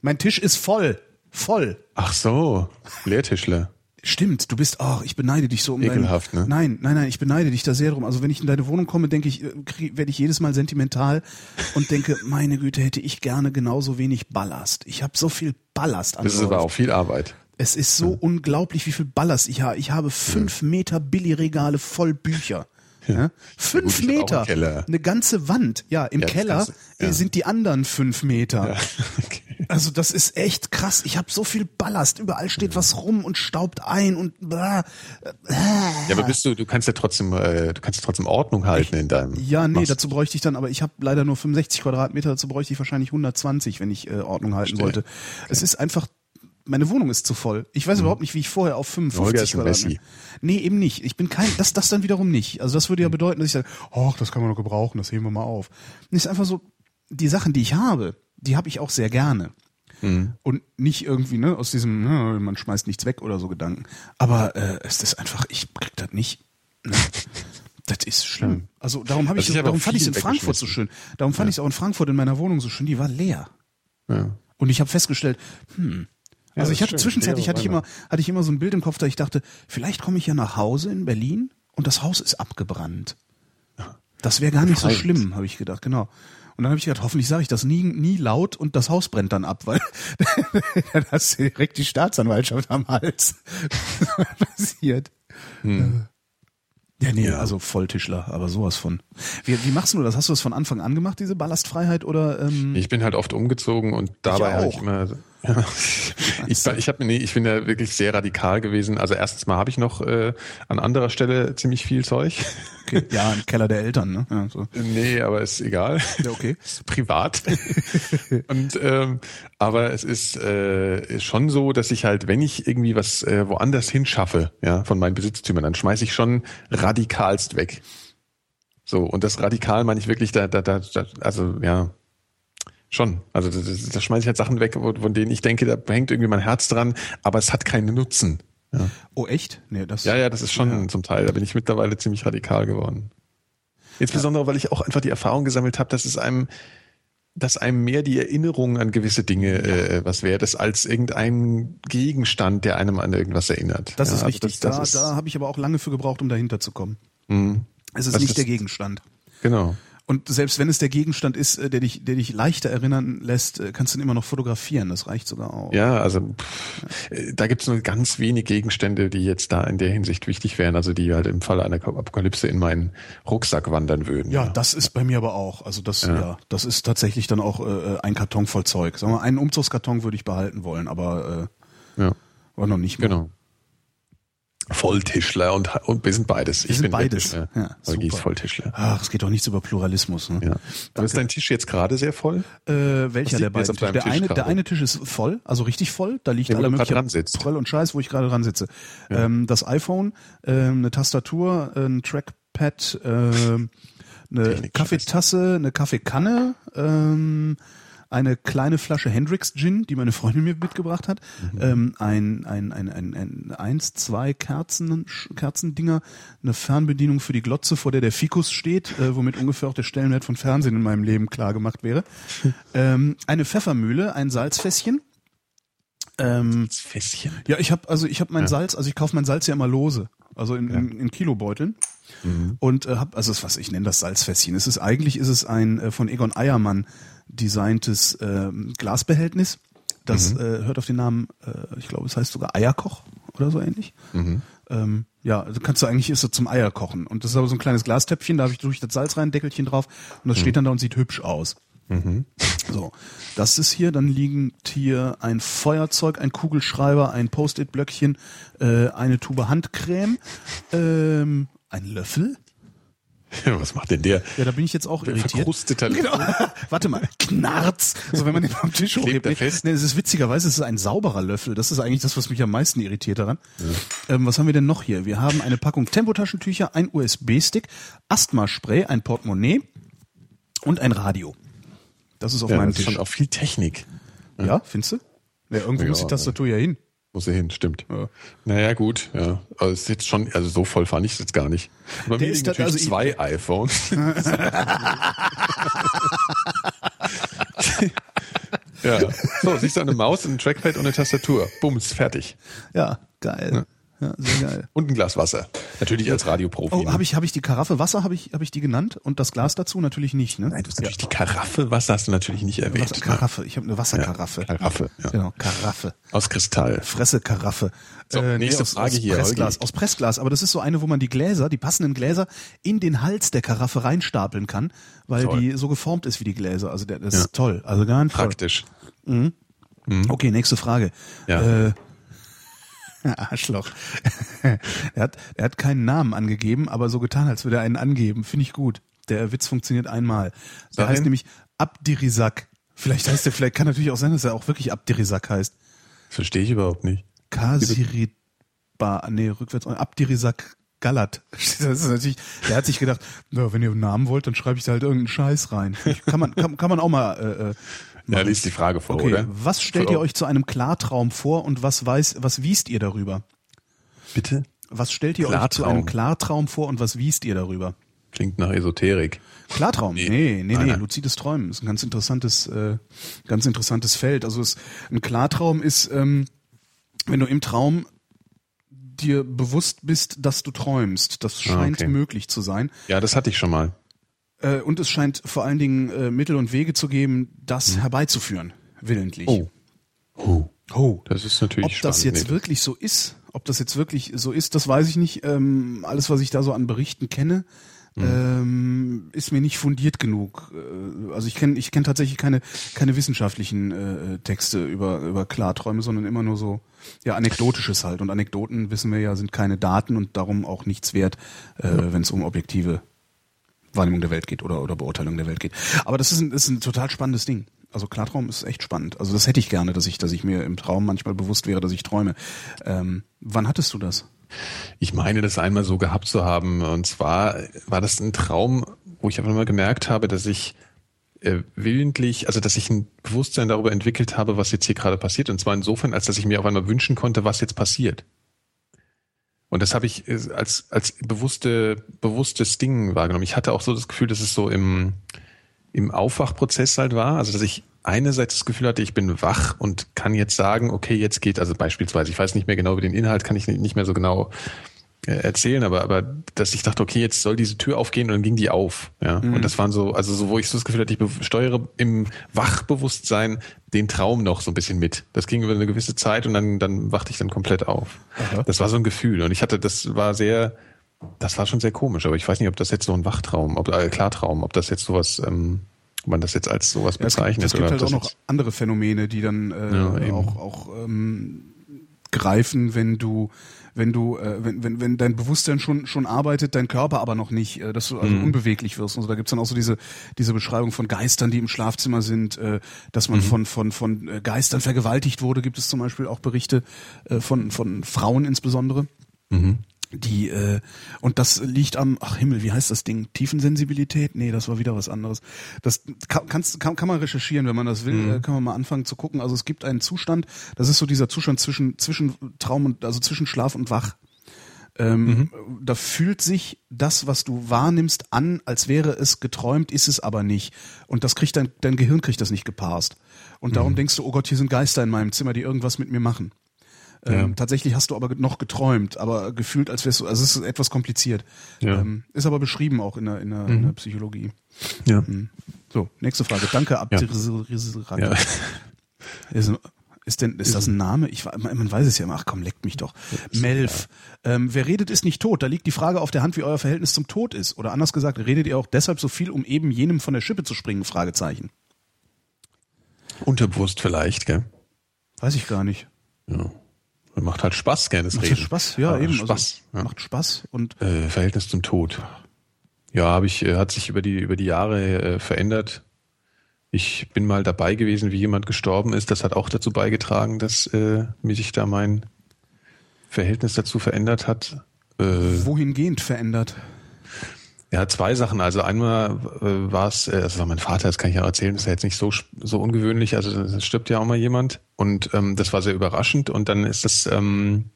Mein Tisch ist voll. Voll. Ach so, Lehrtischler. Stimmt, du bist, ach, ich beneide dich so um Ekelhaft, deinen, ne? Nein, nein, nein, ich beneide dich da sehr drum. Also wenn ich in deine Wohnung komme, denke ich, äh, werde ich jedes Mal sentimental und denke, *laughs* meine Güte, hätte ich gerne genauso wenig Ballast. Ich habe so viel Ballast an Das ist aber auch viel Arbeit. Es ist so unglaublich, wie viel Ballast ich habe. Ich habe fünf Meter Billigregale voll Bücher. Ja? Fünf ich einen Meter, eine ganze Wand. Ja, im Ja, Keller kannst ja. sind die anderen fünf Meter. *laughs* Okay. Also das ist echt krass. Ich habe so viel Ballast. Überall steht was rum und staubt ein und blah. Ja, aber bist du, du kannst ja trotzdem, äh, du kannst trotzdem Ordnung halten in deinem. Ja, nee, Machst- dazu bräuchte ich dann, aber ich habe leider nur 65 Quadratmeter, dazu bräuchte ich wahrscheinlich 120, wenn ich äh, Ordnung halten Verstehe. wollte. Es ist einfach, meine Wohnung ist zu voll. Ich weiß überhaupt nicht, wie ich vorher auf Holger 55 ist ein Quadratmeter. Nee, eben nicht. Ich bin kein, das, das dann wiederum nicht. Also das würde ja Hm. bedeuten, dass ich sage, ach, das kann man noch gebrauchen, das heben wir mal auf. Und es ist einfach so, die Sachen, die ich habe, die habe ich auch sehr gerne. Hm. Und nicht irgendwie, ne, aus diesem, ne, man schmeißt nichts weg oder so Gedanken. Aber äh, es ist einfach, ich krieg das nicht. Ne? *laughs* Das ist schlimm. Also darum habe ich, ich darum fand ich es in Frankfurt so schön. Darum fand ich es auch in Frankfurt in meiner Wohnung so schön. Die war leer. Ja. Und ich habe festgestellt, hm. Also ich hatte zwischenzeitlich hatte ich immer hatte ich immer so ein Bild im Kopf, da ich dachte, vielleicht komme ich ja nach Hause in Berlin und das Haus ist abgebrannt. Das wäre gar nicht so schlimm, habe ich gedacht, genau. Und dann habe ich gedacht, hoffentlich sage ich das nie, nie laut und das Haus brennt dann ab, weil dann hast du direkt die Staatsanwaltschaft am Hals. *laughs* Passiert. Ja, nee, Ja. also Volltischler, aber sowas von. Wie, wie machst du das? Hast du das von Anfang an gemacht, diese Ballastfreiheit oder? Ähm, Ich bin halt oft umgezogen und dabei habe ich auch. immer. Ja, *laughs* ich, ich habe nee, ich bin da wirklich sehr radikal gewesen. Also erstens mal habe ich noch äh, an anderer Stelle ziemlich viel Zeug. okay. Ja, im Keller der Eltern, ne? Ja, so. Nee, aber ist egal. Ja, okay. *laughs* ist privat. *laughs* und ähm, aber es ist äh, schon so, dass ich halt, wenn ich irgendwie was äh, woanders hinschaffe, ja, von meinen Besitztümern, dann schmeiße ich schon radikalst weg. So, und das radikal meine ich wirklich, da, da, da, da also ja, schon. Also da, schmeiße ich halt Sachen weg, von denen ich denke, da hängt irgendwie mein Herz dran, aber es hat keinen Nutzen. Ja, Oh, echt? Nee, das. ja, ja das ist schon zum Teil. Da bin ich mittlerweile ziemlich radikal geworden. Insbesondere, weil ich auch einfach die Erfahrung gesammelt habe, dass es einem, dass einem mehr die Erinnerung an gewisse Dinge äh, was wert ist, als irgendein Gegenstand, der einem an irgendwas erinnert. Das Ja, ist also richtig. Das, das da ist, da habe ich aber auch lange für gebraucht, um dahinter zu kommen. mh, Es ist Das nicht der Gegenstand. genau. Und selbst wenn es der Gegenstand ist, äh, der dich, der dich leichter erinnern lässt, äh, kannst du ihn immer noch fotografieren. Das reicht sogar auch. Ja, also pff, äh, da gibt es nur ganz wenig Gegenstände, die jetzt da in der Hinsicht wichtig wären, also die halt im Falle einer Apokalypse in meinen Rucksack wandern würden. Ja, das ist bei mir aber auch. Also das, ja, das ist tatsächlich dann auch äh, ein Karton voll Zeug. Sagen wir, einen Umzugskarton würde ich behalten wollen, aber, äh, ja aber noch nicht mehr. genau. Volltischler und, und wir sind beides. Wir sind beides. Tischler. Ja, Holgi ist. Volltischler. Ach, es geht doch nichts über Pluralismus. Ne? Ja. Aber ist dein Tisch jetzt gerade sehr voll? Äh, welcher der beiden? Der Tisch eine, gerade? der eine Tisch ist voll, also richtig voll. Da liegt Ja, grad mögliche. Pröll und Scheiß, wo ich gerade dran sitze. Ähm, das iPhone, ähm, eine Tastatur, ein Trackpad, ähm, eine Kaffeetasse, eine Kaffeekanne, ähm, eine kleine Flasche Hendrix Gin, die meine Freundin mir mitgebracht hat, ähm, ein, ein, ein, ein, ein eins, zwei Kerzen, Kerzendinger, eine Fernbedienung für die Glotze, vor der der Fikus steht, äh, womit ungefähr auch der Stellenwert von Fernsehen in meinem Leben klar gemacht wäre. *laughs* ähm, eine Pfeffermühle, ein Salzfässchen. Ähm, Fässchen. ja, ich habe also ich habe mein Ja. Salz, also ich kaufe mein Salz ja immer lose, also in, in, in Kilobeuteln und äh, habe also was ich nenne das Salzfässchen. Es ist eigentlich ist es ein äh, von Egon Eiermann designtes ähm, Glasbehältnis. Das äh, hört auf den Namen, äh, ich glaube, es heißt sogar Eierkoch oder so ähnlich. Ähm, ja, also kannst du eigentlich ist es zum Eierkochen und das ist aber so ein kleines Glastöpfchen, da habe ich durch das Salz rein, Deckelchen drauf und das steht dann da und sieht hübsch aus. So, das ist hier, dann liegt hier ein Feuerzeug, ein Kugelschreiber, ein Post-it-Blöckchen, äh, eine Tube Handcreme, ähm, ein Löffel. *laughs* Was macht denn der? Ja, da bin ich jetzt auch irritiert. Verkrusteter *laughs* Genau. *laughs* Warte mal, Knarz. So, wenn man den am Tisch hochhebt. Nee, fest? nee, es ist witzigerweise, es ist ein sauberer Löffel. Das ist eigentlich das, was mich am meisten irritiert daran. Ähm, was haben wir denn noch hier? Wir haben eine Packung Tempotaschentücher, ein USB-Stick, Asthma-Spray, ein Portemonnaie und ein Radio. Das ist auf Ja, meinem das ist Tisch. schon auch viel Technik. Ja, findest du? Ja, irgendwo Ja, muss die Tastatur ja hin. Muss er hin, stimmt. Ja. Naja, gut, ja. Es ist jetzt schon, also so voll fand ich es jetzt gar nicht. Bei Der mir ist natürlich also zwei iPhones. *laughs* *laughs* ja. So, siehst du eine Maus, ein Trackpad und eine Tastatur. Bums, fertig. Ja, geil. Ja, sehr geil. *laughs* Und ein Glas Wasser. Natürlich als Radioprofi. Oh, ne? habe ich, hab ich die Karaffe Wasser, habe ich, hab ich die genannt? Und das Glas dazu natürlich nicht, ne? Nein, du hast natürlich die Karaffe Wasser hast du natürlich nicht erwähnt. Wasser, Karaffe. Ich habe eine Wasserkaraffe. Ja, Karaffe, ja. Genau, Karaffe. Aus Kristall. Fresse-Karaffe. So, nächste aus, Frage aus hier, Pressglas, aus Pressglas. Aber das ist so eine, wo man die Gläser, die passenden Gläser, in den Hals der Karaffe reinstapeln kann, weil Toll. die so geformt ist wie die Gläser. Also der, das Ja. ist toll. Also ganz toll. Praktisch. Okay, nächste Frage. Ja. Äh, *laughs* Arschloch. *laughs* er, hat, er hat keinen Namen angegeben, aber so getan, als würde er einen angeben. Finde ich gut. Der Witz funktioniert einmal. Der heißt nämlich Abdirisak. Vielleicht heißt er, vielleicht kann natürlich auch sein, dass er auch wirklich Abdirisak heißt. Verstehe ich überhaupt nicht. Kasiriba, nee, rückwärts, Abdirisak Galat. *laughs* Das ist natürlich, der hat sich gedacht, na, wenn ihr einen Namen wollt, dann schreibe ich da halt irgendeinen Scheiß rein. Kann man, kann, kann man auch mal, äh, äh, Ja, liest die Frage vor, Okay, oder? was stellt ihr euch zu einem Klartraum vor und was weiß, was wiest ihr darüber? Bitte? Was stellt ihr euch zu Klartraum. einem Klartraum vor und was wiest ihr darüber? Klingt nach Esoterik. Klartraum? Nee, nee, nee, nein. luzides Träumen ist ein ganz interessantes, äh, ganz interessantes Feld. Also es, ein Klartraum ist, ähm, wenn du im Traum dir bewusst bist, dass du träumst. Das scheint Ah, okay. möglich zu sein. Ja, das hatte ich schon mal. Äh, und es scheint vor allen Dingen äh, Mittel und Wege zu geben, das herbeizuführen, willentlich. Mhm. Oh. Oh. Das ist natürlich Ob das spannend. jetzt Nee. wirklich so ist, ob das jetzt wirklich so ist, das weiß ich nicht. Ähm, alles, was ich da so an Berichten kenne, Mhm. ähm, ist mir nicht fundiert genug. Äh, also ich kenne ich kenn tatsächlich keine, keine wissenschaftlichen äh, Texte über, über Klarträume, sondern immer nur so ja anekdotisches halt. Und Anekdoten, wissen wir ja, sind keine Daten und darum auch nichts wert, äh, wenn es um objektive Wahrnehmung der Welt geht oder, oder Beurteilung der Welt geht. Aber das ist ein, ist ein total spannendes Ding. Also Klartraum ist echt spannend. Also das hätte ich gerne, dass ich, dass ich mir im Traum manchmal bewusst wäre, dass ich träume. Ähm, wann hattest du das? Ich meine, das einmal so gehabt zu haben. Und zwar war das ein Traum, wo ich einfach mal gemerkt habe, dass ich äh, willentlich, also dass ich ein Bewusstsein darüber entwickelt habe, was jetzt hier gerade passiert. Und zwar insofern, als dass ich mir auf einmal wünschen konnte, was jetzt passiert. Und das habe ich äh, als, als bewusste, bewusstes Ding wahrgenommen. Ich hatte auch so das Gefühl, dass es so im, im Aufwachprozess halt war. Also dass ich einerseits das Gefühl hatte, ich bin wach und kann jetzt sagen, okay, jetzt geht, also beispielsweise, ich weiß nicht mehr genau über den Inhalt, kann ich nicht mehr so genau erzählen, aber, aber dass ich dachte, okay, jetzt soll diese Tür aufgehen und dann ging die auf. Ja. Und das waren so, also so, wo ich so das Gefühl hatte, ich steuere im Wachbewusstsein den Traum noch so ein bisschen mit. Das ging über eine gewisse Zeit und dann, dann wachte ich dann komplett auf. Aha. Das war so ein Gefühl. Und ich hatte, das war sehr, das war schon sehr komisch, aber ich weiß nicht, ob das jetzt so ein Wachtraum, ob äh, Klartraum, ob das jetzt sowas, ähm, ob man das jetzt als sowas Ja, es gibt, bezeichnet es gibt oder halt auch noch andere Phänomene, die dann äh, Ja, auch, auch ähm, greifen, wenn du wenn du äh, wenn, wenn wenn dein Bewusstsein schon schon arbeitet, dein Körper aber noch nicht, äh, dass du also Mhm. unbeweglich wirst. Also da gibt's dann auch so diese diese Beschreibung von Geistern, die im Schlafzimmer sind, äh, dass Mhm. man von von von äh, Geistern vergewaltigt wurde. Gibt es zum Beispiel auch Berichte äh, von von Frauen insbesondere. Mhm. Die äh, und das liegt am ach Himmel, wie heißt das Ding? Tiefensensibilität? Nee, das war wieder was anderes. Das kann, kannst, kann, kann man recherchieren, wenn man das will, mhm. kann man mal anfangen zu gucken. Also es gibt einen Zustand, das ist so dieser Zustand zwischen zwischen Traum und also zwischen Schlaf und Wach. Ähm, mhm. Da fühlt sich das, was du wahrnimmst, an, als wäre es geträumt, ist es aber nicht. Und das kriegt dein, dein Gehirn kriegt das nicht geparst. Und darum mhm. denkst du, oh Gott, hier sind Geister in meinem Zimmer, die irgendwas mit mir machen. Ja. Ähm, tatsächlich hast du aber noch geträumt, aber gefühlt, als wärst du, also es ist etwas kompliziert. Ja. Ähm, ist aber beschrieben auch in der, in der, mhm. in der Psychologie. Ja. Mhm. So, nächste Frage. Danke, Abdir ja. *laughs* Ist, ist denn, ist das ein Name? Ich, man weiß es ja immer. Ach komm, leckt mich doch. Melf. Ähm, wer redet, ist nicht tot. Da liegt die Frage auf der Hand, wie euer Verhältnis zum Tod ist. Oder anders gesagt, redet ihr auch deshalb so viel, um eben jenem von der Schippe zu springen? Fragezeichen. Unterbewusst vielleicht, gell? Weiß ich gar nicht. Ja. Macht halt Spaß, gerne das macht Reden. Spaß, ja, eben. Also Spaß. Also, ja. Macht Spaß und äh, Verhältnis zum Tod. Ja, habe ich, äh, hat sich über die über die Jahre äh, verändert. Ich bin mal dabei gewesen, wie jemand gestorben ist. Das hat auch dazu beigetragen, dass äh, mir sich da mein Verhältnis dazu verändert hat. Äh, Wohingehend verändert? Ja, zwei Sachen. Also einmal äh, war es, äh, also war mein Vater, das kann ich ja erzählen, das ist ja jetzt nicht so so ungewöhnlich. Also es stirbt ja auch mal jemand und ähm, das war sehr überraschend. Und dann ist das, ähm,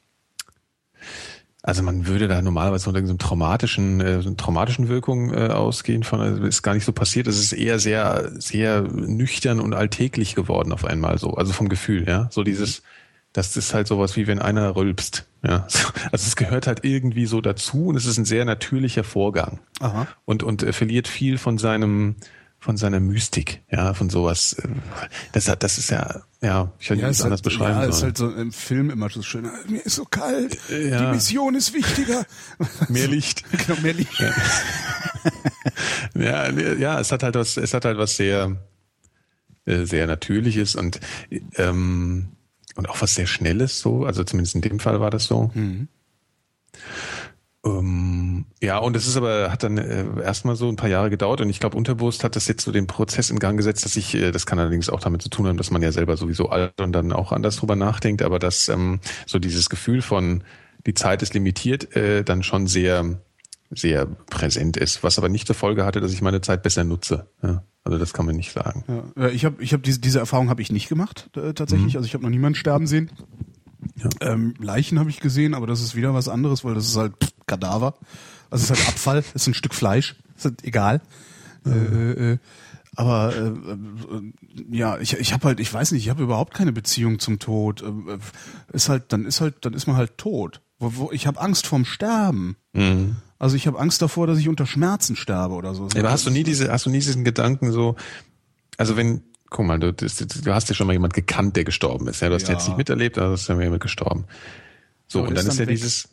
also man würde da normalerweise von so einem traumatischen, äh, traumatischen Wirkung äh, ausgehen. Von also ist gar nicht so passiert. Es ist eher sehr sehr nüchtern und alltäglich geworden auf einmal so. Also vom Gefühl, ja, so dieses das ist halt sowas wie wenn einer rülpst. Ja, *laughs* also es gehört halt irgendwie so dazu und es ist ein sehr natürlicher Vorgang. Aha. Und und er verliert viel von seinem von seiner Mystik, ja, von sowas. Äh, das hat, das ist ja, ja, ich kann ja, nicht anders halt, beschreiben. Ja, es ist halt so im Film immer so schön. Mir ist so kalt. Äh, ja. Die Mission ist wichtiger. *laughs* Mehr Licht. *laughs* genau, mehr Licht. Ja. ja, ja, es hat halt was, es hat halt was sehr, äh, sehr Natürliches und ähm, und auch was sehr Schnelles so, also zumindest in dem Fall war das so. Mhm. Ähm, ja, und es ist aber, hat dann äh, erstmal so ein paar Jahre gedauert und ich glaube, unterbewusst hat das jetzt so den Prozess in Gang gesetzt, dass ich, äh, das kann allerdings auch damit zu tun haben, dass man ja selber sowieso alt und dann auch anders drüber nachdenkt, aber dass ähm, so dieses Gefühl von die Zeit ist limitiert, äh, dann schon sehr, sehr präsent ist, was aber nicht zur Folge hatte, dass ich meine Zeit besser nutze. Ja. Also das kann man nicht sagen. Ja, ich habe ich hab diese, diese Erfahrung habe ich nicht gemacht äh, tatsächlich. Mhm. Also ich habe noch niemanden sterben sehen. Ja. Ähm, Leichen habe ich gesehen, aber das ist wieder was anderes, weil das ist halt pff, Kadaver. Also es ist halt *laughs* Abfall, es ist ein Stück Fleisch, ist halt egal. Mhm. Äh, äh, aber äh, äh, ja, ich, ich habe halt, ich weiß nicht, ich habe überhaupt keine Beziehung zum Tod. Äh, äh, ist halt, dann ist halt, dann ist man halt tot. Wo, wo, ich habe Angst vorm Sterben. Mhm. Also ich habe Angst davor, dass ich unter Schmerzen sterbe oder so. Aber hast du nie diese, hast du nie diesen Gedanken so, also wenn, guck mal, du, du hast ja schon mal jemand gekannt, der gestorben ist. Ja, du hast ja. jetzt nicht miterlebt, aber ist ja jemand gestorben. So, aber und dann ist, dann ja weg. dieses,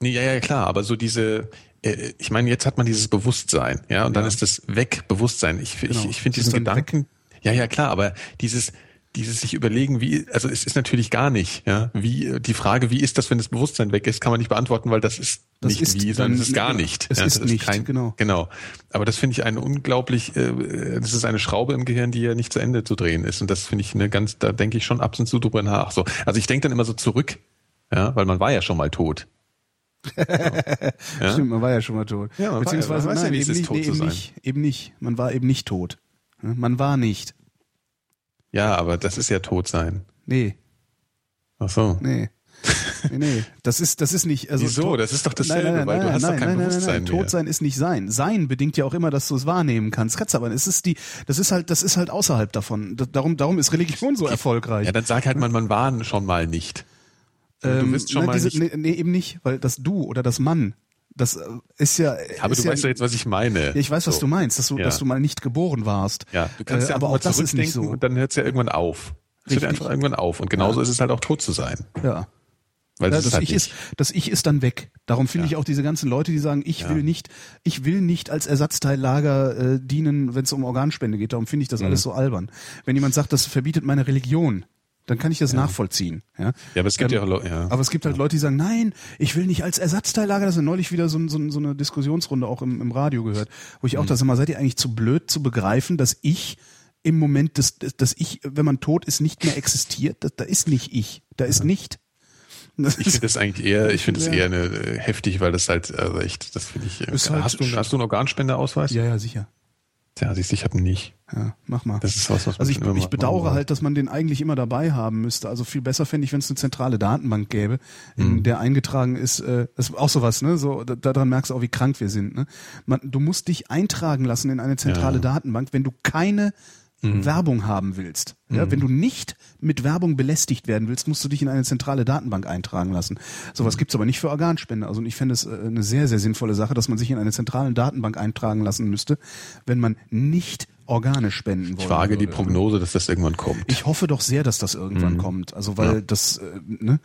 nee, ja, ja, klar, aber so diese, äh, ich meine, jetzt hat man dieses Bewusstsein, ja, und dann ist das weg, Bewusstsein. Ich, genau. ich, ich finde diesen Gedanken, weg. ja, ja, klar, aber dieses, dieses sich überlegen, wie, also es ist natürlich gar nicht, ja, wie, die Frage, wie ist das, wenn das Bewusstsein weg ist, kann man nicht beantworten, weil das ist das nicht ist wie, sondern es ist gar nicht. Es ja, ist, ist nicht, kein, genau. Genau. Aber das finde ich eine unglaublich, äh, das ist eine Schraube im Gehirn, die ja nicht zu Ende zu drehen ist. Und das finde ich eine ganz, da denke ich schon ab und zu drüber nach. So, also ich denke dann immer so zurück, ja, weil man war ja schon mal tot. *laughs* Ja? Stimmt, man war ja schon mal tot. Ja, man Beziehungsweise war, nein, ja, eben, nicht, nee, eben nicht, eben nicht. Man war eben nicht tot. Man war nicht. Ja, aber das ist ja tot sein. Nee. Ach so. Nee. Nee, nee. Das ist, das ist nicht. Also Wieso? Das ist doch dasselbe, nein, nein, nein, weil du hast doch kein Bewusstsein mehr. Tod sein ist nicht sein. Sein bedingt ja auch immer, dass du es wahrnehmen kannst. Kannst aber, es ist die, das ist halt, das ist halt außerhalb davon. Darum, darum ist Religion so erfolgreich. Ja, dann sag halt mal, man war schon mal nicht. Ähm, du bist schon nein, mal diese, nicht. Nee, nee, eben nicht, weil das Du oder das Mann das äh, ist ja. Aber ist du ja, weißt ja jetzt, was ich meine. Ich weiß, was so. du meinst, dass du, ja. dass du mal nicht geboren warst. Ja, du kannst äh, ja aber auch das ist nicht so. Und dann hört es ja irgendwann auf. Es hört einfach irgendwann auf. Und genauso ja. ist es halt auch tot zu sein. Ja. Weil ja, das, halt Ich ist, das Ich ist dann weg. Darum finde ja. ich auch diese ganzen Leute, die sagen, ich ja. will nicht, ich will nicht als Ersatzteillager äh, dienen, wenn es um Organspende geht. Darum finde ich das mhm. alles so albern. Wenn jemand sagt, das verbietet meine Religion, dann kann ich das ja. nachvollziehen. Ja? ja, aber es gibt ähm, ja auch Leute, ja. Aber es gibt halt Leute, die sagen, nein, ich will nicht als Ersatzteillager. Das ist neulich wieder so, so, so eine Diskussionsrunde auch im, im Radio gehört, wo ich auch mhm. das immer, seid ihr eigentlich zu blöd zu begreifen, dass ich im Moment, dass, dass ich, wenn man tot ist, nicht mehr existiert? Da, da ist nicht ich. Da ist nicht ich finde das eigentlich eher, ich finde das eher eine, äh, heftig, weil das halt, also echt, das finde ich. Ist halt hast du, hast du einen Organspendeausweis? Ja, ja, sicher. Ja, siehst ich habe nicht. Ja, mach mal. Das ist was, was Also ich, ich bedauere halt, dass man den eigentlich immer dabei haben müsste. Also viel besser fände ich, wenn es eine zentrale Datenbank gäbe, in Mhm. der eingetragen ist, äh, das ist auch sowas, ne? So, da, daran merkst du auch, wie krank wir sind. Ne? Man, du musst dich eintragen lassen in eine zentrale Ja. Datenbank, wenn du keine Mhm. Werbung haben willst. Ja, Wenn du nicht mit Werbung belästigt werden willst, musst du dich in eine zentrale Datenbank eintragen lassen. Sowas Mhm. gibt's aber nicht für Organspende. Also ich fände es äh, eine sehr, sehr sinnvolle Sache, dass man sich in eine zentrale Datenbank eintragen lassen müsste, wenn man nicht Organe spenden wollte. Ich wage die Prognose, dass das irgendwann kommt. Ich hoffe doch sehr, dass das irgendwann kommt. Also weil Ja. das, äh, ne?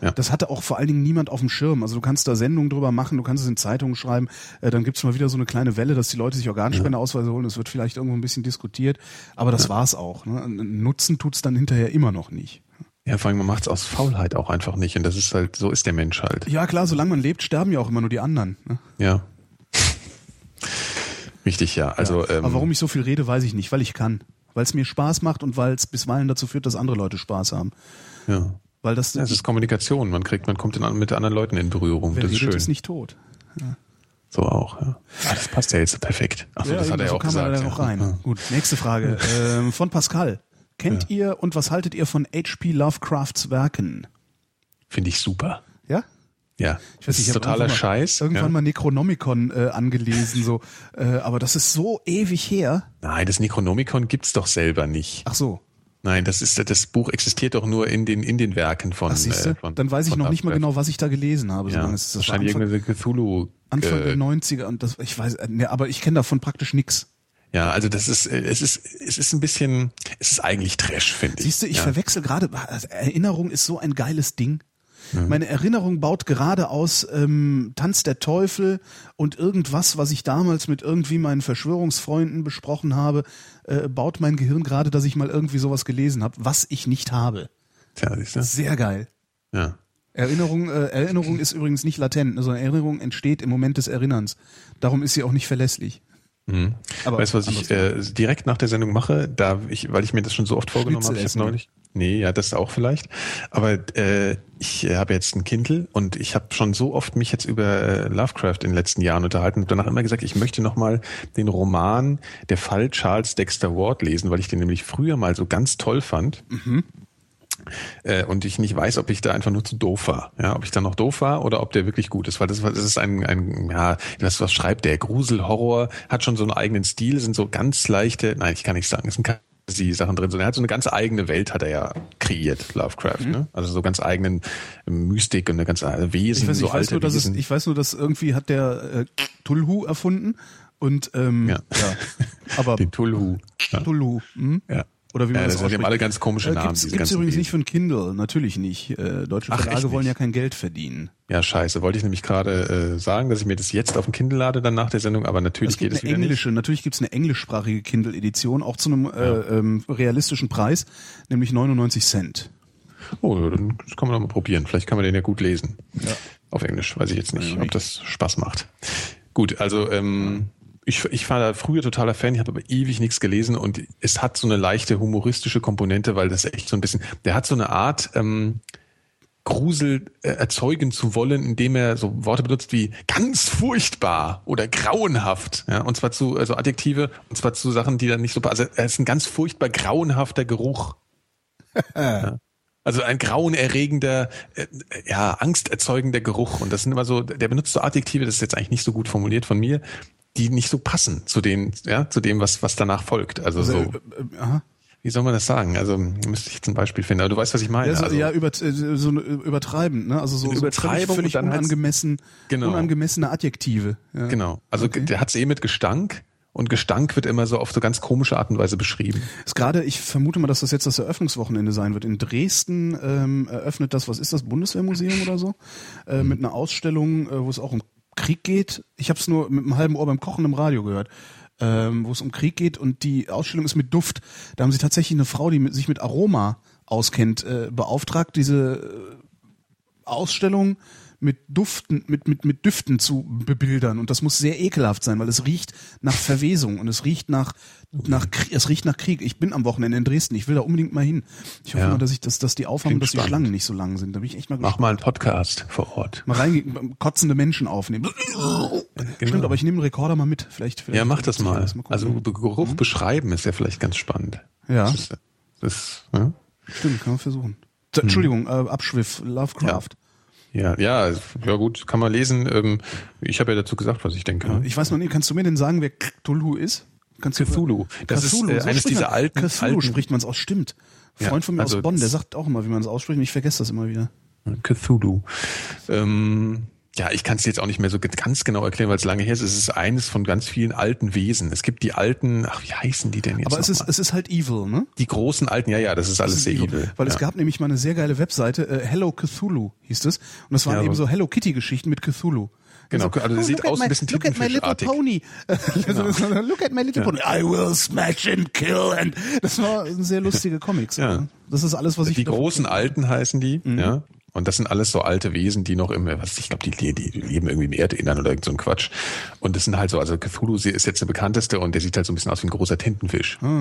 Ja. Das hatte auch vor allen Dingen niemand auf dem Schirm. Also du kannst da Sendungen drüber machen, du kannst es in Zeitungen schreiben, äh, dann gibt's mal wieder so eine kleine Welle, dass die Leute sich Organspendeausweise holen. Es wird vielleicht irgendwo ein bisschen diskutiert, aber das war's auch. Ne? Nutzen tut's dann hinterher immer noch nicht. Ja, vor allem, man macht es aus Faulheit auch einfach nicht. Und das ist halt, so ist der Mensch halt. Ja klar, solange man lebt, sterben ja auch immer nur die anderen. Ne? Ja. Richtig, ja. Also, ähm, aber warum ich so viel rede, weiß ich nicht, weil ich kann. Weil es mir Spaß macht und weil es bisweilen dazu führt, dass andere Leute Spaß haben. ja. Weil das, Ja, es ist Kommunikation. Man kriegt, man kommt in, mit anderen Leuten in Berührung. wer das ist schön. ist nicht tot. so auch, ja. Ah, das passt ja jetzt perfekt. Achso, das hat er ja so auch kam gesagt. er da ja. noch rein. Ja. Gut, nächste Frage. ähm, von Pascal. Kennt ihr und was haltet ihr von H.P. Lovecrafts Werken? Finde ich super. Ja? Ja. Ich das nicht, ist ich totaler mal- Scheiß. Irgendwann ja. mal Necronomicon äh, angelesen, so. Äh, aber das ist so ewig her. Nein, das Necronomicon gibt's doch selber nicht. Ach so. Nein, das ist das Buch existiert doch nur in den in den Werken von. Ach, siehst äh, von Dann weiß ich noch nicht mal genau, was ich da gelesen habe. So Ja, lange ist. Das wahrscheinlich Anfang, irgendeine Cthulhu. Anfang der 90er und das, ich weiß, äh, ne, aber ich kenne davon praktisch nix. Ja, also das ist, äh, es ist, es ist ein bisschen, es ist eigentlich Trash, finde ich. Siehst du, ich ja. verwechsel gerade, also Erinnerung ist so ein geiles Ding. Meine Erinnerung baut gerade aus ähm, Tanz der Teufel und irgendwas, was ich damals mit irgendwie meinen Verschwörungsfreunden besprochen habe, äh, baut mein Gehirn gerade, dass ich mal irgendwie sowas gelesen habe, was ich nicht habe. Tja, siehst du? Sehr geil. Ja. Erinnerung, äh, Erinnerung ist übrigens nicht latent, sondern Erinnerung entsteht im Moment des Erinnerns. Darum ist sie auch nicht verlässlich. Mhm. Aber weißt du, was ich äh, direkt nach der Sendung mache, da ich, weil ich mir das schon so oft vorgenommen Schnitzel habe, ich habe neulich. Nee, ja, das auch vielleicht. Aber äh, ich äh, habe jetzt ein Kindle und ich habe schon so oft mich jetzt über äh, Lovecraft in den letzten Jahren unterhalten und danach immer gesagt, ich möchte nochmal den Roman Der Fall Charles Dexter Ward lesen, weil ich den nämlich früher mal so ganz toll fand. Äh, und ich nicht weiß, ob ich da einfach nur zu doof war. Ja, ob ich da noch doof war oder ob der wirklich gut ist. Weil das, das ist ein, ein ja, das, was schreibt der? Grusel, Horror, hat schon so einen eigenen Stil, sind so ganz leichte, nein, ich kann nicht sagen, es sind keine Sachen drin, sondern er hat so eine ganz eigene Welt, hat er ja kreiert, Lovecraft, ne? Also so ganz eigenen Mystik und eine ganz eigene Wesen, Ich weiß, so ich weiß, nur, dass es, ich weiß nur, dass irgendwie hat der äh, Tulhu erfunden und ähm, Ja. ja. Aber *laughs* den Tulhu. Ja. Tulhu. Hm? ja. Oder wie man Ja, das das ausspricht. alle ganz komische Äh, Namen. Gibt's, diese gibt's übrigens Wesen. nicht für ein Kindle, natürlich nicht. Äh, deutsche Ach, Verlage wollen nicht? ja kein Geld verdienen. Ja, scheiße. Wollte ich nämlich gerade äh, sagen, dass ich mir das jetzt auf dem Kindle lade, dann nach der Sendung, aber natürlich Es gibt geht es eine wieder nicht. englische, natürlich gibt's eine englischsprachige Kindle-Edition, auch zu einem äh, ähm, realistischen Preis, nämlich 99 Cent. Oh, dann das kann man doch mal probieren. Vielleicht kann man den ja gut lesen. Auf Englisch, weiß ich jetzt nicht, ob das Spaß macht. Gut, also ähm, ich, ich war da früher totaler Fan, ich habe aber ewig nichts gelesen und es hat so eine leichte humoristische Komponente, weil das echt so ein bisschen, der hat so eine Art ähm, Grusel äh, erzeugen zu wollen, indem er so Worte benutzt wie ganz furchtbar oder grauenhaft, ja, und zwar zu also Adjektive und zwar zu Sachen, die dann nicht so passen. Also er ist ein ganz furchtbar grauenhafter Geruch. *laughs* ja. Also ein grauenerregender, äh, ja, angsterzeugender Geruch. Und das sind immer so, der benutzt so Adjektive, das ist jetzt eigentlich nicht so gut formuliert von mir, die nicht so passen zu den, ja, zu dem, was, was danach folgt. Also, Also, so, äh, äh, aha. wie soll man das sagen? Also müsste ich jetzt ein Beispiel finden. Aber du weißt, was ich meine. Ja, so, also, ja über, äh, so übertreibend, ne? Also so, Eine so völlig, Übertreibung völlig und dann hat's- unangemessen, Genau. unangemessene Adjektive. Ja. Genau. Also Okay. der hat's eh mit Gestank und Gestank wird immer so auf so ganz komische Art und Weise beschrieben. Ist gerade, ich vermute mal, dass das jetzt das Eröffnungswochenende sein wird. In Dresden ähm, eröffnet das, was ist das, Bundeswehrmuseum oder so, äh, mit einer Ausstellung, äh, wo es auch um Krieg geht. Ich habe es nur mit einem halben Ohr beim Kochen im Radio gehört. Ähm, wo es um Krieg geht und die Ausstellung ist mit Duft. Da haben sie tatsächlich eine Frau, die mit, sich mit Aroma auskennt, äh, beauftragt, diese äh, Ausstellung mit Duften, mit, mit, mit Düften zu bebildern. Und das muss sehr ekelhaft sein, weil es riecht nach Verwesung und es riecht nach, nach, es riecht nach Krieg. Ich bin am Wochenende in Dresden. Ich will da unbedingt mal hin. Ich hoffe Ja. mal, dass ich, dass, dass die aufhaben, dass die spannend. Schlangen nicht so lang sind. Da bin ich echt mal Mach mal einen Podcast vor Ort. mal reingehen, kotzende Menschen aufnehmen. Stimmt, aber ich nehme einen Rekorder mal mit. Vielleicht, vielleicht Genau. Ja, mach das mal. gucken. Also Geruch beschreiben ist ja vielleicht ganz spannend. Ja. Das ist, das ja? Stimmt, kann man versuchen. So, Entschuldigung, äh, Abschwiff, Lovecraft. Ja, ja, ja gut, kann man lesen. Ähm, ich habe ja dazu gesagt, was ich denke. ne? Ich weiß noch nicht, kannst du mir denn sagen, wer Cthulhu ist? Kannst Cthulhu. Das ist, äh, eines spricht dieser alten- Cthulhu alten- spricht man es aus, stimmt. Ein Ja, Freund von mir also aus Bonn, der sagt auch immer, wie man es ausspricht und ich vergesse das immer wieder. Cthulhu. Ähm, ja, ich kann es jetzt auch nicht mehr so ganz genau erklären, weil es lange her ist. Es ist eines von ganz vielen alten Wesen. Es gibt die alten, ach, wie heißen die denn jetzt? Aber es ist, mal? es ist halt evil, ne? die großen alten, ja, ja, das ist alles Es ist sehr evil. evil. Weil ja. es gab nämlich mal eine sehr geile Webseite, äh, Hello Cthulhu hieß es. Und das waren Ja, eben so Hello Kitty Geschichten mit Cthulhu. Genau, also der sieht look at aus my, ein bisschen Look at my little pony. *laughs* look at my little pony. I will smash and kill. And das war sehr lustige Comics. Ja. ne? Das ist alles, was ich die großen. Alten heißen die, ja. Und das sind alles so alte Wesen, die noch im, was ich glaube, die, die, die leben irgendwie im Erdinnern oder irgend so ein Quatsch. Und das sind halt so, also Cthulhu ist jetzt der bekannteste und der sieht halt so ein bisschen aus wie ein großer Tintenfisch. Ja. Also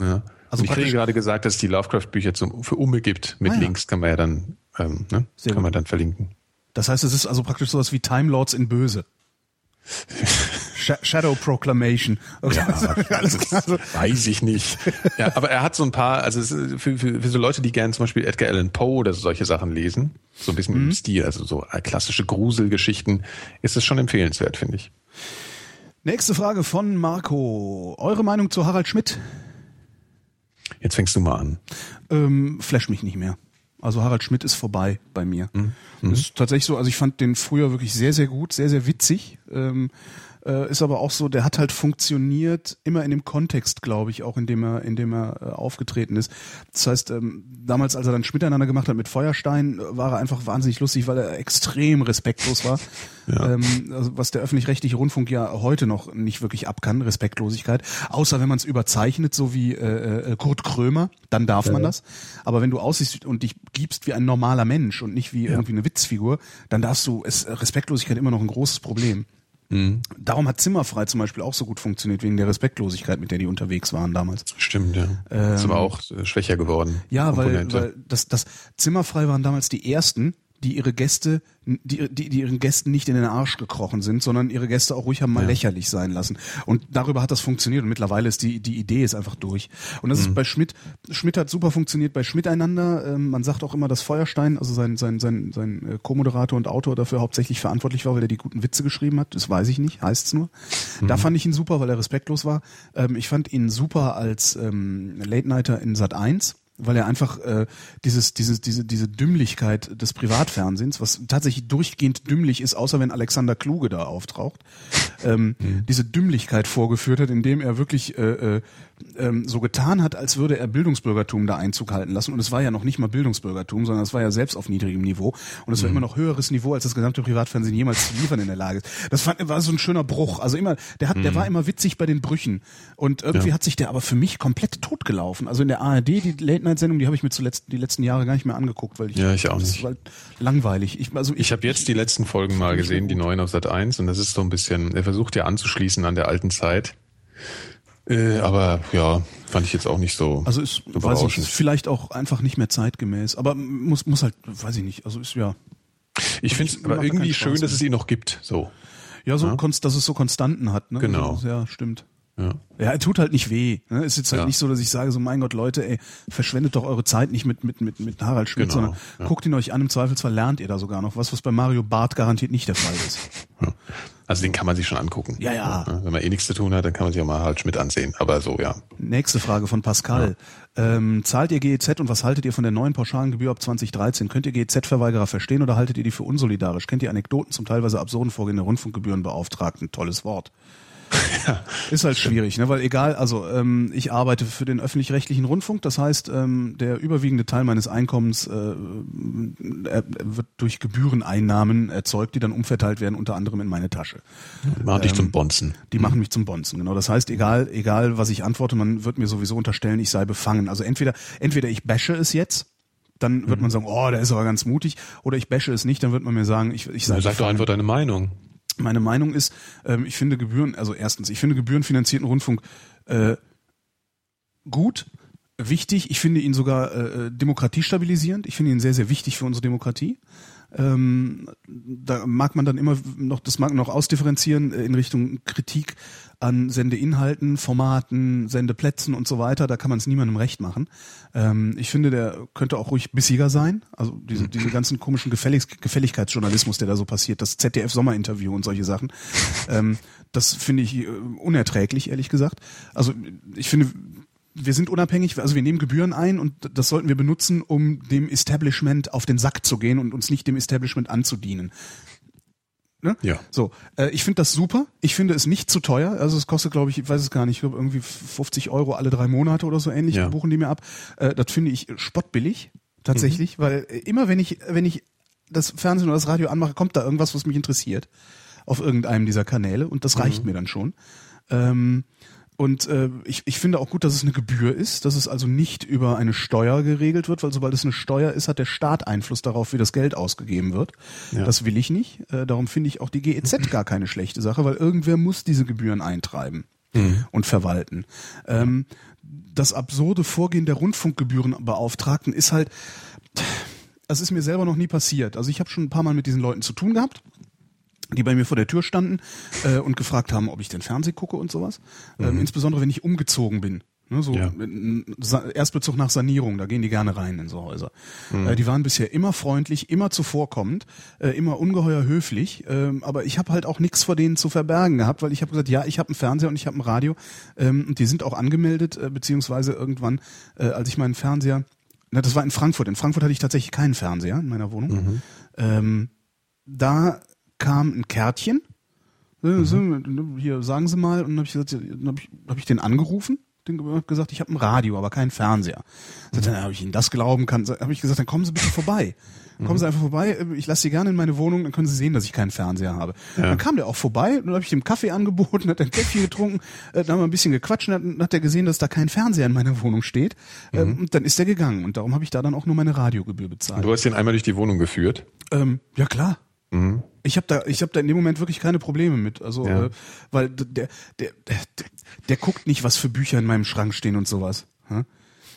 Also und ich praktisch- kriege gerade gesagt, dass es die Lovecraft-Bücher zum, für Umme gibt. Mit Ah, ja. Links kann man ja dann, ähm, ne? Kann man dann verlinken. Das heißt, es ist also praktisch sowas wie Time Lords in Böse. *laughs* Sh Shadow Proclamation. Okay. *laughs* alles klar. Also, Weiß ich nicht. Ja, aber er hat so ein paar, also für, für, für so Leute, die gerne zum Beispiel Edgar Allan Poe oder so solche Sachen lesen, so ein bisschen Mhm. im Stil, also so klassische Gruselgeschichten, ist es schon empfehlenswert, finde ich. nächste Frage von Marco. Eure Meinung zu Harald Schmidt? Jetzt fängst du mal an. Ähm, flash mich nicht mehr. Also Harald Schmidt ist vorbei bei mir. Mhm. Ist tatsächlich so, also ich fand den früher wirklich sehr, sehr gut, sehr, sehr witzig. Ähm, äh, ist aber auch so, der hat halt funktioniert immer in dem Kontext, glaube ich, auch in dem er, in dem er äh, aufgetreten ist. Das heißt, ähm, damals, als er dann Schmidt einander gemacht hat mit Feuerstein, äh, war er einfach wahnsinnig lustig, weil er extrem respektlos war. Ja. Ähm, also was der öffentlich-rechtliche Rundfunk ja heute noch nicht wirklich ab kann, Respektlosigkeit. Außer wenn man es überzeichnet, so wie äh, äh, Kurt Krömer, dann darf man das. Aber wenn du aussiehst und dich gibst wie ein normaler Mensch und nicht wie irgendwie eine Witzfigur, dann darfst du, ist Respektlosigkeit immer noch ein großes Problem. Mhm. Darum hat Zimmerfrei zum Beispiel auch so gut funktioniert, wegen der Respektlosigkeit, mit der die unterwegs waren damals. Stimmt, ja. ist aber auch äh, schwächer geworden. Ähm, Ja, weil, weil das, das Zimmerfrei waren damals die ersten, die ihre Gäste, die, die, die ihren Gästen nicht in den Arsch gekrochen sind, sondern ihre Gäste auch ruhig haben mal lächerlich sein lassen. Und darüber hat das funktioniert und mittlerweile ist die, die Idee ist einfach durch. Und das Mhm. ist bei Schmidt, Schmidt hat super funktioniert bei Schmidt einander. Ähm, man sagt auch immer, dass Feuerstein, also sein, sein, sein, sein äh, Co-Moderator und Autor dafür hauptsächlich verantwortlich war, weil er die guten Witze geschrieben hat. Das weiß ich nicht, heißt's nur. Da fand ich ihn super, weil er respektlos war. Ähm, ich fand ihn super als ähm, Late Nighter in Sat 1 weil er einfach äh, dieses, dieses, diese, diese Dümmlichkeit des Privatfernsehens, was tatsächlich durchgehend dümmlich ist, außer wenn Alexander Kluge da auftaucht, ähm, *laughs* diese Dümmlichkeit vorgeführt hat, indem er wirklich äh, äh, ähm, so getan hat, als würde er Bildungsbürgertum da Einzug halten lassen. Und es war ja noch nicht mal Bildungsbürgertum, sondern es war ja selbst auf niedrigem Niveau. Und es war immer noch höheres Niveau, als das gesamte Privatfernsehen jemals zu liefern in der Lage ist. Das fand, war so ein schöner Bruch. Also immer, der hat, der war immer witzig bei den Brüchen. Und irgendwie Ja. hat sich der aber für mich komplett totgelaufen. Also in der ARD, die Late-Night-Sendung, die habe ich mir zuletzt die letzten Jahre gar nicht mehr angeguckt, weil ich, Ja, ich auch nicht. langweilig. Ich, also Ich habe jetzt die letzten Folgen mal gesehen, die neuen auf Sat 1, und das ist so ein bisschen, er versucht ja anzuschließen an der alten Zeit. Äh, aber ja, fand ich jetzt auch nicht so. Also ist, weiß ich, ist vielleicht auch einfach nicht mehr zeitgemäß. Aber muss, muss halt, weiß ich nicht. Also ist ja, ich finde es aber irgendwie schön, dass es ihn noch gibt. So. ja so, konst, dass es so Konstanten hat. Ne? Genau. Also, ja, stimmt. Ja. Ja, er tut halt nicht weh. Ne? Ist jetzt halt Ja. nicht so, dass ich sage, so mein Gott, Leute, ey, verschwendet doch eure Zeit nicht mit mit mit mit Harald Schmidt, Genau, sondern ja. guckt ihn euch an. Im Zweifelsfall lernt ihr da sogar noch was, was bei Mario Barth garantiert nicht der Fall ist. *laughs* Ja. Also den kann man sich schon angucken. Ja, ja. Wenn man eh nichts zu tun hat, dann kann man sich auch mal halt Schmidt ansehen. Aber so, ja. Nächste Frage von Pascal. Ähm, zahlt ihr GEZ und was haltet ihr von der neuen pauschalen Gebühr ab 2013? Könnt ihr GEZ-Verweigerer verstehen oder haltet ihr die für unsolidarisch? Kennt ihr Anekdoten zum teilweise absurden Vorgehen der Rundfunkgebührenbeauftragten? Tolles Wort. *laughs* Ist halt schwierig, ne? weil egal, also ähm, ich arbeite für den öffentlich-rechtlichen Rundfunk, das heißt, ähm, der überwiegende Teil meines Einkommens äh, er wird durch Gebühreneinnahmen erzeugt, die dann umverteilt werden, unter anderem in meine Tasche. Machen dich Ähm, zum Bonzen. Die machen mich zum Bonzen, genau. Das heißt, egal, egal, was ich antworte, man wird mir sowieso unterstellen, ich sei befangen. Also entweder, entweder ich bashe es jetzt, dann wird man sagen, oh, der ist aber ganz mutig. Oder ich bashe es nicht, dann wird man mir sagen, ich, ich sage. Sag doch einfach deine Meinung. Meine Meinung ist, ähm, ich finde Gebühren, also erstens, ich finde gebührenfinanzierten Rundfunk äh, gut, wichtig. Ich finde ihn sogar äh, demokratiestabilisierend. Ich finde ihn sehr, sehr wichtig für unsere Demokratie. Ähm, da mag man dann immer noch, das mag noch ausdifferenzieren äh, in Richtung Kritik an Sendeinhalten, Formaten, Sendeplätzen und so weiter. Da kann man es niemandem recht machen. Ähm, ich finde, der könnte auch ruhig bissiger sein. Also diese, diese ganzen komischen Gefällig Gefälligkeitsjournalismus, der da so passiert, das ZDF-Sommerinterview und solche Sachen. Ähm, das finde ich äh, unerträglich, ehrlich gesagt. Also ich finde, wir sind unabhängig, also wir nehmen Gebühren ein und das sollten wir benutzen, um dem Establishment auf den Sack zu gehen und uns nicht dem Establishment anzudienen. Ne? Ja. So, äh, ich finde das super. Ich finde es nicht zu teuer. Also es kostet, glaube ich, ich weiß es gar nicht, ich glaube irgendwie 50 Euro alle drei Monate oder so ähnlich Ja. buchen die mir ab. Äh, das finde ich spottbillig tatsächlich, weil äh, immer wenn ich wenn ich das Fernsehen oder das Radio anmache, kommt da irgendwas, was mich interessiert auf irgendeinem dieser Kanäle und das reicht mir dann schon. Ähm, und äh, ich, ich finde auch gut, dass es eine Gebühr ist, dass es also nicht über eine Steuer geregelt wird, weil sobald es eine Steuer ist, hat der Staat Einfluss darauf, wie das Geld ausgegeben wird. Ja. Das will ich nicht. Äh, darum finde ich auch die GEZ *laughs* gar keine schlechte Sache, weil irgendwer muss diese Gebühren eintreiben und verwalten. Ähm, das absurde Vorgehen der Rundfunkgebührenbeauftragten ist halt, das ist mir selber noch nie passiert. Also ich habe schon ein paar Mal mit diesen Leuten zu tun gehabt die bei mir vor der Tür standen äh, und gefragt haben, ob ich den Fernseh gucke und sowas. Ähm, insbesondere wenn ich umgezogen bin. Ne, so Ja. Erstbezug nach Sanierung, da gehen die gerne rein in so Häuser. Äh, die waren bisher immer freundlich, immer zuvorkommend, äh, immer ungeheuer höflich, ähm, aber ich habe halt auch nichts vor denen zu verbergen gehabt, weil ich habe gesagt, ja, ich habe einen Fernseher und ich habe ein Radio ähm, und die sind auch angemeldet, äh, beziehungsweise irgendwann, äh, als ich meinen Fernseher, na, das war in Frankfurt, in Frankfurt hatte ich tatsächlich keinen Fernseher in meiner Wohnung. Ähm, da kam ein Kärtchen. Äh, so, Hier, sagen Sie mal. Und dann habe ich gesagt, dann habe ich, hab ich den angerufen. Den ge- hab gesagt, ich habe ein Radio, aber keinen Fernseher. Er, dann habe ich Ihnen das glauben kann. Habe ich gesagt, dann kommen Sie bitte vorbei. Kommen Sie einfach vorbei. äh, Ich lasse Sie gerne in meine Wohnung, dann können Sie sehen, dass ich keinen Fernseher habe. Dann kam der auch vorbei. und Dann habe ich dem Kaffee angeboten, hat ein Käffchen getrunken, äh, dann haben wir ein bisschen gequatscht. und Dann hat er gesehen, dass da kein Fernseher in meiner Wohnung steht. Ähm, Und dann ist er gegangen. Und darum habe ich da dann auch nur meine Radiogebühr bezahlt. Du hast den einmal durch die Wohnung geführt. Ähm, ja klar. Ich habe da, ich habe da in dem Moment wirklich keine Probleme mit. Also, Ja. äh, weil der, der, der, der, der guckt nicht, was für Bücher in meinem Schrank stehen und sowas. Hm?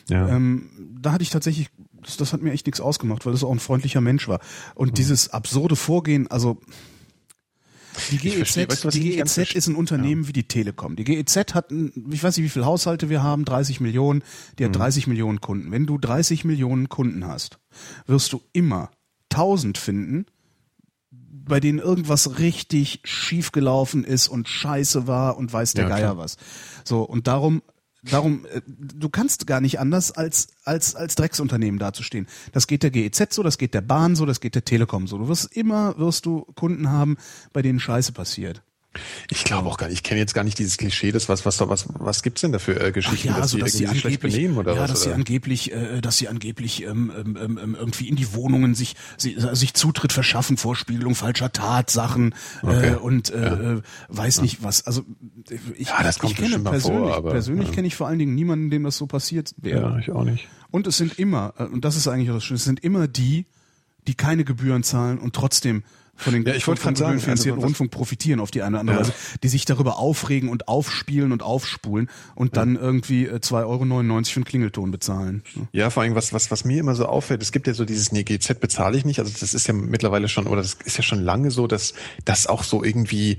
Ja. Ähm, da hatte ich tatsächlich, das, das hat mir echt nichts ausgemacht, weil das auch ein freundlicher Mensch war. Und Mhm. dieses absurde Vorgehen, also die GEZ, verstehe, weißt du, die GEZ verstehe? ist ein Unternehmen wie die Telekom. Die GEZ hat, ein, ich weiß nicht, wie viele Haushalte wir haben, 30 Millionen, die hat Mhm. 30 Millionen Kunden. Wenn du 30 Millionen Kunden hast, wirst du immer 1000 finden, bei denen irgendwas richtig schief gelaufen ist und scheiße war und weiß der Ja, Geier klar. was. So, und darum, darum, äh, du kannst gar nicht anders als, als, als Drecksunternehmen dazustehen. Das geht der GEZ so, das geht der Bahn so, das geht der Telekom so. Du wirst immer, wirst du Kunden haben, bei denen Scheiße passiert. Ich glaube auch gar nicht. Ich kenne jetzt gar nicht dieses Klischee, das was was was was gibt's denn da für äh, Geschichten, ja, dass so, die dass sie angeblich, benehmen oder ja, was? dass sie oder? angeblich, äh, dass sie angeblich ähm, ähm, ähm, ähm, irgendwie in die Wohnungen sich sie, sich Zutritt verschaffen, Vorspiegelung falscher Tatsachen Okay. äh, und äh, äh, weiß nicht was. Also äh, ich, Ja, das kommt ich kenne persönlich, vor, aber, persönlich ja. kenne ich vor allen Dingen niemanden, dem das so passiert wäre. ja, ich auch nicht. Und es sind immer, und das ist eigentlich auch das Schöne, es sind immer die, die keine Gebühren zahlen und trotzdem von den Ja, ich wollte gerade sagen, gebührenfinanzierten also Rundfunk profitieren auf die eine oder andere Ja. Weise, die sich darüber aufregen und aufspielen und aufspulen und dann irgendwie äh, 2,99 Euro für einen Klingelton bezahlen. Ja, vor allem was, was, was mir immer so auffällt, es gibt ja so dieses, nee, GZ bezahle ich nicht. Also das ist ja mittlerweile schon, oder das ist ja schon lange so, dass das auch so irgendwie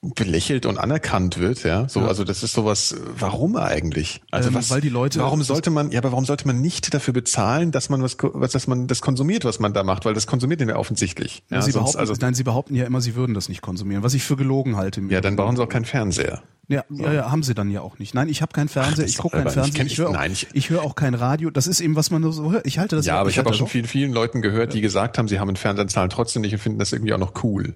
belächelt und anerkannt wird, ja. So, also das ist sowas, warum eigentlich? Also Ähm, was, weil die Leute- warum sollte man, ja, aber warum sollte man nicht dafür bezahlen, dass man was, was, dass man das konsumiert, was man da macht? Weil das konsumiert den ja offensichtlich. Ja, sie, sonst, behaupten, also, nein, sie behaupten ja immer, sie würden das nicht konsumieren, was ich für gelogen halte. ja, dann brauchen sie auch keinen Fernseher. Ja, ja, ja, haben sie dann ja auch nicht. Nein, ich habe keinen Fernseher, das ich gucke keinen. Ich Fernseher, kenn- ich höre auch, nein, ich- ich höre auch kein Radio. Das ist eben, was man so hört. Ich halte das Ja, aber ich habe auch schon vielen, vielen Leuten gehört, die gesagt haben, sie haben einen Fernseher, zahlen trotzdem nicht und finden das irgendwie auch noch cool.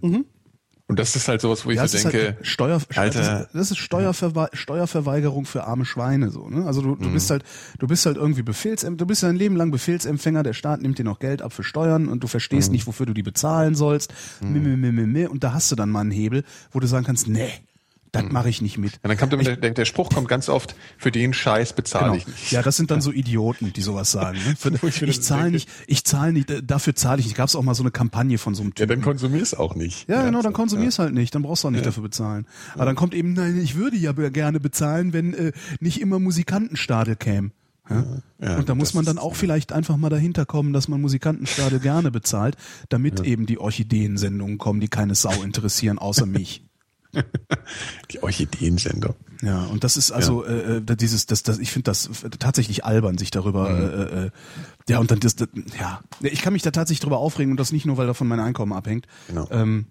Und das ist halt sowas, wo ich Mhm. Ja, so denke, halt Steuer, Alter. das, ist Steuerverwe Steuerverweigerung für arme Schweine so. Ne? Also du, du Mhm. bist halt, du bist halt irgendwie Befehlsempfänger, du bist dein Leben lang Befehlsempfänger. Der Staat nimmt dir noch Geld ab für Steuern und du verstehst Mhm. nicht, wofür du die bezahlen sollst. Meh. Und da hast du dann mal einen Hebel, wo du sagen kannst, nee, Das mache ich nicht mit. Und dann kommt der, der Spruch kommt ganz oft, für den Scheiß bezahle Genau. ich nicht. Ja, das sind dann so Idioten, die sowas sagen. Ne? *laughs* Ich zahle nicht, ich zahle nicht, dafür zahle ich nicht. Gab es auch mal so eine Kampagne von so einem Ja, Typen. dann konsumier's auch nicht. Ja, genau, dann konsumierst halt nicht, dann brauchst du auch nicht dafür bezahlen. Aber dann kommt eben, nein, ich würde ja gerne bezahlen, wenn äh, nicht immer Musikantenstadel käme. Ja? Ja, und da muss man dann auch vielleicht einfach mal dahinter kommen, dass man Musikantenstadel *laughs* gerne bezahlt, damit eben die Orchideensendungen kommen, die keine Sau interessieren, außer *laughs* mich. *laughs* Die Orchideensendung. Ja, und das ist also äh, äh, dieses, das, das, ich finde das tatsächlich albern, sich darüber, äh, äh, ja, und dann das, das, ja, ich kann mich da tatsächlich drüber aufregen und das nicht nur, weil davon mein Einkommen abhängt, Genau. ähm,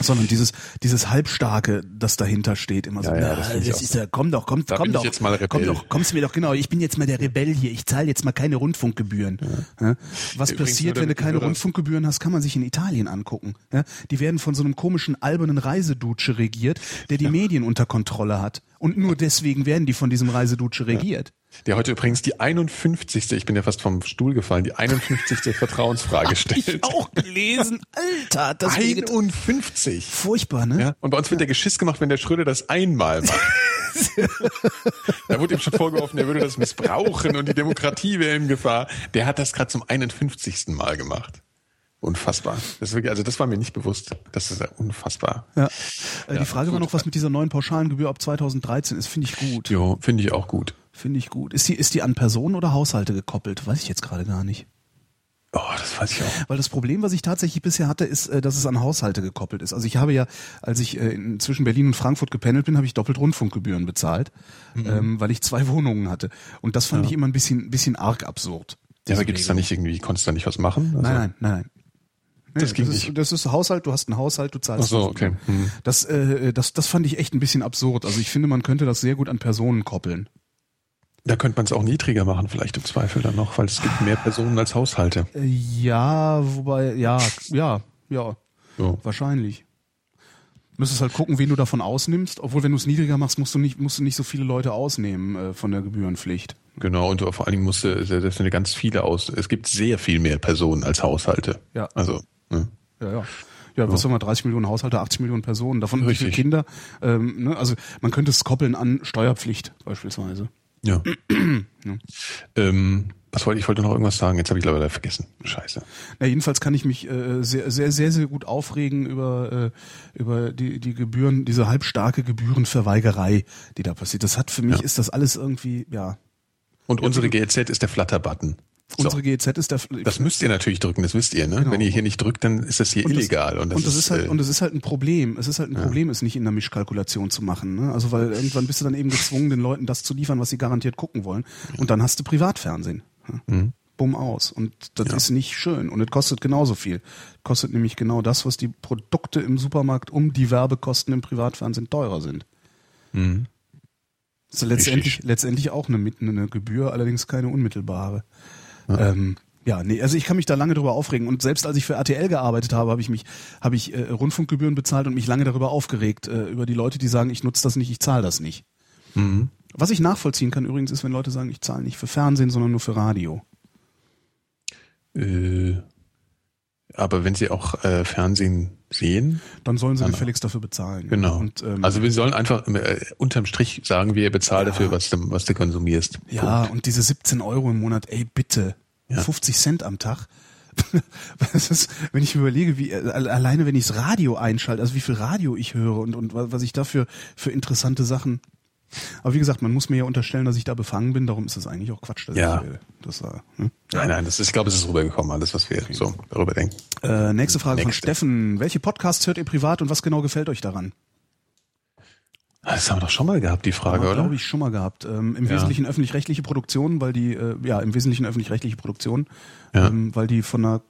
sondern dieses, dieses halbstarke, das dahinter steht, immer so, Ja, ja, na, das das, ist ja, komm doch, komm, Da komm bin ich doch, jetzt mal Rebell. komm doch, kommst mir doch genau, ich bin jetzt mal der Rebell hier, ich zahle jetzt mal keine Rundfunkgebühren. Ja. Was Übrigens passiert, wenn du keine Hörer- Rundfunkgebühren hast, kann man sich in Italien angucken. Ja. Die werden von so einem komischen albernen Reisedutsche regiert, der die Medien unter Kontrolle hat. Und nur deswegen werden die von diesem Reisedutsche regiert. Der heute übrigens die 51. Ich bin ja fast vom Stuhl gefallen, die 51. *laughs* Vertrauensfrage stellt. Ich auch gelesen, Alter, das ist 51. furchtbar, ne? Ja, und bei uns wird der Geschiss gemacht, wenn der Schröder das einmal macht. *laughs* da wurde ihm schon vorgeworfen, er würde das missbrauchen und die Demokratie wäre in Gefahr. Der hat das gerade zum 51. Mal gemacht. Unfassbar. Das wirklich, also das war mir nicht bewusst. Das ist ja unfassbar. Ja. Äh, die Frage war noch, was mit dieser neuen Pauschalengebühr ab 2013 ist. Finde ich gut. Jo, finde ich auch gut. Finde ich gut. Ist die, ist die an Personen oder Haushalte gekoppelt? Weiß ich jetzt gerade gar nicht. Oh, das weiß ich auch. Weil das Problem, was ich tatsächlich bisher hatte, ist, äh, dass es an Haushalte gekoppelt ist. Also ich habe ja, als ich äh, zwischen Berlin und Frankfurt gependelt bin, habe ich doppelt Rundfunkgebühren bezahlt, ähm, weil ich zwei Wohnungen hatte. Und das fand ich immer ein bisschen, bisschen arg absurd. Ja, aber gibt es da nicht irgendwie, konntest du da nicht was machen? Also, Nein, nein, nein, nein. Das ging das nicht. Ist, das ist Haushalt, du hast einen Haushalt, du zahlst. Ach so, okay. Hm. Das, äh, das, das fand ich echt ein bisschen absurd. Also ich finde, man könnte das sehr gut an Personen koppeln. Da könnte man es auch niedriger machen, vielleicht im Zweifel dann noch, weil es gibt mehr Personen als Haushalte. Äh, ja, wobei, ja, ja, ja, So. wahrscheinlich. Müsstest halt gucken, wen du davon ausnimmst. Obwohl, wenn du es niedriger machst, musst du nicht, musst du nicht so viele Leute ausnehmen äh, von der Gebührenpflicht. Genau, und vor allen Dingen musste, das sind ganz viele aus, es gibt sehr viel mehr Personen als Haushalte. Ja. Also, ne? Ja, ja. Ja, was haben wir, 30 Millionen Haushalte, 80 Millionen Personen, davon wie viele Richtig. Kinder. Ähm, ne? Also man könnte es koppeln an Steuerpflicht beispielsweise. Ja. *clears throat* ähm, was wollte ich? Wollte noch irgendwas sagen. Jetzt habe ich leider vergessen. Scheiße. Ja, jedenfalls kann ich mich äh, sehr, sehr, sehr, sehr gut aufregen über, äh, über die, die Gebühren, diese halbstarke Gebührenverweigerei, die da passiert. Das hat für mich, Ja. ist das alles irgendwie, ja. Und unsere GEZ ist der Flatter-Button. Unsere GEZ ist der. Das müsst ihr natürlich drücken, das wisst ihr, ne? Genau. Wenn ihr hier nicht drückt, dann ist das hier Und das- illegal. und das, und das ist, halt äh, und das ist halt ein Problem. Es ist halt ein Problem, es nicht in der Mischkalkulation zu machen. Ne? Also weil irgendwann bist du dann eben gezwungen, den Leuten das zu liefern, was sie garantiert gucken wollen. Und dann hast du Privatfernsehen. Ne? Bumm aus. Und das Ja. ist nicht schön. Und es kostet genauso viel. Kostet nämlich genau das, was die Produkte im Supermarkt um die Werbekosten im Privatfernsehen teurer sind. Mhm. Das ist letztendlich, letztendlich auch eine, eine Gebühr, allerdings keine unmittelbare. Ja. Ähm, ja, nee, also ich kann mich da lange drüber aufregen. Und selbst als ich für RTL gearbeitet habe, habe ich mich, habe ich äh, Rundfunkgebühren bezahlt und mich lange darüber aufgeregt, äh, über die Leute, die sagen, ich nutze das nicht, ich zahle das nicht. Mhm. Was ich nachvollziehen kann übrigens ist, wenn Leute sagen, ich zahle nicht für Fernsehen, sondern nur für Radio. Äh, aber wenn sie auch äh, Fernsehen sehen, Dann sollen sie gefälligst dafür bezahlen. genau. Und, ähm, also wir sollen einfach äh, unterm Strich sagen, wir bezahlen Ja. dafür, was du, was du konsumierst. Ja, und diese 17 Euro im Monat, ey, bitte. Ja. 50 Cent am Tag. *laughs* Ist, wenn ich mir überlege, wie äh, alleine wenn ich das Radio einschalte, also wie viel Radio ich höre und, und wa- was ich dafür für interessante Sachen. Aber wie gesagt, man muss mir ja unterstellen, dass ich da befangen bin, darum ist es eigentlich auch Quatsch, dass Ja. ich äh, das war. Ne? Nein, nein, das ist, ich glaube, es ist rübergekommen, alles, was wir so darüber denken. Äh, nächste Frage von Nächste. Steffen. Welche Podcasts hört ihr privat und was genau gefällt euch daran? Ah, Das haben wir doch schon mal gehabt, die Frage, oder? Glaube ich schon mal gehabt. Ähm, Im Ja. Wesentlichen öffentlich-rechtliche Produktionen, weil die, äh, ja, im Wesentlichen öffentlich-rechtliche Produktionen, Ja. ähm, weil die von einer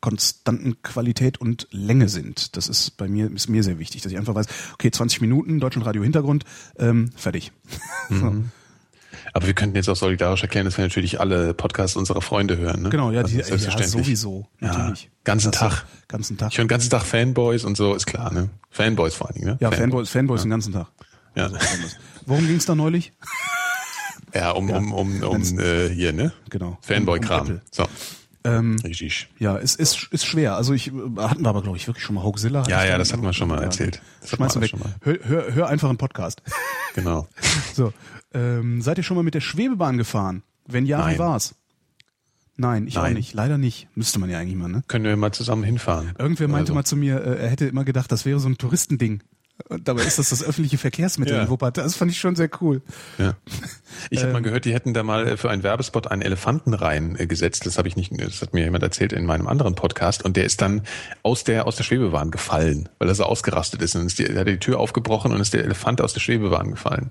konstanten Qualität und Länge sind. Das ist bei mir, ist mir sehr wichtig, dass ich einfach weiß, okay, 20 Minuten, Deutschlandradio Hintergrund, ähm, fertig. *laughs* Mhm. Aber wir könnten jetzt auch solidarisch erklären, dass wir natürlich alle Podcasts unserer Freunde hören. Ne? Genau, ja, Also die, ja sowieso, Ja, natürlich. ganzen Das- Tag. Ganzen Tag. Ich höre den ganzen Tag Fanboys und so, ist klar, ne? Fanboys vor allen Dingen, ne? Ja, Fanboys, Fanboys den ganzen Tag. Ja, Also. Worum ging's da neulich? ja um, um, um, um Wenn's- äh, hier, ne? Genau. Um Fanboy-Kram. Apple. So. Ähm, Richtig. ja, es ist, ist schwer. Also ich hatten wir aber, glaube ich, wirklich schon mal Hoaxilla. Ja, ja, da- das hatten wir schon mal erzählt. Das Schmeiß wir weg. schon mal. Hör, hör, hör einfach einen Podcast. *laughs* *laughs* Genau. So, ähm, seid ihr schon mal mit der Schwebebahn gefahren? Wenn ja, Nein. wie war's? Nein, ich auch Nein. nicht. Leider nicht. Müsste man ja eigentlich mal, ne? Können wir mal zusammen hinfahren. Irgendwer meinte Also. mal zu mir, äh, er hätte immer gedacht, das wäre so ein Touristending. Und dabei ist das das öffentliche Verkehrsmittel Ja. in Wuppertal. Das fand ich schon sehr cool. Ja. Ich Ähm. habe mal gehört, die hätten da mal äh, für einen Werbespot einen Elefanten reingesetzt. Das habe ich nicht, das hat mir jemand erzählt in meinem anderen Podcast. Und der ist dann aus der aus der Schwebebahn gefallen, weil er so ausgerastet ist. Und ist die, er hat die Tür aufgebrochen und ist der Elefant aus der Schwebebahn gefallen.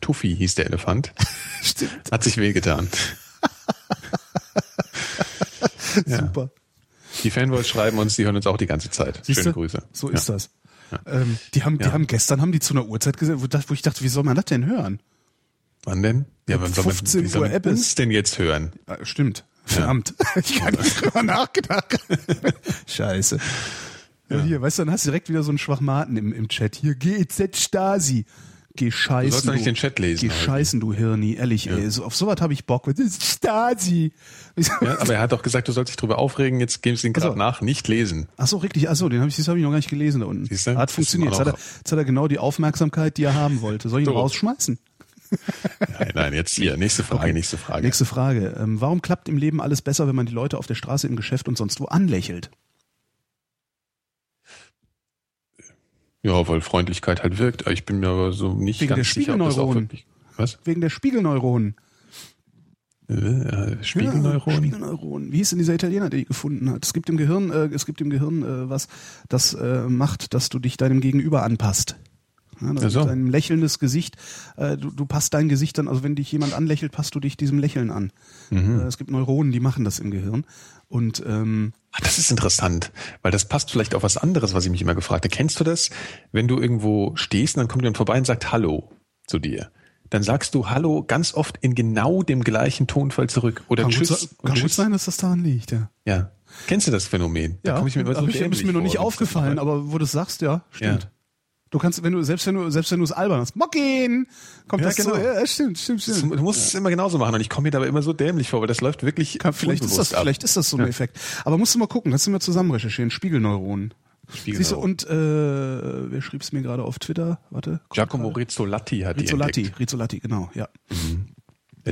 Tuffy hieß der Elefant. *laughs* Stimmt. Hat sich wehgetan. *laughs* Ja. Super. Die Fanboys schreiben uns, die hören uns auch die ganze Zeit. Siehste? Schöne Grüße. So ja. ist das. Ähm, die haben, die Ja. haben gestern haben die zu einer Uhrzeit gesehen, wo, ich dachte, wie soll man das denn hören? Wann denn? Ja, wann soll man, 15 wie soll Uhr man uns denn jetzt hören? Ah, stimmt. Verdammt. *laughs* Ich kann nicht drüber nachgedacht. *laughs* Scheiße. Ja. Hier, weißt du, dann hast du direkt wieder so einen Schwachmaten im, im Chat. Hier, GEZ Stasi. Geh scheißen. Du sollst doch nicht den Chat lesen Geh heute. scheißen, du Hirni. Ehrlich, ey. So, auf sowas habe ich Bock. Das ist Stasi. Ja, aber er hat doch gesagt, du sollst dich drüber aufregen, jetzt geben sie ihn gerade so. nach, nicht lesen. Ach so, richtig. Ach so, den habe ich, das habe ich noch gar nicht gelesen da unten. Siehst du? Hat funktioniert. Jetzt hat, er, jetzt hat er genau die Aufmerksamkeit, die er haben wollte. Soll ich ihn So. rausschmeißen? Nein, nein, jetzt hier, nächste Frage, nächste Frage. Nächste Frage. Ähm, warum klappt im Leben alles besser, wenn man die Leute auf der Straße, im Geschäft und sonst wo anlächelt? Ja, weil Freundlichkeit halt wirkt. Ich bin mir aber so nicht Wegen ganz sicher, ob das auch Spiegelneuronen. wirklich... Was? Wegen der Spiegelneuronen. Äh, äh, Ja, Spiegelneuronen? Spiegelneuronen. Wie hieß denn dieser Italiener, der die gefunden hat? Es gibt im Gehirn, äh, es gibt im Gehirn äh, was, das äh, macht, dass du dich deinem Gegenüber anpasst. Ja, Ach so. Dein lächelndes Gesicht, äh, du, du passt dein Gesicht dann, also wenn dich jemand anlächelt, passt du dich diesem Lächeln an. Mhm. Es gibt Neuronen, die machen das im Gehirn. Und ähm, Ah, Das ist interessant, weil das passt vielleicht auf was anderes, was ich mich immer gefragt habe. Kennst du das, wenn du irgendwo stehst und dann kommt jemand vorbei und sagt Hallo zu dir? Dann sagst du Hallo ganz oft in genau dem gleichen Tonfall zurück. Oder kann, Tschüss. gut, kann gut Tschüss. sein, dass das daran liegt, ja. Ja. Kennst du das Phänomen? Da komm ich mir immer so ich, ist mir noch nicht aufgefallen, aber wo du es sagst, ja, stimmt. Ja. Du kannst, wenn du, selbst wenn du, selbst wenn du es albern hast, Mockin, kommt Ja, das genau. so, ja, stimmt, stimmt, stimmt. Du musst es immer genauso machen und ich komme mir dabei immer so dämlich vor, weil das läuft wirklich Kann, vielleicht, ist das, ab. vielleicht ist das so ein Effekt. Aber musst du mal gucken, das sind wir zusammen recherchieren. Spiegelneuronen. Siehst du, und äh, wer schrieb es mir gerade auf Twitter? Warte. Giacomo Rizzolatti hat Rizzolatti, die entdeckt. Rizzolatti, genau, ja. Der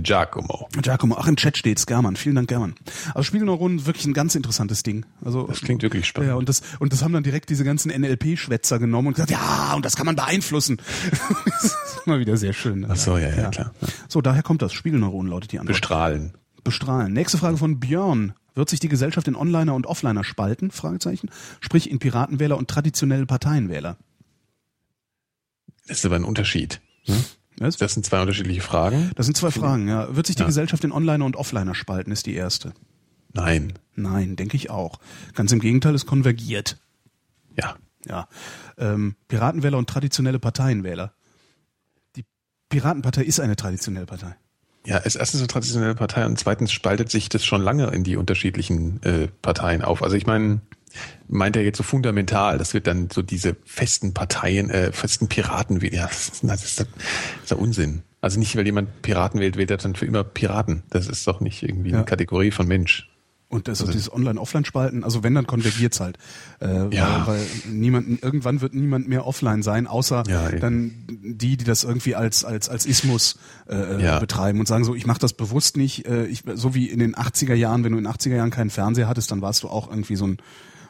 Giacomo. Giacomo, ach im Chat steht's, German, vielen Dank, German. Also Spiegelneuronen wirklich ein ganz interessantes Ding. Also Das klingt wirklich spannend. Ja, und das und das haben dann direkt diese ganzen NLP-Schwätzer genommen und gesagt, ja, und das kann man beeinflussen. *laughs* das ist immer wieder sehr schön. Ach so, ja, ja, klar. Ja. So, daher kommt das. Spiegelneuronen lautet die Antwort. Bestrahlen. bestrahlen. Nächste Frage von Björn. Wird sich die Gesellschaft in Onliner und Offliner spalten? Fragezeichen. Sprich in Piratenwähler und traditionelle Parteienwähler. Das ist aber ein Unterschied. Ne? Was? Das sind zwei unterschiedliche Fragen. Das sind zwei Fragen. Ja. Wird sich die Ja. Gesellschaft in Onliner und Offliner spalten, ist die erste. Nein. Nein, denke ich auch. Ganz im Gegenteil, es konvergiert. Ja. Ja. Ähm, Piratenwähler und traditionelle Parteienwähler. Die Piratenpartei ist eine traditionelle Partei. Ja, es ist erstens eine traditionelle Partei und zweitens spaltet sich das schon lange in die unterschiedlichen äh, Parteien auf. Also ich meine, meint er jetzt so fundamental, das wird dann so diese festen Parteien, äh, festen Piraten wie ja, das ist, das ist, das ist ja Unsinn. Also nicht, weil jemand Piraten wählt, wählt er dann für immer Piraten. Das ist doch nicht irgendwie Ja. eine Kategorie von Mensch. Und also dieses Online-Offline-Spalten, also wenn, dann konvergiert's halt. Äh, Ja. weil, weil niemand, irgendwann wird niemand mehr offline sein, außer Ja, dann die, die das irgendwie als, als, als Ismus äh, Ja. betreiben und sagen so, ich mache das bewusst nicht. Äh, ich, so wie in den 80er Jahren, wenn du in den 80er Jahren keinen Fernseher hattest, dann warst du auch irgendwie so ein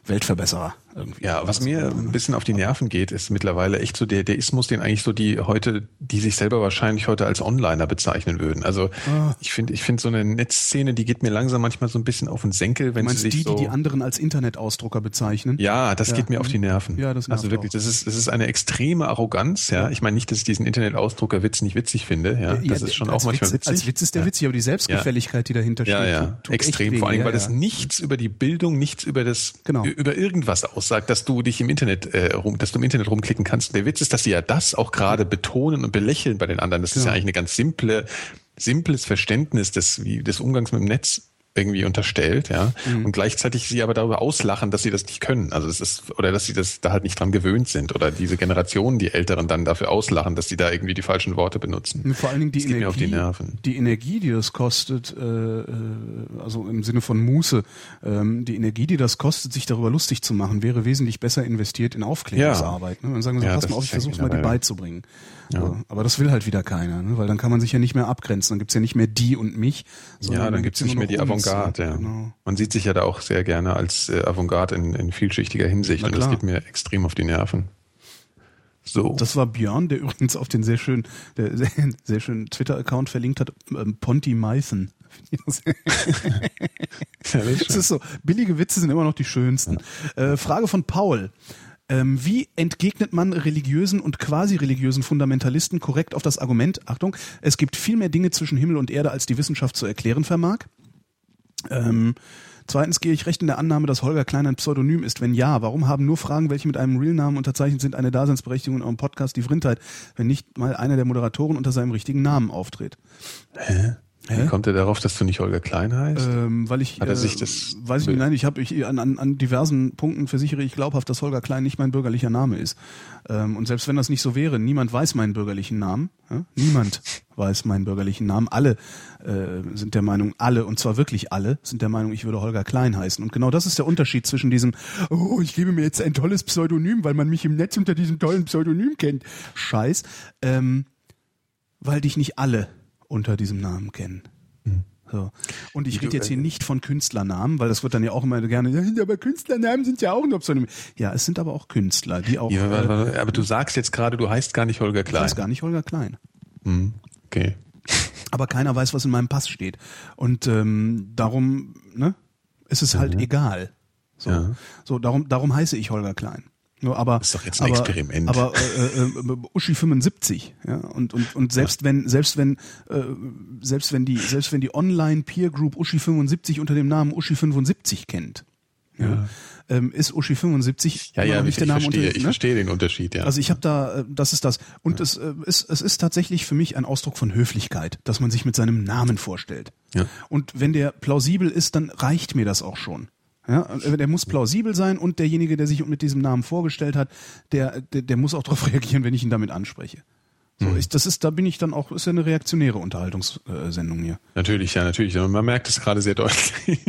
Weltverbesserer. Irgendwie. Ja, was mir ein bisschen auf die Nerven geht, ist mittlerweile echt so der, der Ismus, den eigentlich so die heute, die sich selber wahrscheinlich heute als Onliner bezeichnen würden. Also Ah. ich finde, ich finde so eine Netzszene, die geht mir langsam manchmal so ein bisschen auf den Senkel, wenn Du meinst sie sich die, so die die anderen als Internetausdrucker bezeichnen? ja, das Ja. geht mir auf die Nerven. Ja, das nervt also wirklich, auch. das ist, das ist eine extreme Arroganz, ja. Ich meine nicht, dass ich diesen Internetausdrucker-Witz nicht witzig finde, ja. Das ist schon auch manchmal Witz, witzig. Als Witz ist der ja. witzig, aber die Selbstgefälligkeit, die dahinter Ja, steht, ja, echt extrem. Vor allem, ja, weil das ja. nichts über die Bildung, nichts über das, Genau. über irgendwas aussagt, dass du dich im Internet äh, rum, dass du im Internet rumklicken kannst. Der Witz ist, dass sie ja das auch gerade betonen und belächeln bei den anderen. Das ist ja eigentlich eine ganz simple, simples Verständnis des, wie, des Umgangs mit dem Netz. Irgendwie unterstellt, ja, mhm. und gleichzeitig sie aber darüber auslachen, dass sie das nicht können. Also das ist, oder dass sie das da halt nicht dran gewöhnt sind oder diese Generationen, die Älteren dann dafür auslachen, dass sie da irgendwie die falschen Worte benutzen. Vor allen Dingen die das Energie, auf die, Nerven. die Energie, die das kostet, äh, äh, also im Sinne von Muße, ähm, die Energie, die das kostet, sich darüber lustig zu machen, wäre wesentlich besser investiert in Aufklärungsarbeit. Ja. Ne? Und sagen so, ja, pass mal auf, ich versuche mal die beizubringen. Ja. So, aber das will halt wieder keiner, ne? weil dann kann man sich ja nicht mehr abgrenzen. Dann gibt's ja nicht mehr die und mich. Ja, dann, dann gibt's nicht mehr die Avantgarde. Ja. Genau. Man sieht sich ja da auch sehr gerne als äh, Avantgarde in, in vielschichtiger Hinsicht und das geht mir extrem auf die Nerven. So. Das war Björn, der *laughs* übrigens auf den sehr schönen, der *laughs* sehr, sehr schönen Twitter-Account verlinkt hat, ähm, Ponty Meißen. *laughs* das ist so, billige Witze sind immer noch die schönsten. Äh, Frage von Paul. Ähm, wie entgegnet man religiösen und quasi religiösen Fundamentalisten korrekt auf das Argument, Achtung, es gibt viel mehr Dinge zwischen Himmel und Erde, als die Wissenschaft zu erklären vermag? Ähm, zweitens gehe ich recht in der Annahme, dass Holger Klein ein Pseudonym ist. Wenn ja, warum haben nur Fragen, welche mit einem Realnamen unterzeichnet sind, eine Daseinsberechtigung in eurem Podcast Die Vrindheit, wenn nicht mal einer der Moderatoren unter seinem richtigen Namen auftritt? Hä? Hä? Wie kommt er darauf, dass du nicht Holger Klein heißt? Ähm, weil ich, Hat er sich das äh, weiß ich nicht, nein, ich habe ich an, an, an diversen Punkten versichere ich glaubhaft, dass Holger Klein nicht mein bürgerlicher Name ist. Ähm, und selbst wenn das nicht so wäre, niemand weiß meinen bürgerlichen Namen. Ja? Niemand *laughs* weiß meinen bürgerlichen Namen. Alle äh, sind der Meinung, alle, und zwar wirklich alle, sind der Meinung, ich würde Holger Klein heißen. Und genau das ist der Unterschied zwischen diesem, oh, ich gebe mir jetzt ein tolles Pseudonym, weil man mich im Netz unter diesem tollen Pseudonym kennt. Scheiß. Ähm, weil dich nicht alle unter diesem Namen kennen. So. Und ich rede jetzt hier nicht von Künstlernamen, weil das wird dann ja auch immer gerne, ja, aber Künstlernamen sind ja auch nur Pseudonym. Ja, es sind aber auch Künstler, die auch. Ja, aber, äh, aber, du sagst jetzt gerade, du heißt gar nicht Holger Klein. Ich heißt gar nicht Holger Klein. Hm, okay. *laughs* Aber keiner weiß, was in meinem Pass steht. Und ähm, darum, ne, ist es halt mhm. egal. So, ja. so darum, darum heiße ich Holger Klein. Aber, das ist doch jetzt ein aber, Experiment. Aber äh, äh, äh Uschi 75, ja und und und selbst ja. wenn selbst wenn äh, selbst wenn die selbst wenn die Online Peer Group Uschi 75 unter dem Namen Uschi 75 kennt, ja. ja ähm, ist Uschi 75 ja, ja, nicht der Name verstehe, unter, ne? Ich verstehe den Unterschied, ja. Also ich habe da, äh, das ist das. Und ja. es, äh, ist, es ist tatsächlich für mich ein Ausdruck von Höflichkeit, dass man sich mit seinem Namen vorstellt. Ja. Und wenn der plausibel ist, dann reicht mir das auch schon. Ja, äh, der muss plausibel sein und derjenige, der sich mit diesem Namen vorgestellt hat, der, der, der muss auch *laughs* darauf reagieren, wenn ich ihn damit anspreche. So, mhm. ich, das ist, da bin ich dann auch, ist ja eine reaktionäre Unterhaltungssendung hier. Natürlich, ja, natürlich. Man merkt es gerade sehr deutlich. *laughs*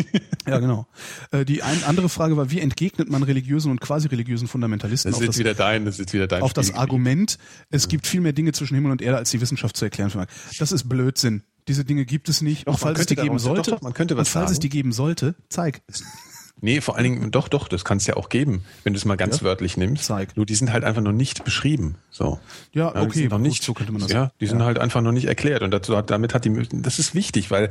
ja, genau. Äh, die ein, andere Frage war, wie entgegnet man religiösen und quasi religiösen Fundamentalisten das ist jetzt wieder dein, das ist wieder dein auf das Argument, es gibt viel mehr Dinge zwischen Himmel und Erde, als die Wissenschaft zu erklären vermag. Das ist Blödsinn. Diese Dinge gibt es nicht. Doch, und falls es die geben sollte, doch, doch, man könnte was und falls sagen. es die geben sollte, zeig. *laughs* Nee, vor allen Dingen, doch, doch, das kann es ja auch geben, wenn du es mal ganz ja? wörtlich nimmst. Zeig. Nur die sind halt einfach noch nicht beschrieben. So. Ja, okay. Ja, noch nicht, so könnte man das Ja, die ja. sind halt einfach noch nicht erklärt. Und dazu damit hat die, das ist wichtig, weil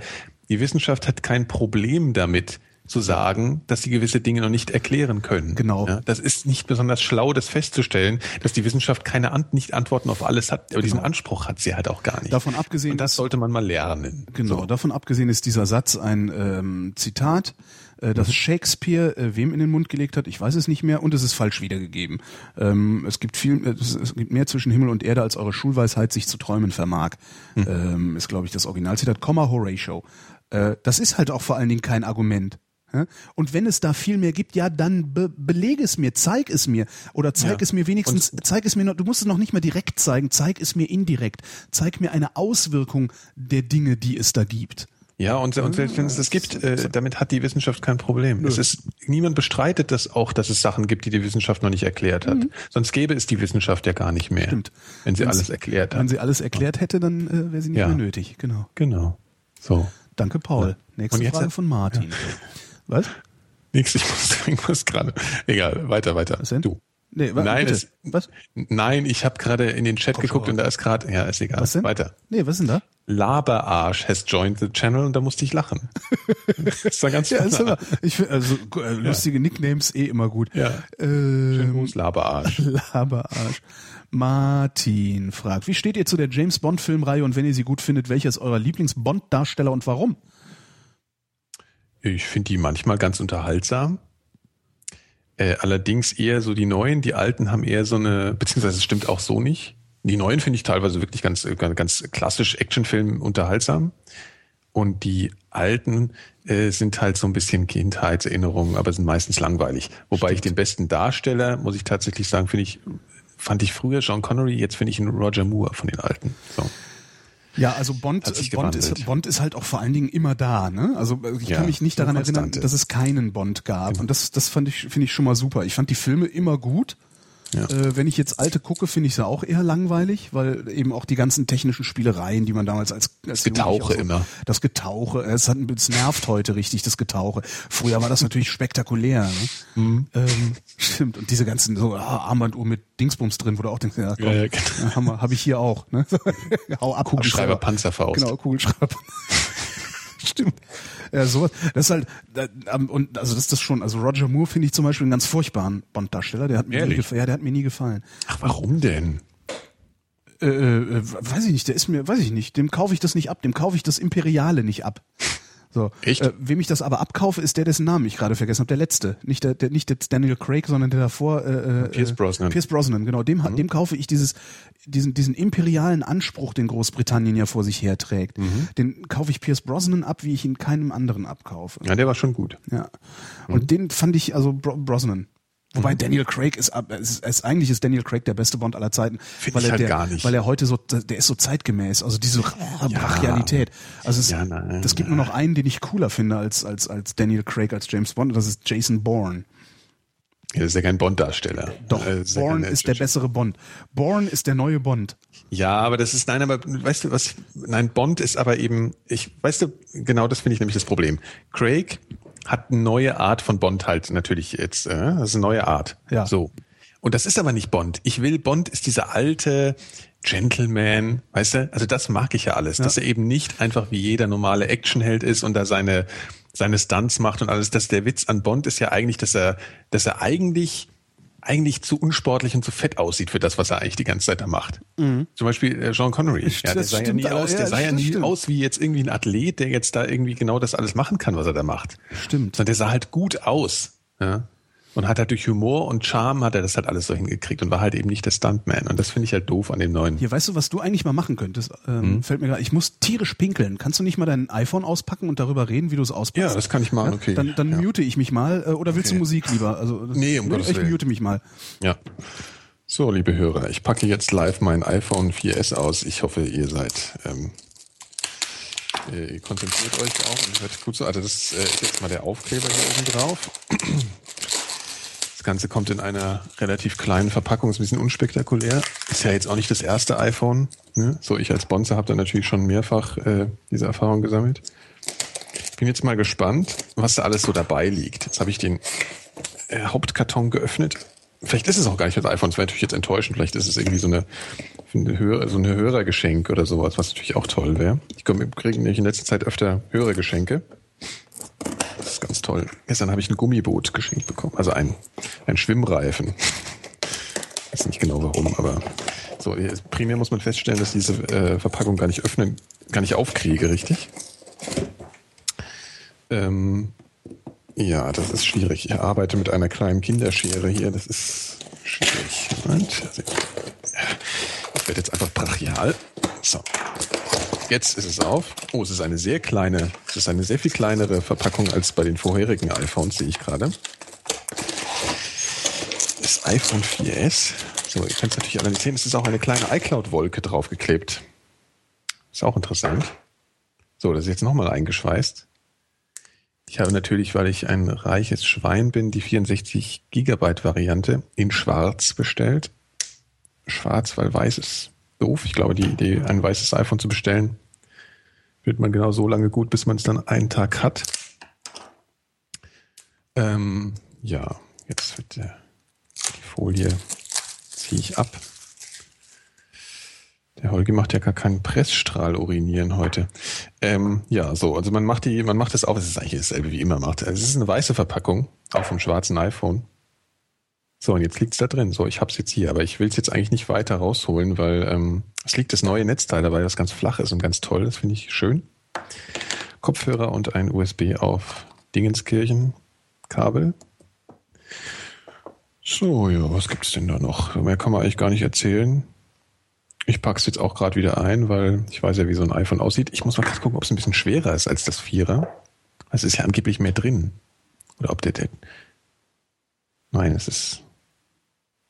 die Wissenschaft hat kein Problem damit, zu sagen, dass sie gewisse Dinge noch nicht erklären können. Genau. Ja, das ist nicht besonders schlau, das festzustellen, dass die Wissenschaft keine Ant nicht Antworten auf alles hat. Aber genau. diesen Anspruch hat sie halt auch gar nicht. Davon abgesehen. Und das sollte man mal lernen. Genau. So. Davon abgesehen ist dieser Satz ein ähm, Zitat äh, das mhm. Shakespeare äh, wem in den Mund gelegt hat, ich weiß es nicht mehr und es ist falsch wiedergegeben. Ähm, es gibt viel, es, es, gibt mehr zwischen Himmel und Erde, als eure Schulweisheit sich zu träumen vermag. Mhm. Ähm, ist, glaube ich, das Originalzitat. Komma Horatio. Äh, das ist halt auch vor allen Dingen kein Argument. Und wenn es da viel mehr gibt, ja, dann be belege es mir, zeig es mir oder zeig ja. es mir wenigstens, und zeig es mir noch, du musst es noch nicht mal direkt zeigen, zeig es mir indirekt, zeig mir eine Auswirkung der Dinge, die es da gibt. Ja, und, und selbst wenn es das gibt, äh, damit hat die Wissenschaft kein Problem. Nö. Es ist, niemand bestreitet das auch, dass es Sachen gibt, die die Wissenschaft noch nicht erklärt hat. Mhm. Sonst gäbe es die Wissenschaft ja gar nicht mehr. Stimmt. Wenn sie Wenn's, alles erklärt hat. Wenn sie alles erklärt hätte, dann äh, wäre sie nicht ja. mehr nötig. Genau. Genau. So. Danke, Paul. Ja. Nächste Frage von Martin. Ja. Was? Nix, ich muss, *laughs* muss gerade. Egal, weiter, weiter. Was denn? Du. Nee, nein, es, was? Nein, ich habe gerade in den Chat Komm geguckt und da ist gerade, ja, ist egal. Was denn? Weiter. Nee, was ist denn da? Laberarsch has joined the channel und da musste ich lachen. *laughs* das war ganz ja, ist aber, ich finde also äh, lustige ja. Nicknames eh immer gut. Ja. Ähm, Laberarsch. *laughs* Laberarsch. Martin fragt, wie steht ihr zu der James Bond Filmreihe und wenn ihr sie gut findet, welcher ist euer Lieblings Bond Darsteller und warum? Ich finde die manchmal ganz unterhaltsam. Äh, allerdings eher so die neuen, die alten haben eher so eine, beziehungsweise es stimmt auch so nicht. Die neuen finde ich teilweise wirklich ganz, ganz klassisch Actionfilm unterhaltsam. Und die alten äh, sind halt so ein bisschen Kindheitserinnerungen, aber sind meistens langweilig. Wobei Stimmt. ich den besten Darsteller, muss ich tatsächlich sagen, finde ich, fand ich früher John Connery, jetzt finde ich ihn Roger Moore von den alten. So. Ja, also Bond, Bond, ist, Bond ist halt auch vor allen Dingen immer da. Ne? Also äh, ich ja, kann mich nicht daran erinnern, dass es keinen Bond gab. Genau. Und das, das fand ich, finde ich schon mal super. Ich fand die Filme immer gut. Ja. Äh, wenn ich jetzt alte gucke, finde ich sie auch eher langweilig, weil eben auch die ganzen technischen Spielereien, die man damals als, als das Getauche so, immer. Das Getauche, es hat es nervt heute richtig, das Getauche. Früher war das natürlich spektakulär. Ne? Mhm. Ähm, stimmt. Und diese ganzen so ah, Armbanduhr mit Dingsbums drin, wo du auch denkst, ja, komm, ja, ja, genau. *laughs* habe hab ich hier auch. Ne? *laughs* Hau ab. Kugelschreiber Panzerfaust. Genau, Kugelschreiber. Stimmt. Ja, sowas. Das ist halt, und also das ist das schon, also Roger Moore finde ich zum Beispiel einen ganz furchtbaren Bond-Darsteller. Der hat mir nie gefallen. Ja, der hat mir nie gefallen. Ach, warum denn? Äh, äh, weiß ich nicht, der ist mir, weiß ich nicht, dem kaufe ich das nicht ab, dem kaufe ich das Imperiale nicht ab. So. Echt? Äh, wem ich das aber abkaufe, ist der, dessen Namen ich gerade vergessen habe, der letzte. Nicht der, der nicht jetzt Daniel Craig, sondern der davor. Äh, äh, Pierce Brosnan. Pierce Brosnan, genau. Dem, mhm. dem kaufe ich dieses, diesen, diesen imperialen Anspruch, den Großbritannien ja vor sich herträgt. Mhm. Den kaufe ich Pierce Brosnan ab, wie ich ihn keinem anderen abkaufe. Ja, der war schon gut. Ja. Und mhm. den fand ich, also Brosnan, Wobei mhm. Daniel Craig ist, ist, ist, eigentlich ist Daniel Craig der beste Bond aller Zeiten, Find weil er halt der, gar nicht. weil er heute so, der ist so zeitgemäß, also diese ja. Brachialität. Also es, ja, nein, das gibt nur noch einen, den ich cooler finde als als als Daniel Craig als James Bond, und das ist Jason Bourne. Ja, das ist ja kein Bond-Darsteller. Doch, äh, Bourne ist der bessere Bond. Bourne ist der neue Bond. Ja, aber das ist, nein, aber weißt du was, nein, Bond ist aber eben, ich, weißt du, genau das finde ich nämlich das Problem. Craig hat eine neue Art von Bond halt natürlich jetzt. Äh, das ist eine neue Art. Ja. So. Und das ist aber nicht Bond. Ich will, Bond ist dieser alte Gentleman, weißt du? Also das mag ich ja alles, ja. dass er eben nicht einfach wie jeder normale Actionheld ist und da seine, seine Stunts macht und alles. Das, der Witz an Bond ist ja eigentlich, dass er, dass er eigentlich eigentlich zu unsportlich und zu fett aussieht für das, was er eigentlich die ganze Zeit da macht. Mhm. Zum Beispiel äh, Sean Connery. Ja, der sah ja nie aus, der sah ja nie stimmt. aus wie jetzt irgendwie ein Athlet, der jetzt da irgendwie genau das alles machen kann, was er da macht. Stimmt. Sondern der sah halt gut aus. Ja und hat halt durch Humor und Charme hat er das halt alles so hingekriegt und war halt eben nicht der Stuntman. Und das finde ich halt doof an dem neuen. Hier, weißt du, was du eigentlich mal machen könntest? Ähm, hm? Fällt mir gerade, ich muss tierisch pinkeln. Kannst du nicht mal dein iPhone auspacken und darüber reden, wie du es auspackst? Ja, das kann ich machen, ja? okay. Dann, dann ja. mute ich mich mal. Äh, oder willst okay. du Musik lieber? Also, das, nee, um Gottes Ich mute mich mal. Ja. So, liebe Hörer, ich packe jetzt live mein iPhone 4S aus. Ich hoffe, ihr seid ähm, ihr konzentriert euch auch und hört gut so. Also das äh, ist jetzt mal der Aufkleber hier oben drauf. Das Ganze kommt in einer relativ kleinen Verpackung, ist ein bisschen unspektakulär. Ist ja jetzt auch nicht das erste iPhone. Ne? So, ich als Bonzer habe da natürlich schon mehrfach äh, diese Erfahrung gesammelt. Bin jetzt mal gespannt, was da alles so dabei liegt. Jetzt habe ich den äh, Hauptkarton geöffnet. Vielleicht ist es auch gar nicht das iPhone, das wäre natürlich jetzt enttäuschend. Vielleicht ist es irgendwie so eine, eine Hörer, so eine Hörergeschenk oder sowas, was natürlich auch toll wäre. Ich kriege nämlich in letzter Zeit öfter Hörergeschenke. Das ist ganz toll. Gestern habe ich ein Gummiboot geschenkt bekommen. Also ein, ein Schwimmreifen. Ich weiß nicht genau warum, aber so, primär muss man feststellen, dass diese äh, Verpackung gar nicht öffnen, gar nicht aufkriege, richtig? Ähm, ja, das ist schwierig. Ich arbeite mit einer kleinen Kinderschere hier. Das ist schwierig. Moment. Ich werde jetzt einfach brachial. So. Jetzt ist es auf. Oh, es ist eine sehr kleine, es ist eine sehr viel kleinere Verpackung als bei den vorherigen iPhones, sehe ich gerade. Das iPhone 4S. So, ihr könnt es natürlich alle nicht sehen. Es ist auch eine kleine iCloud-Wolke draufgeklebt. Ist auch interessant. So, das ist jetzt nochmal eingeschweißt. Ich habe natürlich, weil ich ein reiches Schwein bin, die 64 Gigabyte Variante in schwarz bestellt. Schwarz, weil weiß ist doof. Ich glaube, die Idee, ein weißes iPhone zu bestellen, wird man genau so lange gut, bis man es dann einen Tag hat. Ähm, ja, jetzt wird der, die Folie ziehe ich ab. Der Holgi macht ja gar keinen Pressstrahl urinieren heute. Ähm, ja, so, also man macht die, man macht das auf, es ist eigentlich dasselbe wie immer macht. Es ist eine weiße Verpackung, auch vom schwarzen iPhone. So, und jetzt liegt's da drin. So, ich hab's jetzt hier, aber ich will's jetzt eigentlich nicht weiter rausholen, weil ähm, es liegt das neue Netzteil dabei, das ganz flach ist und ganz toll. Das finde ich schön. Kopfhörer und ein USB auf Dingenskirchen Kabel. So, ja, was gibt's denn da noch? Mehr kann man eigentlich gar nicht erzählen. Ich pack's jetzt auch gerade wieder ein, weil ich weiß ja, wie so ein iPhone aussieht. Ich muss mal kurz gucken, ob es ein bisschen schwerer ist als das Vierer. Es ist ja angeblich mehr drin. Oder ob der, der Nein, es ist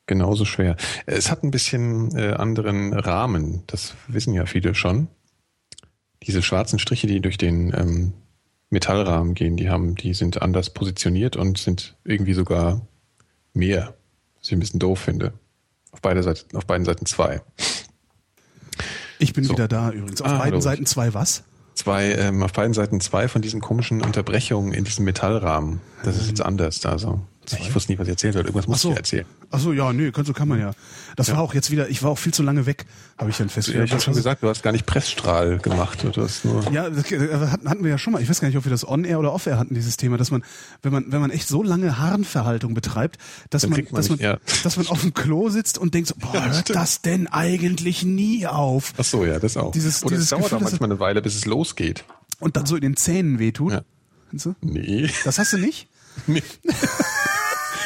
genauso schwer. Es hat ein bisschen äh, anderen Rahmen. Das wissen ja viele schon. Diese schwarzen Striche, die durch den ähm, Metallrahmen gehen, die haben, die sind anders positioniert und sind irgendwie sogar mehr. Was ich ein bisschen doof finde. Auf, beide Seiten, auf beiden Seiten zwei. Ich bin so. wieder da übrigens. Auf ah, beiden. Seiten zwei was? Zwei, ähm, auf beiden Seiten zwei von diesen komischen Unterbrechungen in diesem Metallrahmen. Das ist jetzt anders. Also ich wusste nie, was ich erzählt hat. Irgendwas muss so. ich erzählen. Ach so, ja, nö, kann, so kann man ja. Das ja. war auch jetzt wieder, ich war auch viel zu lange weg, habe ich dann festgestellt. Ja, ich habe schon gesagt, du hast gar nicht Pressstrahl gemacht. Du hast nur ja, das hatten wir ja schon mal. Ich weiß gar nicht, ob wir das On-Air oder Off-Air hatten, dieses Thema, dass man, wenn man, wenn man echt so lange Harnverhaltung betreibt, dass man, man, dass, nicht, man ja. dass man auf dem Klo sitzt und denkt so, boah, ja, hört das denn eigentlich nie auf? Ach so, ja, das auch. Dieses, Oder dieses es dauert Gefühl, auch manchmal eine Weile, bis es losgeht. Und dann so in den Zähnen wehtut. Ja. Nee. Das hast du nicht? *laughs* Nee. *laughs*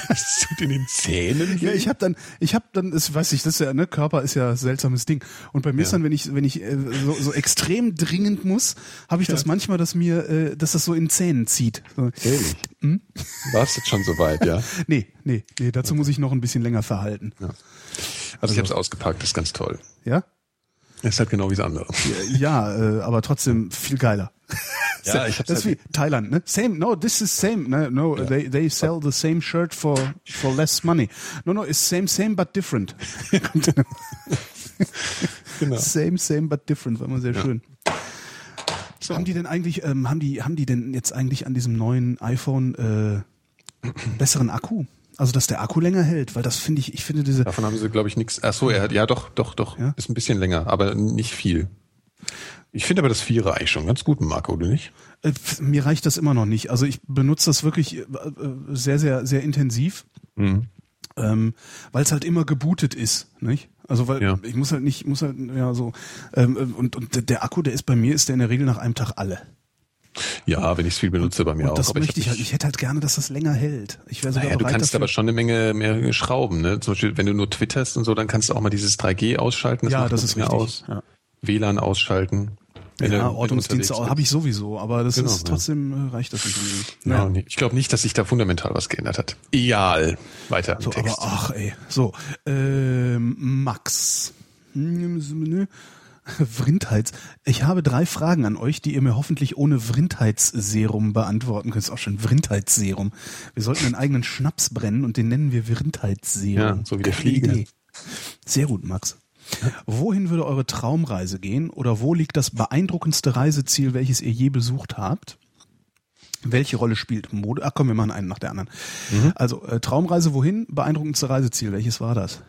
Es tut in den Zähnen. Weh? Ja, ich habe dann, ich habe dann, das weiß ich, das ist ja, ne, Körper ist ja ein seltsames Ding. Und bei mir ja. ist dann, wenn ich, wenn ich äh, so, so extrem dringend muss, habe ich ja. das manchmal, dass mir, äh, dass das so in Zähnen zieht. So. Ehrlich? Hm? War es jetzt schon soweit, ja? *laughs* nee, nee, nee, dazu muss ich noch ein bisschen länger verhalten. Ja. Also, also ich habe es ausgepackt, das ist ganz toll. Ja? ist halt genau wie das andere. Ja, äh, aber trotzdem viel geiler. *laughs* Ja, ich hab's das ist halt wie Thailand, ne? Same, no, this is same. No, no ja. they they sell the same shirt for for less money. No, no, it's same, same but different. *laughs* genau. Same, same but different, war immer sehr ja. schön. So. Haben die denn eigentlich, ähm, haben die, haben die denn jetzt eigentlich an diesem neuen iPhone äh, besseren Akku? Also, dass der Akku länger hält, weil das finde ich, ich finde diese. Davon haben sie, glaube ich, nichts. Ach so, er hat, ja, doch, doch, doch. Ja? Ist ein bisschen länger, aber nicht viel. Ich finde aber das Vierer eigentlich schon ganz gut, Marco, oder nicht? Äh, mir reicht das immer noch nicht. Also ich benutze das wirklich äh, sehr, sehr, sehr intensiv, mhm. ähm, weil es halt immer gebootet ist, nicht? Also weil ja. ich muss halt nicht, muss halt ja so ähm, und, und der Akku, der ist bei mir, ist der in der Regel nach einem Tag alle. Ja, wenn ich es viel benutze, bei mir und auch. Das möchte ich, ich halt. Ich hätte halt gerne, dass das länger hält. Ich wäre sogar naja, du kannst dafür. aber schon eine Menge mehr schrauben. Ne? Zum Beispiel, wenn du nur twitterst und so, dann kannst du auch mal dieses 3G ausschalten. Das ja, das ist richtig. Aus. Ja. WLAN ausschalten. Ja, Ortungsdienste habe ich sowieso, aber das genau, ist trotzdem ja. Äh, reicht das nicht. Ja. Ja, ich glaube nicht, dass sich da fundamental was geändert hat. Egal. Weiter. So, aber ach ey. So, ähm, Max. *laughs* Vrindheits. Ich habe drei Fragen an euch, die ihr mir hoffentlich ohne Vrindheitsserum beantworten könnt. Das ist auch schon Vrindheitsserum. Wir sollten einen eigenen Schnaps brennen und den nennen wir Vrindheitsserum. Ja, so wie der Fliege. Sehr gut, Max. Wohin würde eure Traumreise gehen oder wo liegt das beeindruckendste Reiseziel, welches ihr je besucht habt? Welche Rolle spielt Mode? Ach komm, wir machen einen nach der anderen. Mhm. Also äh, Traumreise wohin? Beeindruckendste Reiseziel, welches war das?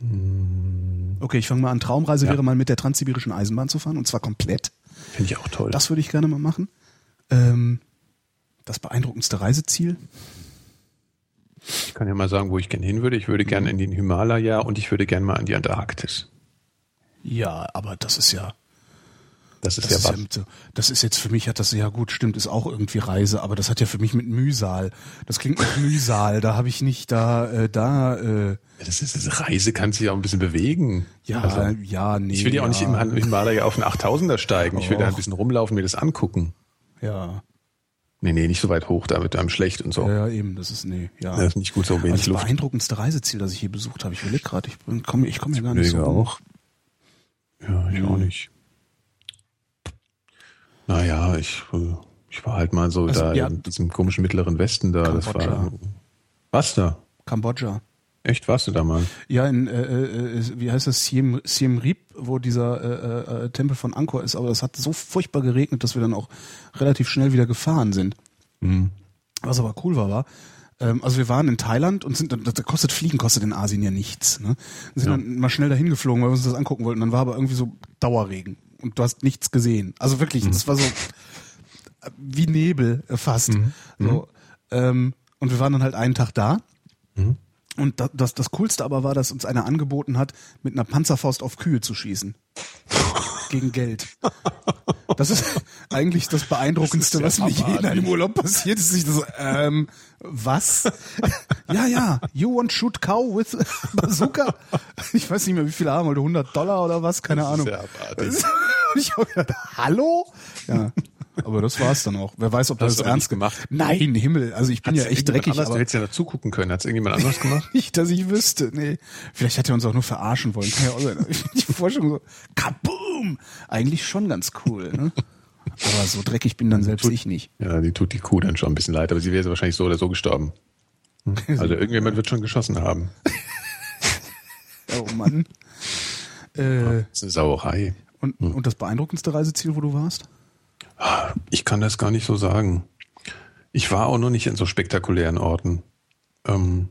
Mhm. Okay, ich fange mal an. Traumreise ja. wäre mal mit der transsibirischen Eisenbahn zu fahren und zwar komplett. Finde ich auch toll. Das würde ich gerne mal machen. Ähm, das beeindruckendste Reiseziel? Ich kann ja mal sagen, wo ich gerne hin würde. Ich würde gerne in den Himalaya und ich würde gerne mal an die Antarktis. Ja, aber das ist ja das ist das ja ist Ja, das ist jetzt für mich hat das ja gut, stimmt, ist auch irgendwie Reise, aber das hat ja für mich mit Mühsal. Das klingt nach Mühsal, da habe ich nicht da äh, da äh, das ist das Reise kann sich auch ein bisschen bewegen. Ja, also, ja, nee. Ich will ja auch nicht im Himalaya auf einen 8000er steigen. Ich will da ein bisschen rumlaufen, mir das angucken. Ja. Nee, nee, nicht so weit hoch, da wird einem schlecht und so. Ja, eben, das ist nee, ja. Das ist nicht gut so wenig das Luft. Das beeindruckendste Reiseziel, das ich hier besucht habe. Ich will gerade, ich komme ich komme ja gar nicht so. auch. Ja, ich hm. auch nicht. Naja, ich, äh, ich war halt mal so also, da ja. in diesem komischen mittleren Westen da. Kambodscha. Das war. Was da? Kambodscha. Echt, warst du da mal? Ja, in, äh, äh, wie heißt das, Siem, Siem Reap, wo dieser äh, äh, Tempel von Angkor ist, aber es hat so furchtbar geregnet, dass wir dann auch relativ schnell wieder gefahren sind. Mhm. Was aber cool war, war, ähm, also wir waren in Thailand und sind, da kostet Fliegen, kostet in Asien ja nichts. Ne? Wir sind ja. dann mal schnell dahin geflogen, weil wir uns das angucken wollten. Dann war aber irgendwie so Dauerregen und du hast nichts gesehen. Also wirklich, mhm. das war so wie Nebel fast. Mhm. So, mhm. ähm, und wir waren dann halt einen Tag da. Mhm. Und das, das, das Coolste aber war, dass uns einer angeboten hat, mit einer Panzerfaust auf Kühe zu schießen. Gegen Geld. Das ist, eigentlich das Beeindruckendste, Das ist was ja mir je in einem Urlaub passiert ist. Ich so, ähm, was? ja, ja, you want shoot cow with bazooka? Ich weiß nicht mehr, wie viel haben wollte, 100 Dollar oder was? Keine Ahnung. *laughs* Und ich habe gedacht, hallo? Ja. Aber das war's dann auch. Wer weiß, ob das du aber ernst gemacht? Nein, Himmel. Also ich bin Hat's ja echt dreckig, Anders, du aber hättest ja dazu gucken können. Hat es irgendjemand anders gemacht? *laughs* nicht, dass ich wüsste. Nee. Vielleicht hat er uns auch nur verarschen wollen. Kann ja auch sein. *laughs* Die Vorstellung so, kaboom! Eigentlich schon ganz cool, ne? Aber so dreckig bin dann selbst ich nicht. Ja, die tut die Kuh dann schon ein bisschen leid, aber sie wäre wahrscheinlich so oder so gestorben. Hm? *laughs* Also irgendjemand wird schon geschossen haben. Oh Mann. Äh, Das ist eine Sauerei. und, und das beeindruckendste Reiseziel, wo du warst? Ich kann das gar nicht so sagen. Ich war auch noch nicht in so spektakulären Orten. Ähm,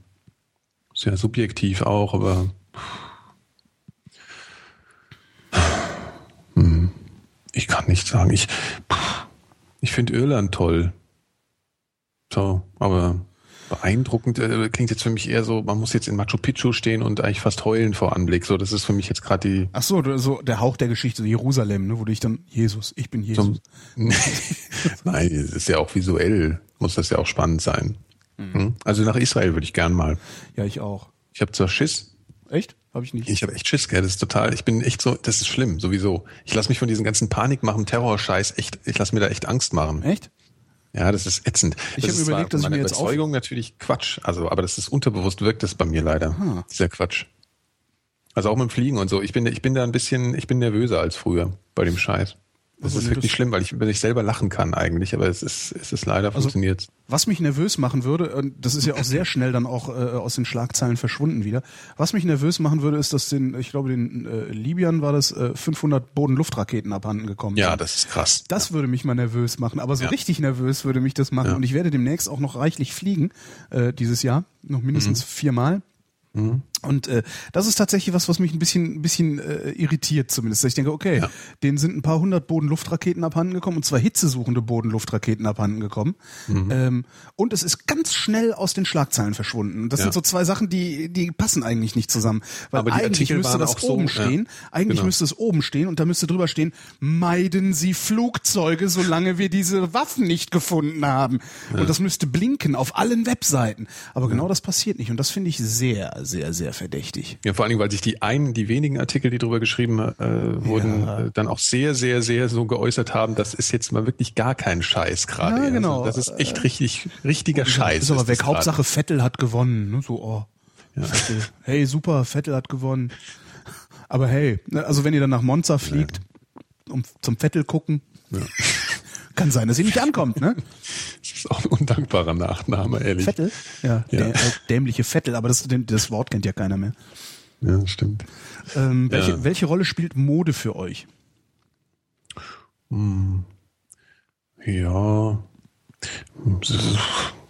sehr subjektiv auch, aber Hm, ich kann nicht sagen. Ich, ich finde Irland toll. So, aber beeindruckend äh, klingt jetzt für mich eher so, man muss jetzt in Machu Picchu stehen und eigentlich fast heulen vor Anblick. So, das ist für mich jetzt gerade die Ach so, so der Hauch der Geschichte, so Jerusalem, ne, wo du dich dann Jesus, ich bin Jesus. Zum, *laughs* Nein, es ist ja auch visuell, muss das ja auch spannend sein. Hm? Also nach Israel würde ich gern mal. Ja, ich auch. Ich habe zwar Schiss, Echt? Habe ich nicht. ich habe echt Schiss, gell, das ist total, ich bin echt so, das ist schlimm, sowieso. Ich lasse mich von diesen ganzen Panik machen, Terrorscheiß, echt, ich lasse mir da echt Angst machen. Echt? Ja, das ist ätzend. Ich das hab ist mir überlegt, dass ich mir jetzt auf- Überzeugung natürlich Quatsch, also, aber das ist unterbewusst wirkt das bei mir leider. Ah. Dieser Quatsch. Also auch mit dem Fliegen und so. Ich bin, ich bin da ein bisschen, ich bin nervöser als früher bei dem Scheiß. Das Also ist wirklich das- schlimm, weil ich über sich selber lachen kann eigentlich, aber es ist, es ist leider Also- funktioniert. Was mich nervös machen würde, und das ist ja auch sehr schnell dann auch äh, aus den Schlagzeilen verschwunden wieder. Was mich nervös machen würde, ist, dass den, ich glaube, den äh, Libyern war das äh, 500 Boden-Luftraketen abhanden gekommen. Ja, sind. das ist krass. Das würde mich mal nervös machen, aber so Ja. richtig nervös würde mich das machen. Ja. Und ich werde demnächst auch noch reichlich fliegen äh, dieses Jahr, noch mindestens Mhm. viermal. Und äh, das ist tatsächlich was, was mich ein bisschen, ein bisschen äh, irritiert zumindest. Ich denke, okay, Ja. denen sind ein paar hundert Bodenluftraketen abhanden gekommen und zwar hitzesuchende Bodenluftraketen abhanden gekommen. Mhm. Ähm, und es ist ganz schnell aus den Schlagzeilen verschwunden. Und Das Ja. sind so zwei Sachen, die, die passen eigentlich nicht zusammen. Weil Aber eigentlich müsste das auch so, oben ja. stehen. Eigentlich Genau. müsste es oben stehen und da müsste drüber stehen, meiden Sie Flugzeuge, solange wir diese Waffen nicht gefunden haben. Und das müsste blinken auf allen Webseiten. Aber genau das passiert nicht und das finde ich sehr, sehr, sehr verdächtig. Ja, vor allen Dingen, weil sich die einen, die wenigen Artikel, die drüber geschrieben äh, wurden, Ja. äh, dann auch sehr, sehr, sehr so geäußert haben, das ist jetzt mal wirklich gar kein Scheiß gerade. Ja, genau. Also das ist echt richtig, richtiger Scheiß. ist aber weg. Hauptsache Vettel hat gewonnen. Ne? So, oh. Vettel. Hey, super, Vettel hat gewonnen. Aber hey, ne, also wenn ihr dann nach Monza fliegt, um zum Vettel gucken, kann sein, dass ihr nicht ankommt, ne? Das ist auch ein undankbarer Nachname, ehrlich. Vettel? Ja, Ja. Der, äh, dämliche Vettel, aber das, das Wort kennt ja keiner mehr. Ja, stimmt. Ähm, welche, Ja. welche Rolle spielt Mode für euch? Ja.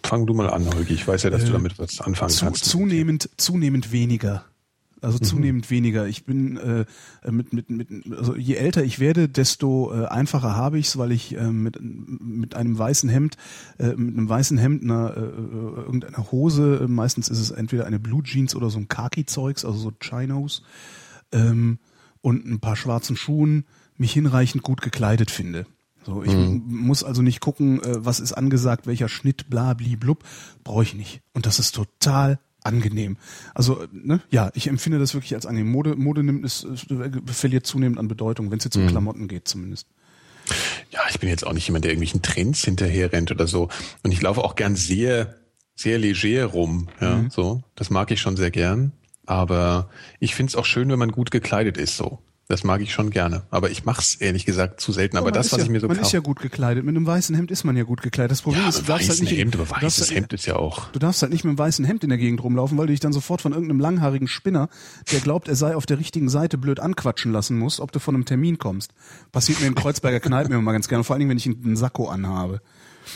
Fang du mal an, Holgi. Ich weiß ja, dass du damit was anfangen Zu, kannst. zunehmend, zunehmend weniger. Also zunehmend weniger. Ich bin äh, mit, mit, mit, also je älter ich werde, desto äh, einfacher habe ich's, weil ich äh, mit, mit einem weißen Hemd, äh, mit einem weißen Hemd, einer, äh, äh, irgendeiner Hose, äh, meistens ist es entweder eine Blue Jeans oder so ein Khaki-Zeugs, also so Chinos, ähm, und ein paar schwarzen Schuhen mich hinreichend gut gekleidet finde. So, ich m- muss also nicht gucken, äh, was ist angesagt, welcher Schnitt, bla, bli, blub, brauche ich nicht. Und das ist total angenehm. Also, ne, ja, ich empfinde das wirklich als angenehm. Mode, Mode nimmt es, verliert zunehmend an Bedeutung, wenn es jetzt um Klamotten geht zumindest. Ja, ich bin jetzt auch nicht jemand, der irgendwelchen Trends hinterher rennt oder so. Und ich laufe auch gern sehr, sehr leger rum. Ja, Mhm. so. Das mag ich schon sehr gern. Aber ich find's auch schön, wenn man gut gekleidet ist, so. Das mag ich schon gerne. Aber ich mach's ehrlich gesagt zu selten. Aber man das, was ja, ich mir so Man kaufe. ist ja gut gekleidet. Mit einem weißen Hemd ist man ja gut gekleidet. Das Problem ja, ist, du aber darfst halt nicht, Hemd, aber du darfst weißes halt- Hemd ist ja auch. Du darfst halt nicht mit einem weißen Hemd in der Gegend rumlaufen, weil du dich dann sofort von irgendeinem langhaarigen Spinner, der glaubt, er sei auf der richtigen Seite blöd anquatschen lassen musst, ob du von einem Termin kommst. Passiert mir in Kreuzberger Kneipen immer mal ganz gerne, vor allen Dingen, wenn ich einen Sakko anhabe.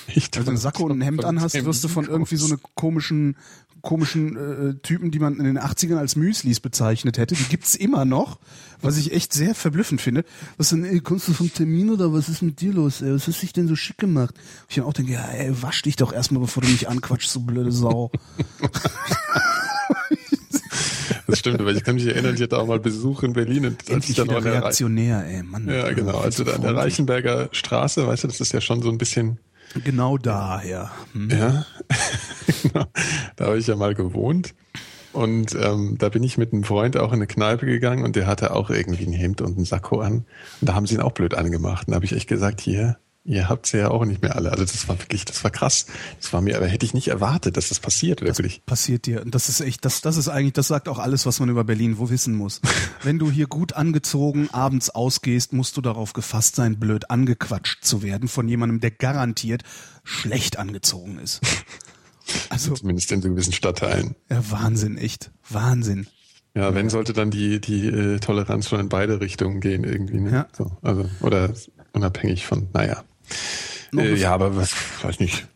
Ich Also ein Sakko und ein Hemd anhast, wirst du von irgendwie so eine komischen, komischen äh, Typen, die man in den 80ern als Müslis bezeichnet hätte, die gibt's immer noch, was ich echt sehr verblüffend finde. Was denn, ey, kommst du vom Termin oder was ist mit dir los, ey? Was hast du dich denn so schick gemacht? Ich dann auch denke, ja, ey, wasch dich doch erstmal, bevor du mich anquatschst, so blöde Sau. Das stimmt, aber ich kann mich erinnern, ich hatte auch mal Besuch in Berlin und als ich dann wieder reaktionär, ey, Mann. ja, genau, als du da an der Reichenberger Straße, weißt du, das ist ja schon so ein bisschen, Genau daher. Hm. ja, *laughs* genau, da habe ich ja mal gewohnt. Und ähm, da bin ich mit einem Freund auch in eine Kneipe gegangen und der hatte auch irgendwie ein Hemd und einen Sakko an. Und da haben sie ihn auch blöd angemacht. Und da habe ich echt gesagt, hier, ihr habt sie ja auch nicht mehr alle. Also das war wirklich, das war krass. Das war mir, aber hätte ich nicht erwartet, dass das passiert, wirklich. passiert dir. Und das ist echt, das, das ist eigentlich, das sagt auch alles, was man über Berlin wo wissen muss. *laughs* Wenn du hier gut angezogen abends ausgehst, musst du darauf gefasst sein, blöd angequatscht zu werden von jemandem, der garantiert schlecht angezogen ist. *laughs* Also, Zumindest in so gewissen Stadtteilen. ja, Wahnsinn, echt. Wahnsinn. Ja, wenn sollte dann die, die äh, Toleranz schon in beide Richtungen gehen irgendwie. Ne? Ja. So, also, oder unabhängig von, naja. Äh, ja, aber was, weiß nicht.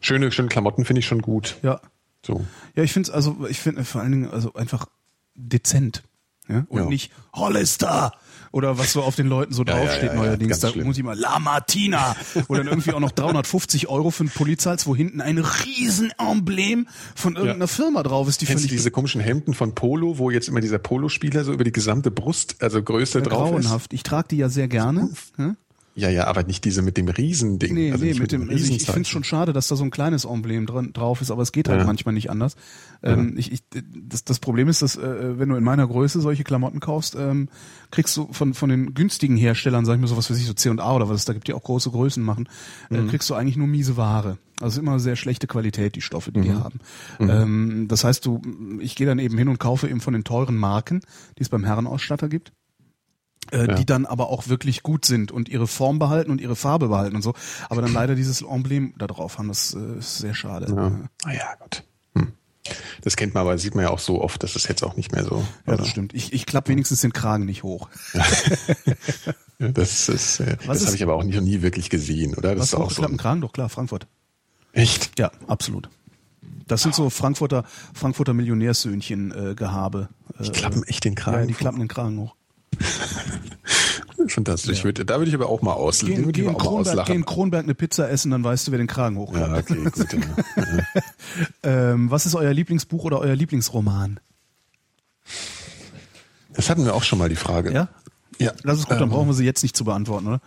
Schöne, schöne Klamotten finde ich schon gut. Ja. So. Ja, ich finde es also, ich finde vor allen Dingen also einfach dezent. Ja? Und Ja. nicht Hollister oder was so auf den Leuten so draufsteht ja, ja, neuerdings. Da schlimm. muss ich mal La Martina, wo dann irgendwie auch noch 350 Euro für ein Pulli zahlst, wo hinten ein riesen Emblem von irgendeiner Firma drauf ist, die Kennst du völlig diese komischen Hemden von Polo, wo jetzt immer dieser Polospieler so über die gesamte Brust, also Größe drauf ist? grauenhaft. Ich trage die ja sehr gerne. Ja? Ja, ja, aber nicht diese mit dem Riesending. Nee, also nee, mit dem, also ich, ich finde es schon schade, dass da so ein kleines Emblem dran, drauf ist, aber es geht halt Ja. manchmal nicht anders. Ähm, ich, ich, das, das Problem ist, dass äh, wenn du in meiner Größe solche Klamotten kaufst, ähm, kriegst du von, von den günstigen Herstellern, sag ich mal so was weiß ich, so C&A oder was, da gibt ja auch große Größen machen, äh, Mhm. kriegst du eigentlich nur miese Ware. Also immer sehr schlechte Qualität, die Stoffe, die die Mhm. haben. Ähm, das heißt, du, ich gehe dann eben hin und kaufe eben von den teuren Marken, die es beim Herrenausstatter gibt äh, Ja. die dann aber auch wirklich gut sind und ihre Form behalten und ihre Farbe behalten und so. Aber dann leider dieses Emblem da drauf haben, das äh, ist sehr schade. Ja. Ah ja, Gott. Hm. Das kennt man, aber sieht man ja auch so oft, dass es jetzt auch nicht mehr so. Ja, das stimmt. Ich, ich klappe wenigstens den Kragen nicht hoch. *laughs* ja, das ist, äh, Was das habe ich aber auch nie, nie wirklich gesehen, oder? Das Was ist auch so. hochgeklappten Kragen? Doch klar, Frankfurt. Echt? Ja, absolut. Das sind so Frankfurter, Frankfurter Millionärssöhnchen äh, Gehabe. Äh, Die klappen echt den Kragen. Ja, die klappen den Kragen hoch. *laughs* Fantastisch. Würd, da würde ich aber auch mal aus. Geh, geh, in Kronberg, geh in Kronberg eine Pizza essen, dann weißt du, wer den Kragen hochklappt. Ja, okay, gut. *laughs* Ja. Ähm, was ist euer Lieblingsbuch oder euer Lieblingsroman? Das hatten wir auch schon mal die Frage. Ja? Ja. Das ist gut, dann Ähm, brauchen wir sie jetzt nicht zu beantworten, oder?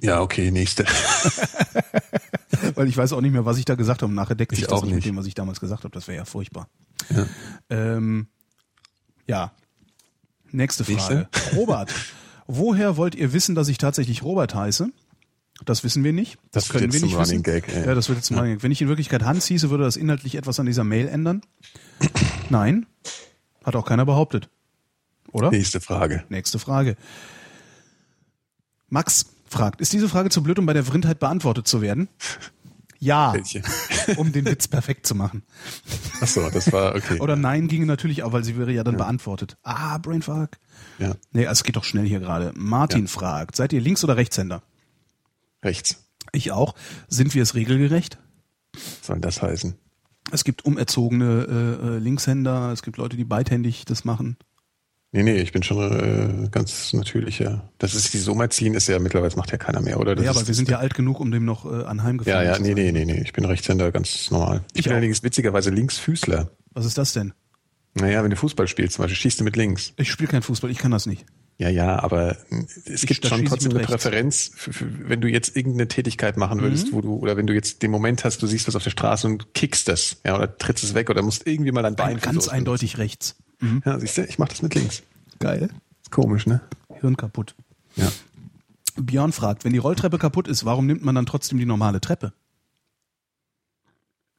Ja, okay, nächste. *laughs* Weil ich weiß auch nicht mehr, was ich da gesagt habe. Nachher deckt Ich sich das auch nicht mit dem, was ich damals gesagt habe. Das wäre ja furchtbar. Ja. Ähm, ja. Nächste Frage. Nächste. Robert, *laughs* woher wollt ihr wissen, dass ich tatsächlich Robert heiße? Das wissen wir nicht. Das, Das können wir nicht wissen. Running Gag. Ja, das wird jetzt zum Running Gag. Wenn ich in Wirklichkeit Hans hieße, würde das inhaltlich etwas an dieser Mail ändern? Nein. Hat auch keiner behauptet. Oder? Nächste Frage. Nächste Frage. Max fragt, ist diese Frage zu blöd, um bei der Vrindheit beantwortet zu werden? Ja, Welche? *laughs* um den Witz perfekt zu machen. Ach so, das war okay. Oder nein ginge natürlich auch, weil sie wäre ja dann beantwortet. Ah, Brainfuck. Ja, Nee, also es geht doch schnell hier gerade. Martin Ja. fragt, seid ihr Links- oder Rechtshänder? rechts. Ich auch. Sind wir es regelgerecht? Was soll das heißen? Es gibt umerzogene äh, äh, Linkshänder, es gibt Leute, die beidhändig das machen. Nee, nee, ich bin schon äh, ganz natürlicher. Das ist die Umerziehen ist ja mittlerweile das macht ja keiner mehr, oder? Das ja, aber wir sind ja alt genug, um dem noch äh, Ja, anheimgefallen ja, zu nee, sein. nee, nee, nee. Ich bin Rechtshänder ganz normal. Ich, Ich bin auch. allerdings witzigerweise Linksfüßler. Was ist das denn? Naja, wenn du Fußball spielst, zum Beispiel, schießt du mit links. Ich spiele kein Fußball, ich kann das nicht. Ja, ja, aber es Ich- gibt schon trotzdem eine rechts. Präferenz, für, für, wenn du jetzt irgendeine Tätigkeit machen würdest, Mhm. wo du, oder wenn du jetzt den Moment hast, du siehst was auf der Straße und kickst das, ja, oder trittst es weg oder musst irgendwie mal dein Bein ganz eindeutig rechts. Benutzen. Ja, siehst du, ich mach das mit links. Geil. Ist komisch, ne? Hirn kaputt. Ja. Björn fragt, wenn die Rolltreppe kaputt ist, warum nimmt man dann trotzdem die normale Treppe?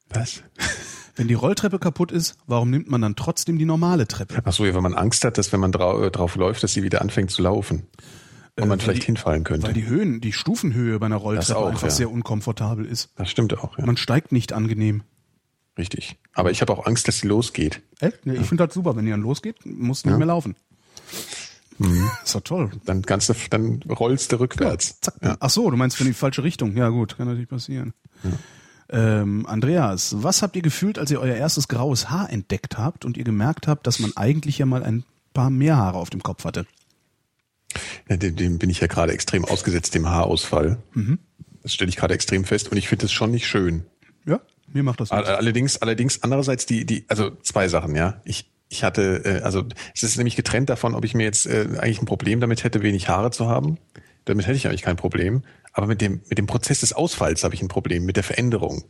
Was? Wenn die Rolltreppe kaputt ist, warum nimmt man dann trotzdem die normale Treppe? Ach so, ja, wenn man Angst hat, dass wenn man drau äh, drauf läuft, dass sie wieder anfängt zu laufen. Und man weil vielleicht die- hinfallen könnte. Weil die Höhen, die Stufenhöhe bei einer Rolltreppe auch, einfach ja. sehr unkomfortabel ist. das stimmt auch, ja. Man steigt nicht angenehm. Richtig. Aber ich habe auch Angst, dass sie losgeht. Echt? Nee, ich finde das super, wenn die dann losgeht, musst du nicht mehr laufen. Ist doch toll. Dann kannst du, dann rollst du rückwärts. Zack. Ja. Ach so, du meinst in die falsche Richtung. Ja gut, kann natürlich passieren. Ähm, Andreas, was habt ihr gefühlt, als ihr euer erstes graues Haar entdeckt habt und ihr gemerkt habt, dass man eigentlich ja mal ein paar mehr Haare auf dem Kopf hatte? Ja, dem, dem bin ich ja gerade extrem ausgesetzt, dem Haarausfall. Das stelle ich gerade extrem fest und ich finde das schon nicht schön. Ja, mir macht das nichts. Allerdings, allerdings andererseits die, die, also zwei Sachen, ja. Ich, ich hatte, äh, also es ist nämlich getrennt davon, ob ich mir jetzt äh, eigentlich ein Problem damit hätte, wenig Haare zu haben. Damit hätte ich eigentlich kein Problem. Aber mit dem, mit dem Prozess des Ausfalls habe ich ein Problem, mit der Veränderung.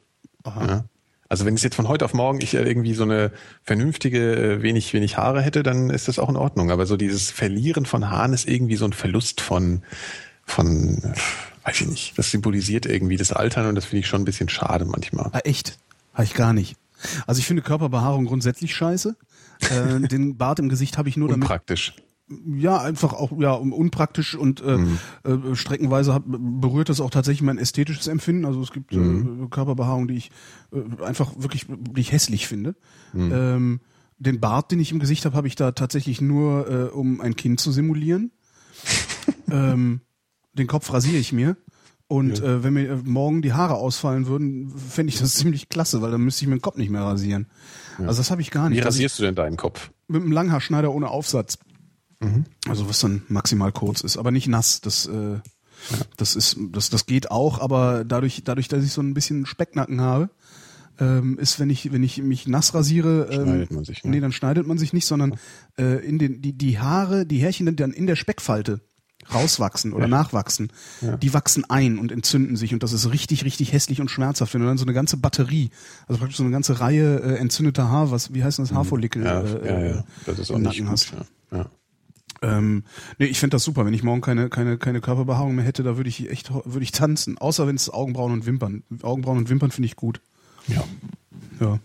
Ja? Also wenn es jetzt von heute auf morgen ich irgendwie so eine vernünftige, äh, wenig, wenig Haare hätte, dann ist das auch in Ordnung. Aber so dieses Verlieren von Haaren ist irgendwie so ein Verlust von, von, weiß ich nicht. Das symbolisiert irgendwie das Altern und das finde ich schon ein bisschen schade manchmal. Ah, echt? Habe ich gar nicht. Also ich finde Körperbehaarung grundsätzlich scheiße. Äh, *laughs* den Bart im Gesicht habe ich nur damit. Praktisch ja, einfach auch ja unpraktisch und äh, mhm. äh, streckenweise hat, berührt das auch tatsächlich mein ästhetisches Empfinden. Also es gibt mhm. äh, Körperbehaarung, die ich äh, einfach wirklich, die ich hässlich finde. Mhm. Ähm, den Bart, den ich im Gesicht habe, habe ich da tatsächlich nur, äh, um ein Kind zu simulieren. *laughs* ähm, den Kopf rasiere ich mir. Und ja. äh, wenn mir morgen die Haare ausfallen würden, fände ich das *laughs* ziemlich klasse, weil dann müsste ich mir den Kopf nicht mehr rasieren. Ja. Also das habe ich gar nicht. Wie rasierst du denn deinen Kopf? Mit einem Langhaarschneider ohne Aufsatz. Mhm. Also was dann maximal kurz ist, aber nicht nass. Das, äh, ja. das ist, das, das geht auch, aber dadurch, dadurch, dass ich so ein bisschen Specknacken habe, ähm, ist, wenn ich, wenn ich mich nass rasiere, ähm, schneidet man sich, ne? nee, dann schneidet man sich nicht, sondern äh, in den, die, die Haare, die Härchen die dann in der Speckfalte rauswachsen oder ja. nachwachsen, ja. die wachsen ein und entzünden sich und das ist richtig, richtig hässlich und schmerzhaft, wenn du dann so eine ganze Batterie, also praktisch so eine ganze Reihe äh, entzündeter Haar, was, wie heißt das, mhm. Haarfollikel ja, äh, ja, ja. Das ist auch nicht gut, hast. Ja. Ja. Ähm, nee, ich finde das super. Wenn ich morgen keine, keine, keine Körperbehaarung mehr hätte, da würde ich echt, würde ich tanzen. Außer wenn es Augenbrauen und Wimpern. Augenbrauen und Wimpern finde ich gut. Ja. Ja.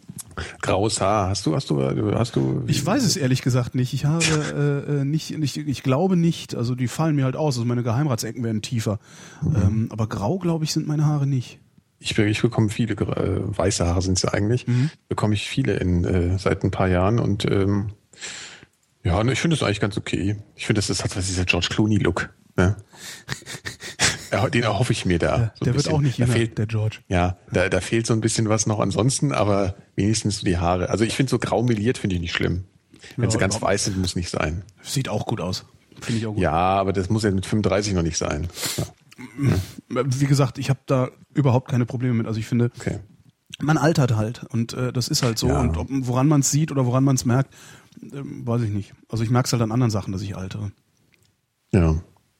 Graues Haar, hast du, hast du, hast du? Ich weiß es ehrlich gesagt nicht. Ich habe äh, äh, nicht, nicht, ich glaube nicht. Also die fallen mir halt aus. Also meine Geheimratsecken werden tiefer. Ähm, aber grau, glaube ich, sind meine Haare nicht. Ich, ich bekomme viele äh, weiße Haare sind es ja eigentlich. Mhm. Bekomme ich viele in äh, seit ein paar Jahren und ähm, ja, ne, ich finde das eigentlich ganz okay. Ich finde, das ist halt dieser George Clooney-Look. Ne? *laughs* Den erhoffe ich mir da. Ja, so der wird auch nicht jünger, fehlt, der George. Ja, da, da fehlt so ein bisschen was noch ansonsten, aber wenigstens die Haare. Also ich finde so grau meliert finde ich nicht schlimm. Wenn ja, sie ganz weiß sind, muss nicht sein. Sieht auch gut aus. Finde ich auch gut. Ja, aber das muss ja mit 35 noch nicht sein. Ja. Wie gesagt, ich habe da überhaupt keine Probleme mit. Also ich finde, okay. man altert halt und äh, das ist halt so. Ja. Und ob, woran man es sieht oder woran man es merkt, ähm, weiß ich nicht. Also ich merke es halt an anderen Sachen, dass ich altere. Ja.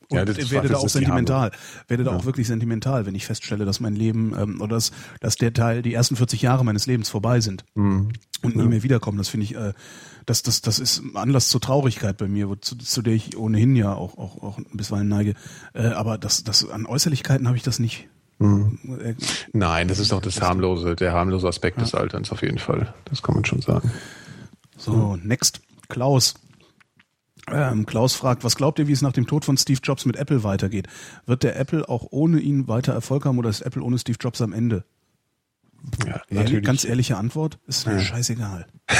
Und ja, das werde da auch sentimental, werde da ja. auch wirklich sentimental, wenn ich feststelle, dass mein Leben ähm, oder dass, dass der Teil, die ersten 40 Jahre meines Lebens vorbei sind mhm. und nie ja. mehr wiederkommen. Das finde ich, äh, das, das, das ist Anlass zur Traurigkeit bei mir, wo, zu, zu der ich ohnehin ja auch, auch, auch bisweilen neige. Äh, aber das, das an Äußerlichkeiten habe ich das nicht. Mhm. Äh, Nein, das ist auch das harmlose, der harmlose Aspekt des Alterns auf jeden Fall. Das kann man schon sagen. So, next. Klaus. Ähm, Klaus fragt, was glaubt ihr, wie es nach dem Tod von Steve Jobs mit Apple weitergeht? Wird der Apple auch ohne ihn weiter Erfolg haben oder ist Apple ohne Steve Jobs am Ende? Ja, natürlich. Ganz ehrliche Antwort, ist mir ja. scheißegal. *laughs*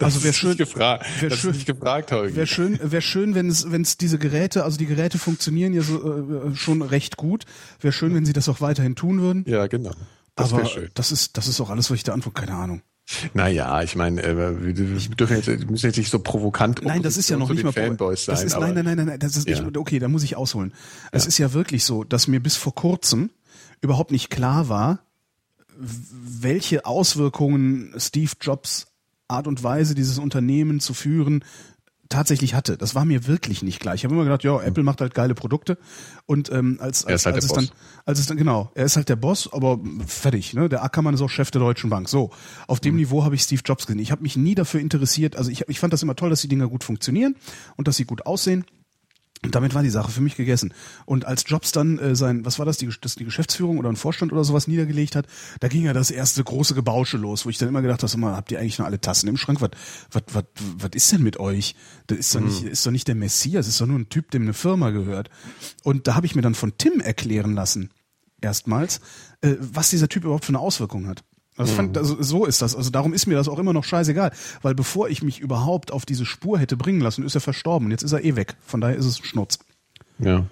also wäre schön, wär schön, gefragt, Wäre schön, wäre schön, wenn es, wenn es diese Geräte, also die Geräte funktionieren ja so, äh, schon recht gut. Wäre schön, wenn sie das auch weiterhin tun würden. Ja, genau. Das Aber schön. das ist, das ist auch alles, was ich da antworte. Keine Ahnung. Naja, ich meine, äh, wir, dürfen jetzt, wir müssen jetzt nicht so provokant Nein, das ist ja noch nicht mal Fanboys sein. Das ist, nein, nein, nein, nein, das ist ja. nicht, okay, da muss ich ausholen. Es ja. ist ja wirklich so, dass mir bis vor kurzem überhaupt nicht klar war, welche Auswirkungen Steve Jobs Art und Weise, dieses Unternehmen zu führen, tatsächlich hatte. Das war mir wirklich nicht klar. Ich habe immer gedacht, ja, Apple macht halt geile Produkte und ähm, als als, halt als es Boss. dann als es dann genau, er ist halt der Boss, aber fertig. Ne, der Ackermann ist auch Chef der Deutschen Bank. So, auf dem mhm. Niveau habe ich Steve Jobs gesehen. Ich habe mich nie dafür interessiert. Also ich ich fand das immer toll, dass die Dinger gut funktionieren und dass sie gut aussehen. Und damit war die Sache für mich gegessen. Und als Jobs dann äh, sein, was war das, die, das, die Geschäftsführung oder ein Vorstand oder sowas niedergelegt hat, da ging ja das erste große Gebausche los, wo ich dann immer gedacht habe, habt ihr eigentlich noch alle Tassen im Schrank? Was, was, was, was ist denn mit euch? Das ist doch nicht, mhm. ist doch nicht der Messias, ist doch nur ein Typ, dem eine Firma gehört. Und da habe ich mir dann von Tim erklären lassen, erstmals, äh, was dieser Typ überhaupt für eine Auswirkung hat. Also, mhm. fand, also so ist das. Also darum ist mir das auch immer noch scheißegal. Weil bevor ich mich überhaupt auf diese Spur hätte bringen lassen, ist er verstorben. Und jetzt ist er eh weg. Von daher ist es ein Schnurz. Ja.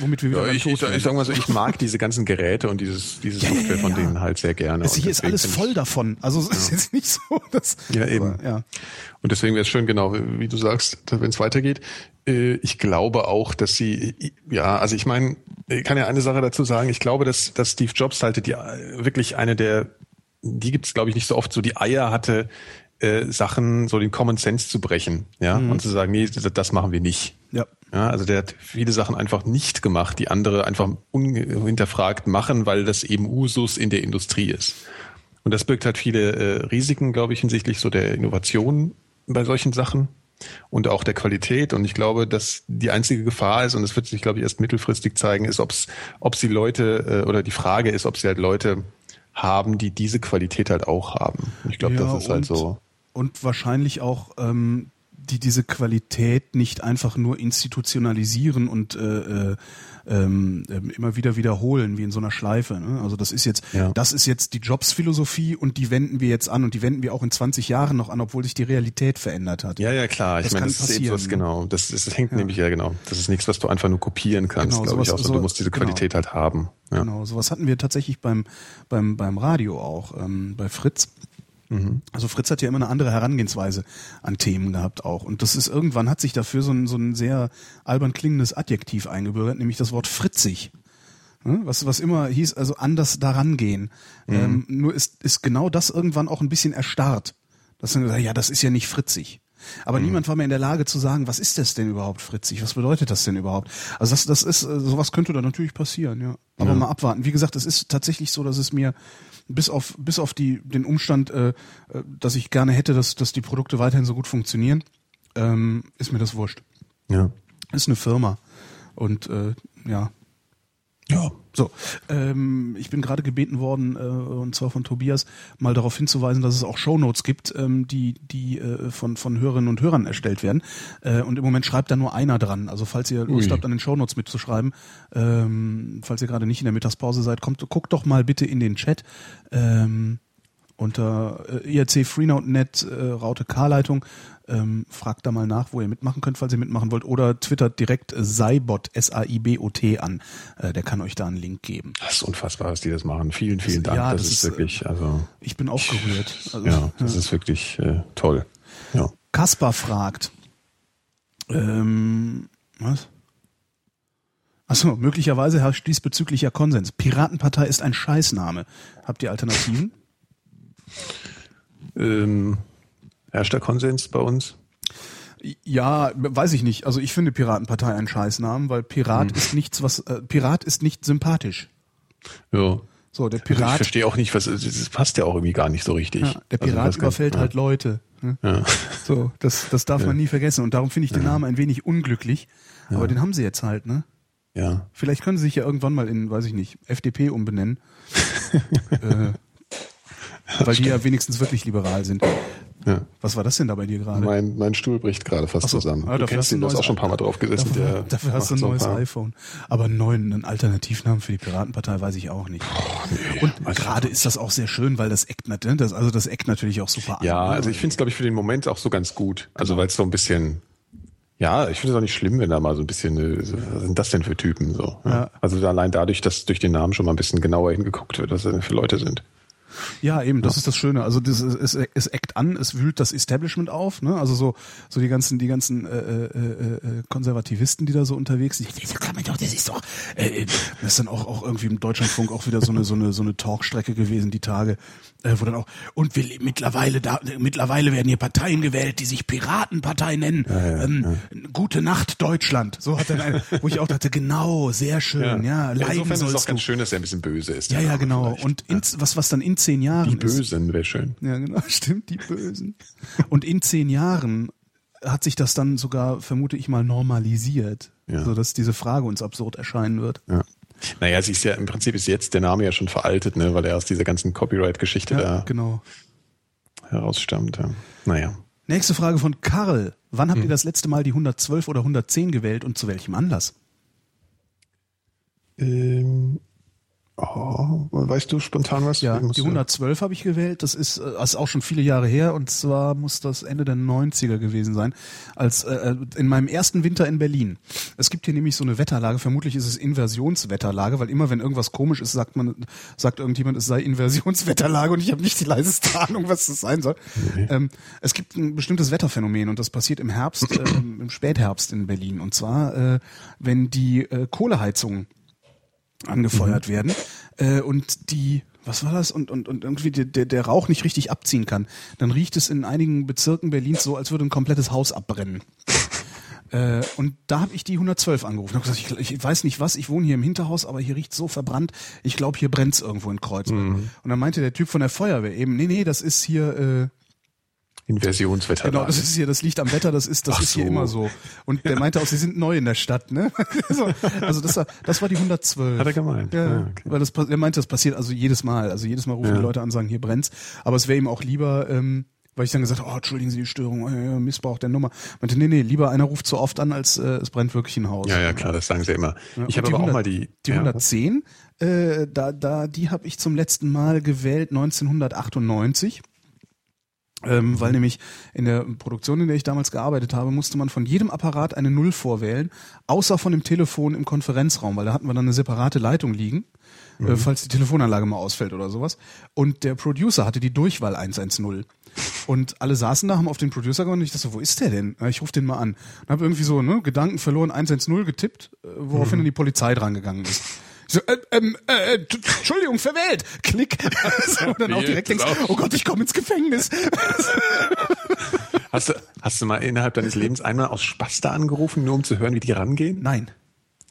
Womit wir wieder ja, ich, ich, ich sag mal so, ich mag diese ganzen Geräte und dieses, dieses ja, Software ja, von denen halt sehr gerne. Es hier ist alles voll davon. Also es ist jetzt nicht so, dass. Ja, eben. Aber, ja. Und deswegen wäre es schön, genau, wie du sagst, wenn es weitergeht. Äh, ich glaube auch, dass sie, ja, also ich meine, ich kann ja eine Sache dazu sagen. Ich glaube, dass, dass Steve Jobs halt die wirklich eine der die gibt es, glaube ich, nicht so oft, so die Eier hatte, äh, Sachen, so den Common Sense zu brechen, ja, mhm. und zu sagen, nee, das, das machen wir nicht. Ja. Ja, also der hat viele Sachen einfach nicht gemacht, die andere einfach unhinterfragt machen, weil das eben Usus in der Industrie ist. Und das birgt halt viele äh, Risiken, glaube ich, hinsichtlich so der Innovation bei solchen Sachen und auch der Qualität. Und ich glaube, dass die einzige Gefahr ist, und das wird sich, glaube ich, erst mittelfristig zeigen, ist, ob's, ob sie Leute, äh, oder die Frage ist, ob sie halt Leute haben, die diese Qualität halt auch haben. Ich glaube, ja, das ist halt so. Und wahrscheinlich auch ähm, die diese Qualität nicht einfach nur institutionalisieren und äh, äh, ähm, immer wieder wiederholen, wie in so einer Schleife. Ne? Also das ist jetzt, ja. das ist jetzt die Jobs-Philosophie und die wenden wir jetzt an und die wenden wir auch in 20 Jahren noch an, obwohl sich die Realität verändert hat. Ja, ja, klar. Ich das meine, das ist eben was, genau. Das, das, hängt ja. nämlich ja genau. Das ist nichts, was du einfach nur kopieren kannst, genau, glaube ich. Auch so, du musst diese genau. Qualität halt haben. Ja. Genau, sowas hatten wir tatsächlich beim beim beim Radio auch, ähm, bei Fritz. Mhm. Also Fritz hat ja immer eine andere Herangehensweise an Themen gehabt auch. Und das ist irgendwann hat sich dafür so ein, so ein sehr albern klingendes Adjektiv eingebürgert, nämlich das Wort fritzig. Was, was immer hieß, also anders daran gehen. Mhm. Ähm, nur ist, ist genau das irgendwann auch ein bisschen erstarrt. Dass dann gesagt, ja, das ist ja nicht fritzig. Aber mhm. niemand war mehr in der Lage zu sagen, was ist das denn überhaupt, fritzig? Was bedeutet das denn überhaupt? Also das, das ist, äh, sowas könnte da natürlich passieren, ja. Aber ja. mal abwarten. Wie gesagt, es ist tatsächlich so, dass es mir bis auf bis auf die den Umstand, äh, äh, dass ich gerne hätte, dass dass die Produkte weiterhin so gut funktionieren, ähm, ist mir das wurscht. Ja. Ist eine Firma und äh, ja. Ja. So, ähm, ich bin gerade gebeten worden, äh, und zwar von Tobias, mal darauf hinzuweisen, dass es auch Shownotes gibt, ähm, die, die äh, von, von Hörerinnen und Hörern erstellt werden. Äh, und im Moment schreibt da nur einer dran. Also falls ihr Lust Ui. habt, an den Shownotes mitzuschreiben, ähm, falls ihr gerade nicht in der Mittagspause seid, kommt, guckt doch mal bitte in den Chat. Ähm, unter äh, IRC-Freenode.net, äh, Raute K-Leitung. Ähm, fragt da mal nach, wo ihr mitmachen könnt, falls ihr mitmachen wollt. Oder twittert direkt Saibot, S-A-I-B-O-T an. Äh, der kann euch da einen Link geben. Das ist unfassbar, dass die das machen. Vielen, vielen Dank. Ja, das, das ist, ist, wirklich, also. Ich bin aufgerührt. Also, ja, das ja. ist wirklich äh, toll. Ja. Kaspar fragt, ähm, was? Achso, möglicherweise herrscht diesbezüglicher Konsens. Piratenpartei ist ein Scheißname. Habt ihr Alternativen? Ähm, herrscht der Konsens bei uns? Ja, weiß ich nicht. Also ich finde Piratenpartei einen Scheißnamen, weil Pirat hm. ist nichts, was äh, Pirat ist nicht sympathisch. Ja. So, der Pirat. Also ich verstehe auch nicht, was das passt ja auch irgendwie gar nicht so richtig. Ja, der also Pirat also, überfällt kann, halt ja. Leute. Ne? Ja. So, das, das darf man nie vergessen. Und darum finde ich den Namen ein wenig unglücklich. Aber den haben sie jetzt halt, ne? Ja. Vielleicht können sie sich ja irgendwann mal in, weiß ich nicht, FDP umbenennen. *laughs* äh, *laughs* weil die ja wenigstens wirklich liberal sind. Ja. Was war das denn da bei dir gerade? Mein, mein Stuhl bricht gerade fast so, zusammen. Ah, du kennst ihn, du hast auch schon ein paar Mal drauf gesessen. Dafür, *laughs* dafür hast du ein neues iPhone. Aber einen neuen einen Alternativnamen für die Piratenpartei weiß ich auch nicht. Oh, nee, Und gerade ist das auch sehr schön, weil das Eckt, ne, das, also das Eckt natürlich auch super Ja, an, also ich finde es, glaube ich, für den Moment auch so ganz gut. Also genau. weil es so ein bisschen ja, ich finde es auch nicht schlimm, wenn da mal so ein bisschen, äh, was sind das denn für Typen so? Ja. Also allein dadurch, dass durch den Namen schon mal ein bisschen genauer hingeguckt wird, was das denn für Leute sind. Ja, eben, das ja. ist das Schöne. Also das ist, es, es eckt an, es wühlt das Establishment auf, ne? Also so so die ganzen die ganzen äh, äh, äh, äh Konservativisten, die da so unterwegs sind. Das kann man doch, das ist doch äh, äh, das ist dann auch auch irgendwie im Deutschlandfunk auch wieder so eine so eine so eine Talkstrecke gewesen die Tage, äh, wo dann auch und wir mittlerweile da mittlerweile werden hier Parteien gewählt, die sich Piratenpartei nennen. Ja, ja, ähm, Gute Nacht Deutschland. So hat dann wo ich auch dachte, genau, sehr schön, ja. ja Insofern ist es auch ganz schön, dass er ein bisschen böse ist. Ja, ja, genau. Und in, was was dann in zehn Jahren Die Bösen wäre schön. Ja, genau, *laughs* stimmt, die Bösen. Und in zehn Jahren hat sich das dann sogar, vermute ich mal, normalisiert, ja. sodass diese Frage uns absurd erscheinen wird. Ja. Naja, sie ist ja im Prinzip ist jetzt der Name ja schon veraltet, ne, weil er aus dieser ganzen Copyright-Geschichte ja, da genau. herausstammt. Ja. Naja. Nächste Frage von Karl. Wann habt hm. ihr das letzte Mal die 112 oder 110 gewählt und zu welchem Anlass? Ähm, Oh, weißt du spontan was? Ja, die 112 habe ich gewählt. Das ist, das äh, ist auch schon viele Jahre her und zwar muss das Ende der 90er gewesen sein, als äh, äh, in meinem ersten Winter in Berlin. Es gibt hier nämlich so eine Wetterlage, vermutlich ist es Inversionswetterlage, weil immer wenn irgendwas komisch ist, sagt man, sagt irgendjemand, es sei Inversionswetterlage und ich habe nicht die leiseste Ahnung, was das sein soll. Okay. Ähm, es gibt ein bestimmtes Wetterphänomen und das passiert im Herbst, äh, im Spätherbst in Berlin und zwar, äh, wenn die äh, Kohleheizungen angefeuert mhm. werden äh, und die was war das? Und, und, und irgendwie der, der, Rauch nicht richtig abziehen kann. Dann riecht es in einigen Bezirken Berlins so, als würde ein komplettes Haus abbrennen. *laughs* Äh, und da habe ich die 112 angerufen. Hab gesagt, ich, ich weiß nicht was, ich wohne hier im Hinterhaus, aber hier riecht so verbrannt. Ich glaube, hier brennt's irgendwo in Kreuzberg. Mhm. Und dann meinte der Typ von der Feuerwehr eben, nee, nee, das ist hier äh, Inversionswetter. Genau, das ist hier, das liegt am Wetter, das ist, das Ach ist hier so. immer so. Und der meinte auch, sie sind neu in der Stadt, ne? *laughs* so, also das war, das war die 112. Hat er gemeint. Ja, Ah, okay. weil das, er meinte, das passiert also jedes Mal. Also jedes Mal rufen Ja. die Leute an und sagen, hier brennt's. Aber es wäre ihm auch lieber, ähm, weil ich dann gesagt habe, oh, entschuldigen Sie die Störung, äh, Missbrauch der Nummer. Meinte, nee, nee, lieber einer ruft zu oft an, als äh, es brennt wirklich ein Haus. Ja, ja, klar, das sagen sie immer. Ja, ich habe aber auch 100 mal die, Die ja, 110, äh, da, da, die habe ich zum letzten Mal gewählt 1998. Ähm, weil nämlich in der Produktion, in der ich damals gearbeitet habe, musste man von jedem Apparat eine Null vorwählen, außer von dem Telefon im Konferenzraum, weil da hatten wir dann eine separate Leitung liegen, äh, falls die Telefonanlage mal ausfällt oder sowas. Und der Producer hatte die Durchwahl 110. Und alle saßen da, haben auf den Producer gewandt und ich dachte so, wo ist der denn? Ich rufe den mal an. Und habe irgendwie so ne, Gedanken verloren, 110 getippt, äh, woraufhin dann die Polizei dran gegangen ist. So, äh, ähm, äh, t- Entschuldigung, verwählt. Klick. *laughs* so, und dann auch direkt denkst, auch. oh Gott, ich komme ins Gefängnis. Hast du, hast du mal innerhalb deines Lebens einmal aus Spaß da angerufen, nur um zu hören, wie die rangehen? Nein,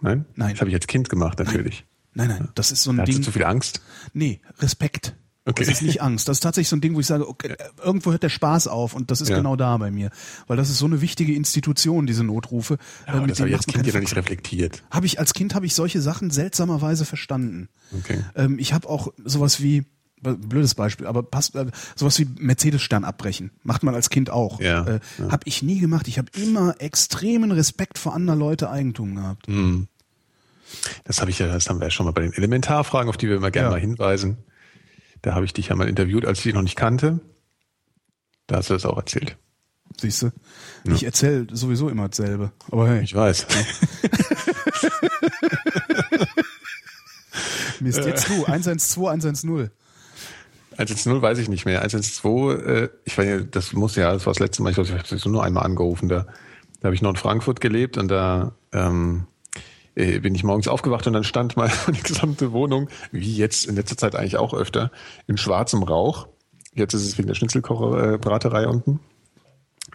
Nein? Nein. Das habe ich als Kind gemacht, natürlich. nein, nein, das ist so ein Da hast du Ding. zu viel Angst? Nee, Respekt. Okay. Das ist nicht Angst. Das ist tatsächlich so ein Ding, wo ich sage, okay, äh, irgendwo hört der Spaß auf und das ist Ja. genau da bei mir. Weil das ist so eine wichtige Institution, diese Notrufe. Ja, aber das habe ich als Kind ja nicht reflektiert. Habe ich als Kind habe ich solche Sachen seltsamerweise verstanden. Okay. Ähm, ich habe auch sowas wie blödes Beispiel, aber passt äh, sowas wie Mercedes-Stern abbrechen macht man als Kind auch. Ja, äh, ja. Habe ich nie gemacht. Ich habe immer extremen Respekt vor anderer Leute Eigentum gehabt. Hm. Das habe ich ja, das haben wir ja schon mal bei den Elementarfragen, auf die wir immer gerne Ja. mal hinweisen. Da habe ich dich ja mal interviewt, als ich dich noch nicht kannte. Da hast du das auch erzählt. Siehst du? Ich erzähle sowieso immer dasselbe. Aber hey, Ich weiß. *laughs* Mist, jetzt du 112 110. 110 weiß ich nicht mehr. 112, äh, ich weiß ja, das muss ja, das war das letzte Mal, ich glaube, ich habe sowieso nur einmal angerufen. Da, da habe ich noch in Frankfurt gelebt und da ähm, äh, bin ich morgens aufgewacht und dann stand mal *laughs* die gesamte Wohnung, wie jetzt in letzter Zeit eigentlich auch öfter, in schwarzem Rauch. Jetzt ist es wegen der Schnitzelkocher-Braterei unten.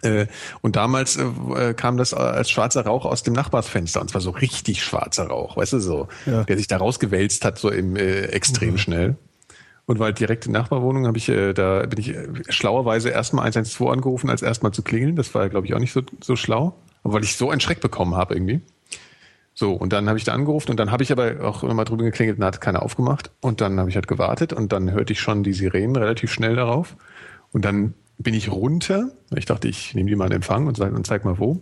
Äh, und damals äh, kam das als schwarzer Rauch aus dem Nachbarsfenster und zwar so richtig schwarzer Rauch, weißt du so, Ja. der sich da rausgewälzt hat so im äh, extrem schnell. Und weil direkt in der Nachbarwohnung habe ich, äh, da bin ich schlauerweise erstmal 112 angerufen, als erstmal zu klingeln. Das war, glaube ich, auch nicht so, so schlau. Aber weil ich so einen Schreck bekommen habe irgendwie. So, und dann habe ich da angerufen und dann habe ich aber auch nochmal drüber geklingelt und hat keiner aufgemacht. Und dann habe ich halt gewartet und dann hörte ich schon die Sirenen relativ schnell darauf. Und dann bin ich runter. Ich dachte, ich nehme die mal in Empfang und, und zeig mal wo.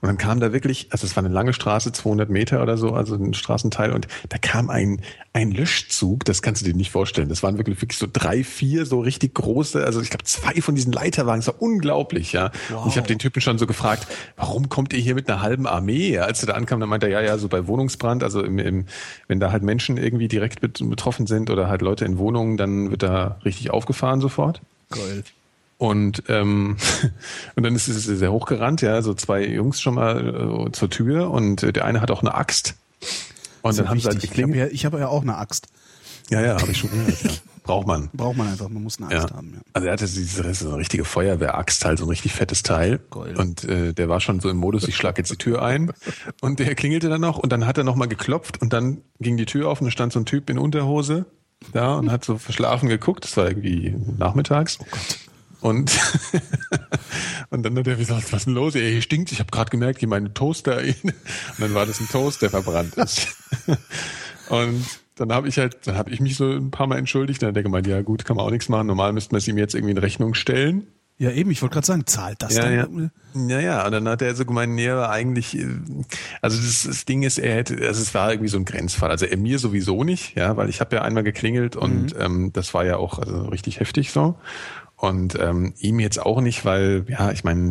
Und dann kam da wirklich, also es war eine lange Straße, 200 Meter oder so, also ein Straßenteil, und da kam ein, ein Löschzug, das kannst du dir nicht vorstellen. Das waren wirklich, wirklich so drei, vier so richtig große, also ich glaube zwei von diesen Leiterwagen, das war unglaublich, ja. Und ich habe den Typen schon so gefragt, warum kommt ihr hier mit einer halben Armee? Ja, Als er da ankam, dann meinte er, ja, ja, so bei Wohnungsbrand, also im, im, wenn da halt Menschen irgendwie direkt bet- betroffen sind oder halt Leute in Wohnungen, dann wird da richtig aufgefahren sofort. Geil. Und, ähm, *laughs* und dann ist es sehr hochgerannt, ja, so zwei Jungs schon mal äh, zur Tür und äh, der eine hat auch eine Axt. Und dann haben sie halt wichtig. Ich habe ja, ich hab ja auch eine Axt. Ja, ja, habe ich schon gehört. Ja. *laughs* Braucht man. Braucht man einfach, man muss eine Ja. Axt haben. Ja. Also er hatte diese das ist so eine richtige Feuerwehraxt, halt so ein richtig fettes Teil. Geil. Und äh, der war schon so im Modus, ich schlag jetzt die Tür ein. *laughs* Und der klingelte dann noch und dann hat er noch mal geklopft und dann ging die Tür auf und da stand so ein Typ in Unterhose da und hat so verschlafen geguckt. Das war irgendwie nachmittags. Und, *laughs* und dann hat er gesagt, was ist denn los? Ey, hier stinkt. Ich habe gerade gemerkt, hier meine Toaster. *laughs* Und dann war das ein Toast, der verbrannt ist. *laughs* Und dann habe ich halt, dann habe ich mich so ein paar Mal entschuldigt. Dann hat er gemeint, ja gut, kann man auch nichts machen. Normal müsste man es ihm jetzt irgendwie in Rechnung stellen. ja, eben, ich wollte gerade sagen, zahlt das Ja, dann? ja. ja, ja. Und dann hat er so gemeint, nee, aber eigentlich, äh, also das, das Ding ist, er hätte, also es war irgendwie so ein Grenzfall. Also er mir sowieso nicht, ja, weil ich habe ja einmal geklingelt und ähm, das war ja auch also richtig heftig so. Und ähm, ihm jetzt auch nicht, weil, ja, ich meine,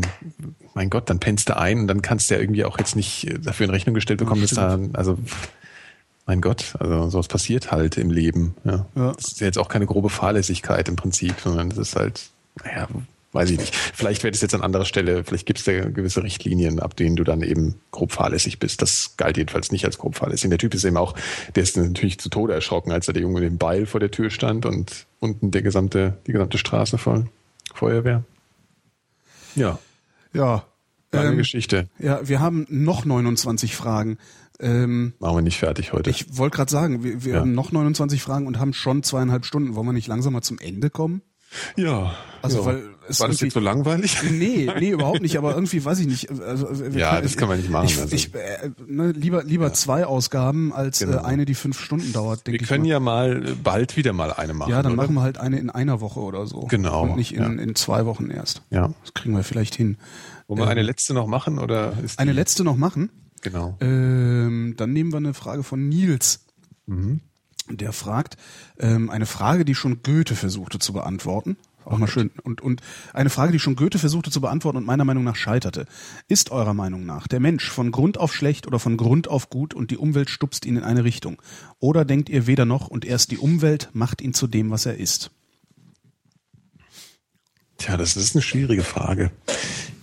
mein Gott, dann pennst du ein und dann kannst du ja irgendwie auch jetzt nicht äh, dafür in Rechnung gestellt bekommen, dass da, also mein Gott, also sowas passiert halt im Leben. Ja. Ja. Das ist jetzt auch keine grobe Fahrlässigkeit im Prinzip, sondern das ist halt, naja, weiß ich nicht. Vielleicht wäre das jetzt an anderer Stelle, vielleicht gibt es da gewisse Richtlinien, ab denen du dann eben grob fahrlässig bist. Das galt jedenfalls nicht als grob fahrlässig. Der Typ ist eben auch, der ist natürlich zu Tode erschrocken, als da der Junge mit dem Beil vor der Tür stand und unten der gesamte, die gesamte Straße voll Feuerwehr. Ja. Ja. Lange Ähm, Geschichte. Ja, wir haben noch 29 Fragen. Ähm, Machen wir nicht fertig heute. ich wollte gerade sagen, wir, wir Ja. haben noch 29 Fragen und haben schon zweieinhalb Stunden. Wollen wir nicht langsam mal zum Ende kommen? ja. Also, ja. weil es War das jetzt so langweilig? *laughs* Nee, nee, überhaupt nicht, aber irgendwie weiß ich nicht. Also, wir Ja, können- das kann man nicht machen, Ich, also. ich, äh, ne, lieber lieber zwei Ausgaben als Genau. äh, eine, die fünf Stunden dauert, denke Wir ich können mal. ja mal bald wieder mal eine machen. ja, dann oder? machen wir halt eine in einer Woche oder so. Genau, Und nicht in, ja. in zwei Wochen erst. Ja. Das kriegen wir vielleicht hin. Wollen wir eine letzte noch machen oder ist Eine letzte noch machen. Genau. Ähm, dann nehmen wir eine Frage von Nils. Mhm. Der fragt, ähm, eine Frage, die schon Goethe versuchte zu beantworten. Auch mal schön. Und, und eine Frage, die schon Goethe versuchte zu beantworten und meiner Meinung nach scheiterte. Ist eurer Meinung nach der Mensch von Grund auf schlecht oder von Grund auf gut und die Umwelt stupst ihn in eine Richtung? Oder denkt ihr weder noch und erst die Umwelt macht ihn zu dem, was er ist? Tja, das ist eine schwierige Frage.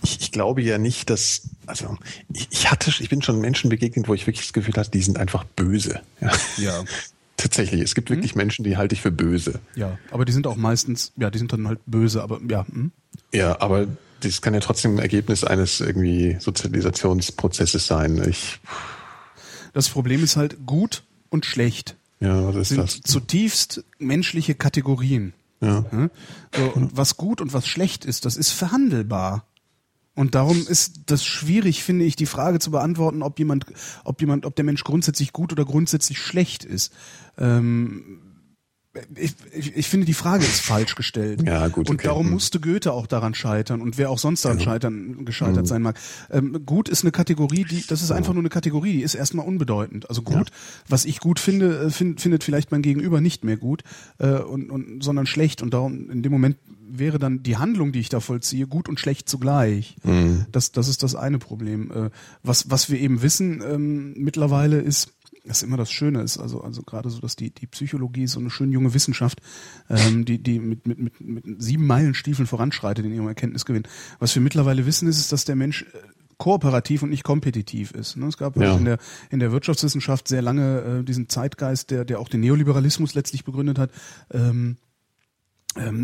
Ich, ich glaube ja nicht, dass, also ich, ich hatte, ich bin schon Menschen begegnet, wo ich wirklich das Gefühl hatte, die sind einfach böse. Ja. Ja. *laughs* Tatsächlich, es gibt wirklich Menschen, die halte ich für böse. Ja, aber die sind auch meistens, ja, die sind dann halt böse, aber ja. Hm? Ja, aber das kann ja trotzdem Ergebnis eines irgendwie Sozialisationsprozesses sein. Ich, Das Problem ist halt gut und schlecht. ja, was ist sind das? zutiefst menschliche Kategorien. Ja. Ja? So, und was gut und was schlecht ist, das ist verhandelbar. Und darum ist das schwierig, finde ich, die Frage zu beantworten, ob jemand, ob jemand, ob der Mensch grundsätzlich gut oder grundsätzlich schlecht ist. Ähm, ich, ich, ich finde, die Frage ist falsch gestellt. Ja, gut, Und okay. darum Hm. musste Goethe auch daran scheitern und wer auch sonst daran scheitern, gescheitert Hm. sein mag. Ähm, gut ist eine Kategorie, die, das ist einfach nur eine Kategorie, die ist erstmal unbedeutend. Also gut, was ich gut finde, äh, find, findet vielleicht mein Gegenüber nicht mehr gut, äh, und, und, sondern schlecht. Und darum, in dem Moment wäre dann die Handlung, die ich da vollziehe, gut und schlecht zugleich. Mhm. Das, das ist das eine Problem. Äh, was, was wir eben wissen ähm, mittlerweile ist, das ist immer das Schöne ist, also, also gerade so, dass die, die Psychologie ist so eine schön junge Wissenschaft, ähm, die, die mit, mit, mit, mit sieben Meilenstiefeln voranschreitet in ihrem Erkenntnisgewinn. Was wir mittlerweile wissen, ist, ist, dass der Mensch äh, kooperativ und nicht kompetitiv ist. ne? Es gab Ja. in der in der Wirtschaftswissenschaft sehr lange äh, diesen Zeitgeist, der der auch den Neoliberalismus letztlich begründet hat. Ähm,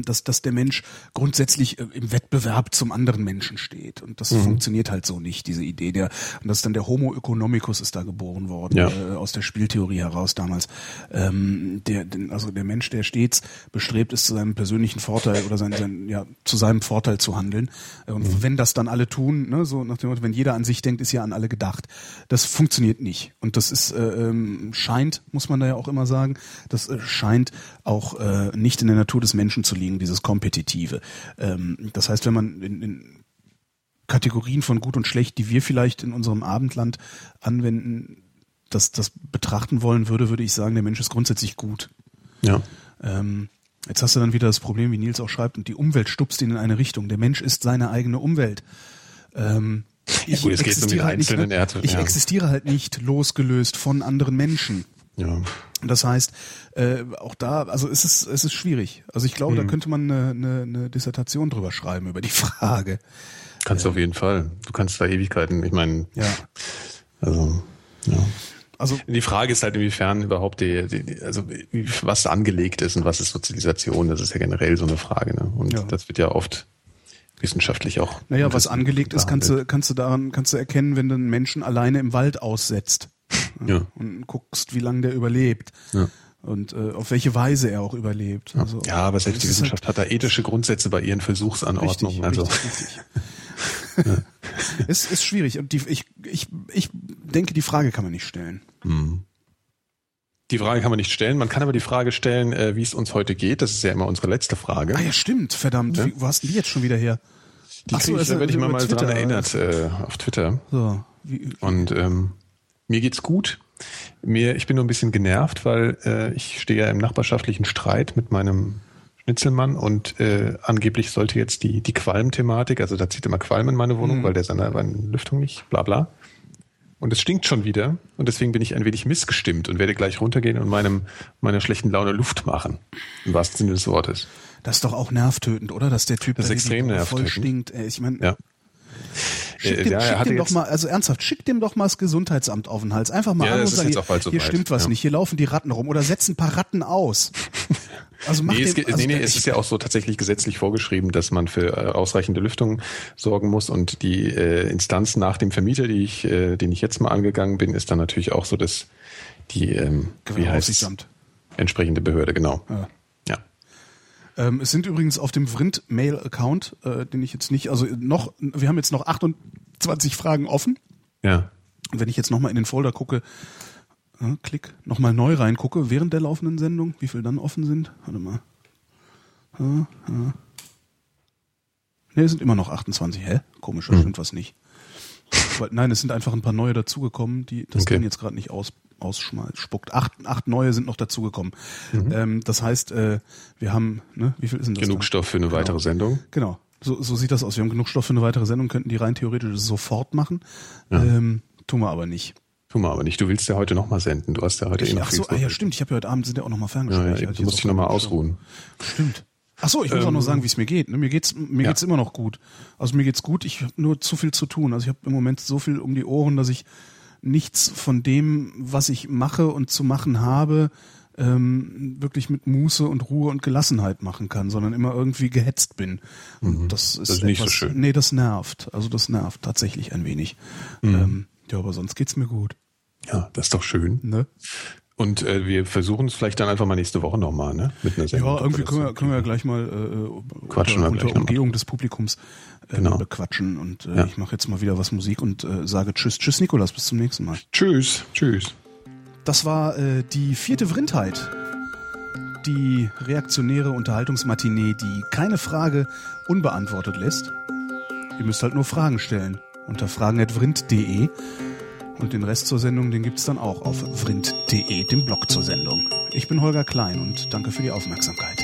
dass, dass der Mensch grundsätzlich äh, im Wettbewerb zum anderen Menschen steht. Und das funktioniert halt so nicht, diese Idee. Der, und das ist dann der Homo economicus ist da geboren worden, Ja. äh, aus der Spieltheorie heraus damals. Ähm, der, also der Mensch, der stets bestrebt ist, zu seinem persönlichen Vorteil oder sein, sein, ja, zu seinem Vorteil zu handeln. Äh, Und wenn das dann alle tun, ne, so nach dem Motto, wenn jeder an sich denkt, ist ja an alle gedacht. Das funktioniert nicht. Und das ist, äh, ähm, scheint, muss man da ja auch immer sagen, das äh, scheint auch äh, nicht in der Natur des Menschen zu liegen, dieses Kompetitive. Ähm, das heißt, wenn man in, in Kategorien von gut und schlecht, die wir vielleicht in unserem Abendland anwenden, das, das betrachten wollen würde, würde ich sagen, der Mensch ist grundsätzlich gut. Ja. Ähm, jetzt hast du dann wieder das Problem, wie Nils auch schreibt, und die Umwelt stupst ihn in eine Richtung. Der Mensch ist seine eigene Umwelt. Ähm, ich gut, es geht um die halt einzelnen ne? Erde, ich ja. existiere halt nicht losgelöst von anderen Menschen. Ja. Das heißt, äh, auch da, also es ist, es ist schwierig. Also ich glaube, da könnte man eine, eine, eine Dissertation drüber schreiben über die *laughs* Frage. Kannst du auf jeden Fall. Du kannst da Ewigkeiten, ich meine, Ja. also, ja. Also Die Frage ist halt, inwiefern überhaupt die, die also was angelegt ist und was ist Sozialisation, das ist ja generell so eine Frage. Ne? Und Ja. das wird ja oft wissenschaftlich auch. Naja, was angelegt ist, kannst du, kannst du daran, kannst du erkennen, wenn du einen Menschen alleine im Wald aussetzt. Ja. Und guckst, wie lange der überlebt. Ja. Und äh, auf welche Weise er auch überlebt. Also, Ja, aber selbst die Wissenschaft hat da ethische Grundsätze bei ihren Versuchsanordnungen. Richtig, also richtig, richtig. *laughs* *laughs* es ist schwierig. Und die, ich, ich, ich denke, die Frage kann man nicht stellen. die Frage kann man nicht stellen. Man kann aber die Frage stellen, äh, wie es uns heute geht. Das ist ja immer unsere letzte Frage. Ah ja, stimmt, verdammt. Ja. Wie, wo hast du die jetzt schon wieder her? Die Ach so, ich, also werde ich immer mal Twitter, dran erinnert äh, auf Twitter. So, wie, Und ähm, mir geht's gut. Mir, ich bin nur ein bisschen genervt, weil äh, ich stehe ja im nachbarschaftlichen Streit mit meinem Schnitzelmann und äh, angeblich sollte jetzt die, die Qualm-Thematik, also da zieht immer Qualm in meine Wohnung, weil der seine, Lüftung nicht, bla bla. Und es stinkt schon wieder und deswegen bin ich ein wenig missgestimmt und werde gleich runtergehen und meinem, meiner schlechten Laune Luft machen. Im wahrsten Sinne des Wortes. Das ist doch auch nervtötend, oder? Dass der Typ Das ist da extrem voll nervtötend. stinkt. Ey, ich meine, Ja. Schick Äh, dem, ja, schick dem doch mal, also ernsthaft, schick dem doch mal das Gesundheitsamt auf den Hals. Einfach mal Ja, an und sagen, hier, hier soweit. stimmt was Ja. nicht, hier laufen die Ratten rum oder setz ein paar Ratten aus. *laughs* Also Nee, es, dem, also nee, nee, es ist ja auch so tatsächlich gesetzlich vorgeschrieben, dass man für äh, ausreichende Lüftung sorgen muss und die äh, Instanz nach dem Vermieter, die ich, äh, den ich jetzt mal angegangen bin, ist dann natürlich auch so, dass die, ähm, wie heißt entsprechende Behörde, genau. Ja. Ähm, es sind übrigens auf dem Vrind Mail Account, äh, den ich jetzt nicht, also noch, wir haben jetzt noch 28 Fragen offen. Ja. Und wenn ich jetzt nochmal in den Folder gucke, äh, klick, nochmal neu reingucke, während der laufenden Sendung, wie viel dann offen sind, warte mal. Äh, äh. Ne, es sind immer noch 28. Hä? Komisch, Hm. stimmt was nicht. Weil, nein, es sind einfach ein paar neue dazugekommen, die das Okay. Ding jetzt gerade nicht aus, ausspuckt. Acht, acht neue sind noch dazugekommen. Mhm. Ähm, das heißt, äh, wir haben, ne, wie viel ist denn das? Genug dann? Stoff für eine weitere Sendung. Genau. So, so sieht das aus. Wir haben genug Stoff für eine weitere Sendung, könnten die rein theoretisch sofort machen. Ja. Ähm, tun wir aber nicht. Tu mal aber nicht. Du willst ja heute nochmal senden. Du hast ja heute eh Ich, noch ach so, ah, ja, stimmt. Ich habe ja heute Abend sind ja auch nochmal Ja, Ferngespräche. ja, Hatte du ich musst dich nochmal ausruhen. Stimmt. Ach so, ich muss auch Ähm, noch sagen, wie es mir geht. ne? Mir geht's, mir ja. geht's immer noch gut. Also mir geht's gut. Ich habe nur zu viel zu tun. Also ich habe im Moment so viel um die Ohren, dass ich nichts von dem, was ich mache und zu machen habe, ähm, wirklich mit Muße und Ruhe und Gelassenheit machen kann, sondern immer irgendwie gehetzt bin. Und das ist, Mhm. Das ist nicht so etwas, schön. Nee, das nervt. Also das nervt tatsächlich ein wenig. Mhm. Ähm, ja, aber sonst geht's mir gut. Ja, das ist doch schön. Ne? Und äh, wir versuchen es vielleicht dann einfach mal nächste Woche nochmal, ne? Mit einer Sendung. Ja, irgendwie können wir, können wir ja gleich mal äh, Quatschen unter, unter mal. Umgehung des Publikums äh, Genau. bequatschen. Und äh, Ja. ich mache jetzt mal wieder was Musik und äh, sage Tschüss, Tschüss Nikolas, bis zum nächsten Mal. Tschüss, tschüss. Das war äh, die vierte Vrindheit. Die reaktionäre Unterhaltungsmatinee, die keine Frage unbeantwortet lässt. Ihr müsst halt nur Fragen stellen unter fragen.vrind.de und den Rest zur Sendung, den gibt's dann auch auf vrind.de, dem Blog zur Sendung. Ich bin Holger Klein und danke für die Aufmerksamkeit.